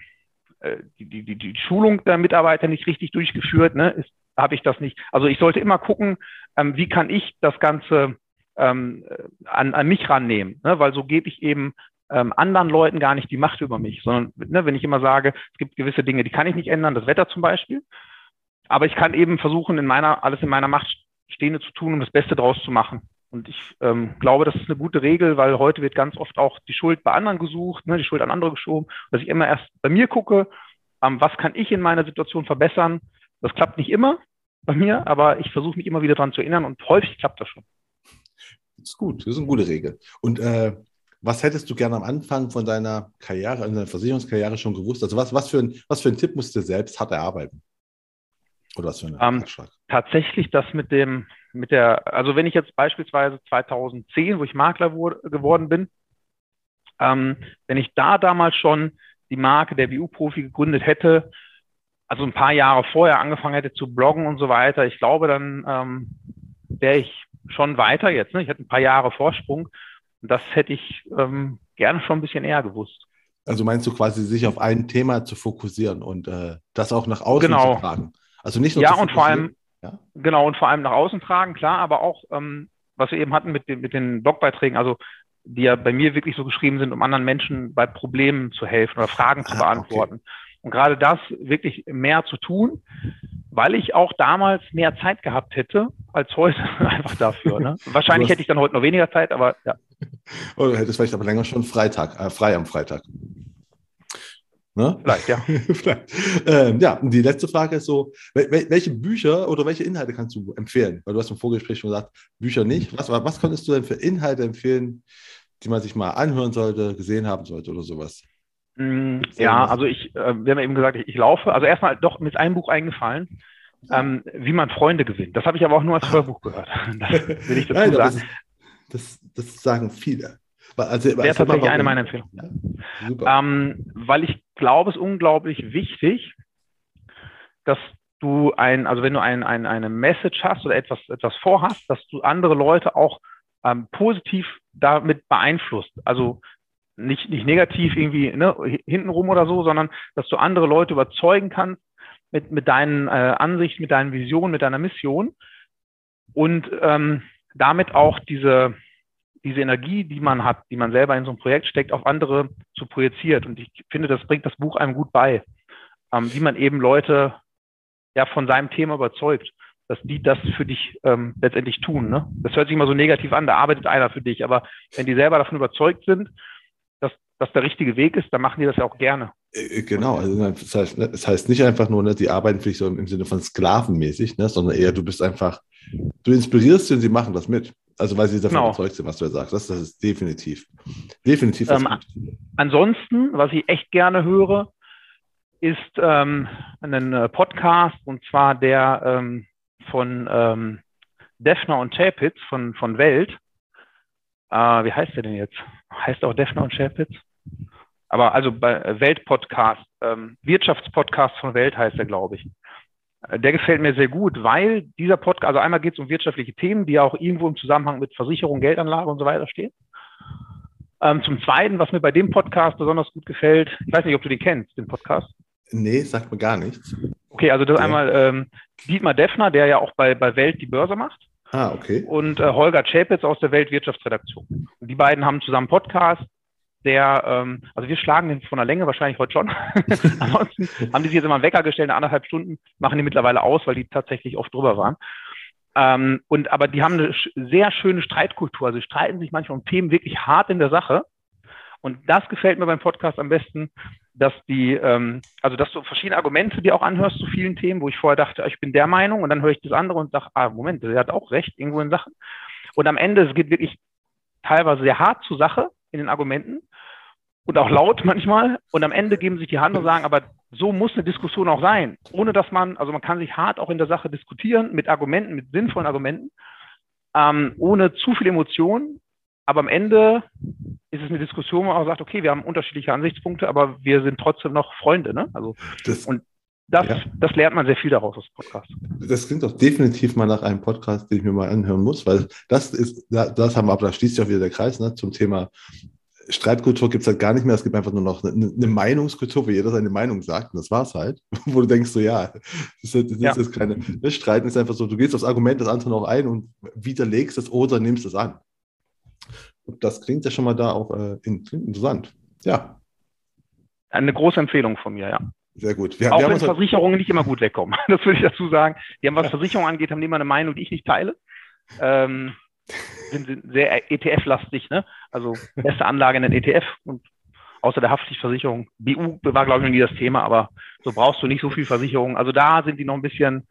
äh, die, die, die, die Schulung der Mitarbeiter nicht richtig durchgeführt, ne? Ist, habe ich das nicht. Also ich sollte immer gucken, ähm, wie kann ich das Ganze ähm, an, an mich rannehmen, ne? weil so gebe ich eben ähm, anderen Leuten gar nicht die Macht über mich, sondern ne, wenn ich immer sage, es gibt gewisse Dinge, die kann ich nicht ändern, das Wetter zum Beispiel, aber ich kann eben versuchen, in meiner, alles in meiner Macht Stehende zu tun, um das Beste draus zu machen. Und ich ähm, glaube, das ist eine gute Regel, weil heute wird ganz oft auch die Schuld bei anderen gesucht, ne, die Schuld an andere geschoben, dass ich immer erst bei mir gucke, ähm, was kann ich in meiner Situation verbessern. Das klappt nicht immer bei mir, aber ich versuche mich immer wieder daran zu erinnern und häufig klappt das schon. ist gut, das ist eine gute Regel. Und äh, was hättest du gerne am Anfang von deiner Karriere, in deiner Versicherungskarriere schon gewusst? Also was, was, für, ein, was für ein Tipp musst du selbst hart erarbeiten? Oder was für ein ähm, Tatsächlich das mit dem, mit der, also wenn ich jetzt beispielsweise 2010, wo ich Makler wurde, geworden bin, ähm, wenn ich da damals schon die Marke der BU-Profi gegründet hätte, also ein paar Jahre vorher angefangen hätte zu bloggen und so weiter, ich glaube, dann ähm, wäre ich schon weiter jetzt. Ne? Ich hätte ein paar Jahre Vorsprung und das hätte ich ähm, gerne schon ein bisschen eher gewusst. Also meinst du quasi, sich auf ein Thema zu fokussieren und äh, das auch nach außen genau. zu tragen? Also nicht nur ja und vor allem ja? genau und vor allem nach außen tragen, klar, aber auch ähm, was wir eben hatten mit den, mit den Blogbeiträgen, also die ja bei mir wirklich so geschrieben sind, um anderen Menschen bei Problemen zu helfen oder Fragen ah, zu beantworten. Okay. Und gerade das wirklich mehr zu tun, weil ich auch damals mehr Zeit gehabt hätte als heute einfach dafür. Ne? Wahrscheinlich hätte ich dann heute noch weniger Zeit, aber ja. Oder du hättest vielleicht aber länger schon Freitag, äh, frei am Freitag. Ne? Vielleicht, ja. vielleicht. Ähm, ja, und die letzte Frage ist so, welche Bücher oder welche Inhalte kannst du empfehlen? Weil du hast im Vorgespräch schon gesagt, Bücher nicht. Was, was könntest du denn für Inhalte empfehlen, die man sich mal anhören sollte, gesehen haben sollte oder sowas? Mm, ja, also ich, äh, wir haben eben gesagt, ich, ich laufe. Also erstmal doch mit einem Buch eingefallen, ähm, wie man Freunde gewinnt. Das habe ich aber auch nur als Hörbuch gehört. Das will ich dazu Nein, sagen. Das, ist, das, das, sagen viele. Also, Wäre also tatsächlich eine meiner Empfehlungen. Ja, ähm, weil ich glaube, es ist unglaublich wichtig, dass du ein, also wenn du ein, ein, eine Message hast oder etwas, etwas vorhast, dass du andere Leute auch ähm, positiv damit beeinflusst. Also nicht, nicht negativ irgendwie ne, hintenrum oder so, sondern dass du andere Leute überzeugen kannst mit, mit deinen äh, Ansichten, mit deinen Visionen, mit deiner Mission und ähm, damit auch diese, diese Energie, die man hat, die man selber in so ein Projekt steckt, auf andere zu projiziert. Und ich finde, das bringt das Buch einem gut bei, ähm, wie man eben Leute ja von seinem Thema überzeugt, dass die das für dich ähm, letztendlich tun. Ne? Das hört sich immer so negativ an, da arbeitet einer für dich. Aber wenn die selber davon überzeugt sind, dass das der richtige Weg ist, dann machen die das ja auch gerne. Äh, äh, genau, also das heißt, ne, das heißt nicht einfach nur, ne, die arbeiten für dich so im Sinne von sklavenmäßig, ne, sondern eher du bist einfach, du inspirierst sie und sie machen das mit. Also weil sie davon genau. überzeugt sind, was du ja sagst. Das, das ist definitiv. Definitiv. Ähm, ansonsten, was ich echt gerne höre, ist ähm, ein äh, Podcast und zwar der ähm, von ähm, Defner und Chapitz von, von Welt. Äh, wie heißt der denn jetzt? Heißt auch Defner und Chapitz? Aber also bei Weltpodcast, ähm, Wirtschaftspodcast von Welt heißt er, glaube ich. Der gefällt mir sehr gut, weil dieser Podcast, also einmal geht es um wirtschaftliche Themen, die ja auch irgendwo im Zusammenhang mit Versicherung, Geldanlage und so weiter stehen. Ähm, zum Zweiten, was mir bei dem Podcast besonders gut gefällt, ich weiß nicht, ob du den kennst, den Podcast. Nee, sagt mir gar nichts. Okay, also das ja. einmal ähm, Dietmar Deffner, der ja auch bei, bei Welt die Börse macht. Ah, okay. Und äh, Holger Chapitz aus der Weltwirtschaftsredaktion. Und die beiden haben zusammen Podcast, der, ähm, also wir schlagen den von der Länge wahrscheinlich heute schon. Ansonsten haben die sich jetzt immer einen Wecker gestellt, eine anderthalb Stunden, machen die mittlerweile aus, weil die tatsächlich oft drüber waren. Ähm, und aber die haben eine sehr schöne Streitkultur. Also sie streiten sich manchmal um Themen wirklich hart in der Sache. Und das gefällt mir beim Podcast am besten, dass die, ähm, also dass du verschiedene Argumente dir auch anhörst zu vielen Themen, wo ich vorher dachte, ich bin der Meinung und dann höre ich das andere und sage, ah, Moment, der hat auch recht irgendwo in Sachen. Und am Ende, es geht wirklich teilweise sehr hart zur Sache in den Argumenten und auch laut manchmal. Und am Ende geben sich die Hand und sagen, aber so muss eine Diskussion auch sein. Ohne dass man, also man kann sich hart auch in der Sache diskutieren mit Argumenten, mit sinnvollen Argumenten, ähm, ohne zu viel Emotion. Aber am Ende ist es eine Diskussion, wo man auch sagt, okay, wir haben unterschiedliche Ansichtspunkte, aber wir sind trotzdem noch Freunde. Ne? Also, das, und das, ja. das lernt man sehr viel daraus aus Podcast. Das klingt doch definitiv mal nach einem Podcast, den ich mir mal anhören muss, weil das ist, das haben wir, aber da schließt sich auch wieder der Kreis ne, zum Thema Streitkultur gibt es halt gar nicht mehr. Es gibt einfach nur noch eine, eine, Meinungskultur, wo jeder seine Meinung sagt. Und das war's halt. Wo du denkst, so ja, das ist, das ja. ist keine. Das Streiten ist einfach so, du gehst aufs Argument des anderen auch ein und widerlegst es oder nimmst es an. Das klingt ja schon mal da auch äh, interessant. Ja. Eine große Empfehlung von mir, ja. Sehr gut. Wir, auch wir wenn Versicherungen nicht immer gut wegkommen. Das würde ich dazu sagen. Die haben, was Versicherungen angeht, haben die immer eine Meinung, die ich nicht teile. Ähm, sind, sind sehr ETF-lastig, ne? Also beste Anlage in den ETF und außer der Haftpflichtversicherung. BU war, glaube ich, noch nie das Thema, aber so brauchst du nicht so viel Versicherung. Also da sind die noch ein bisschen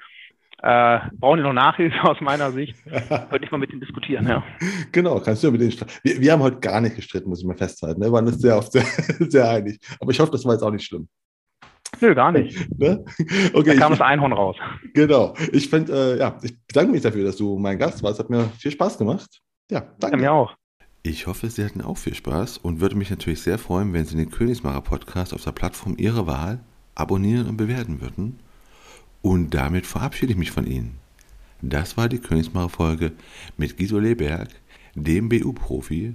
äh, brauchen die noch Nachhilfe aus meiner Sicht. Könnte ich mal mit denen diskutieren, ja. Genau, kannst du mit denen wir, wir haben heute gar nicht gestritten, muss ich mal festhalten. Ne? Wir waren uns sehr oft sehr, sehr einig. Aber ich hoffe, das war jetzt auch nicht schlimm. Nö, gar nicht. Ne? Okay, da kam ich, das Einhorn raus. Genau. Ich finde, äh, ja, ich bedanke mich dafür, dass du mein Gast warst. Hat mir viel Spaß gemacht. Ja, danke. Ja, mir auch. Ich hoffe, Sie hatten auch viel Spaß und würde mich natürlich sehr freuen, wenn Sie den Königsmacher Podcast auf der Plattform Ihrer Wahl abonnieren und bewerten würden. Und damit verabschiede ich mich von Ihnen. Das war die Königsmacher Folge mit Guido Leberg, dem BU-Profi.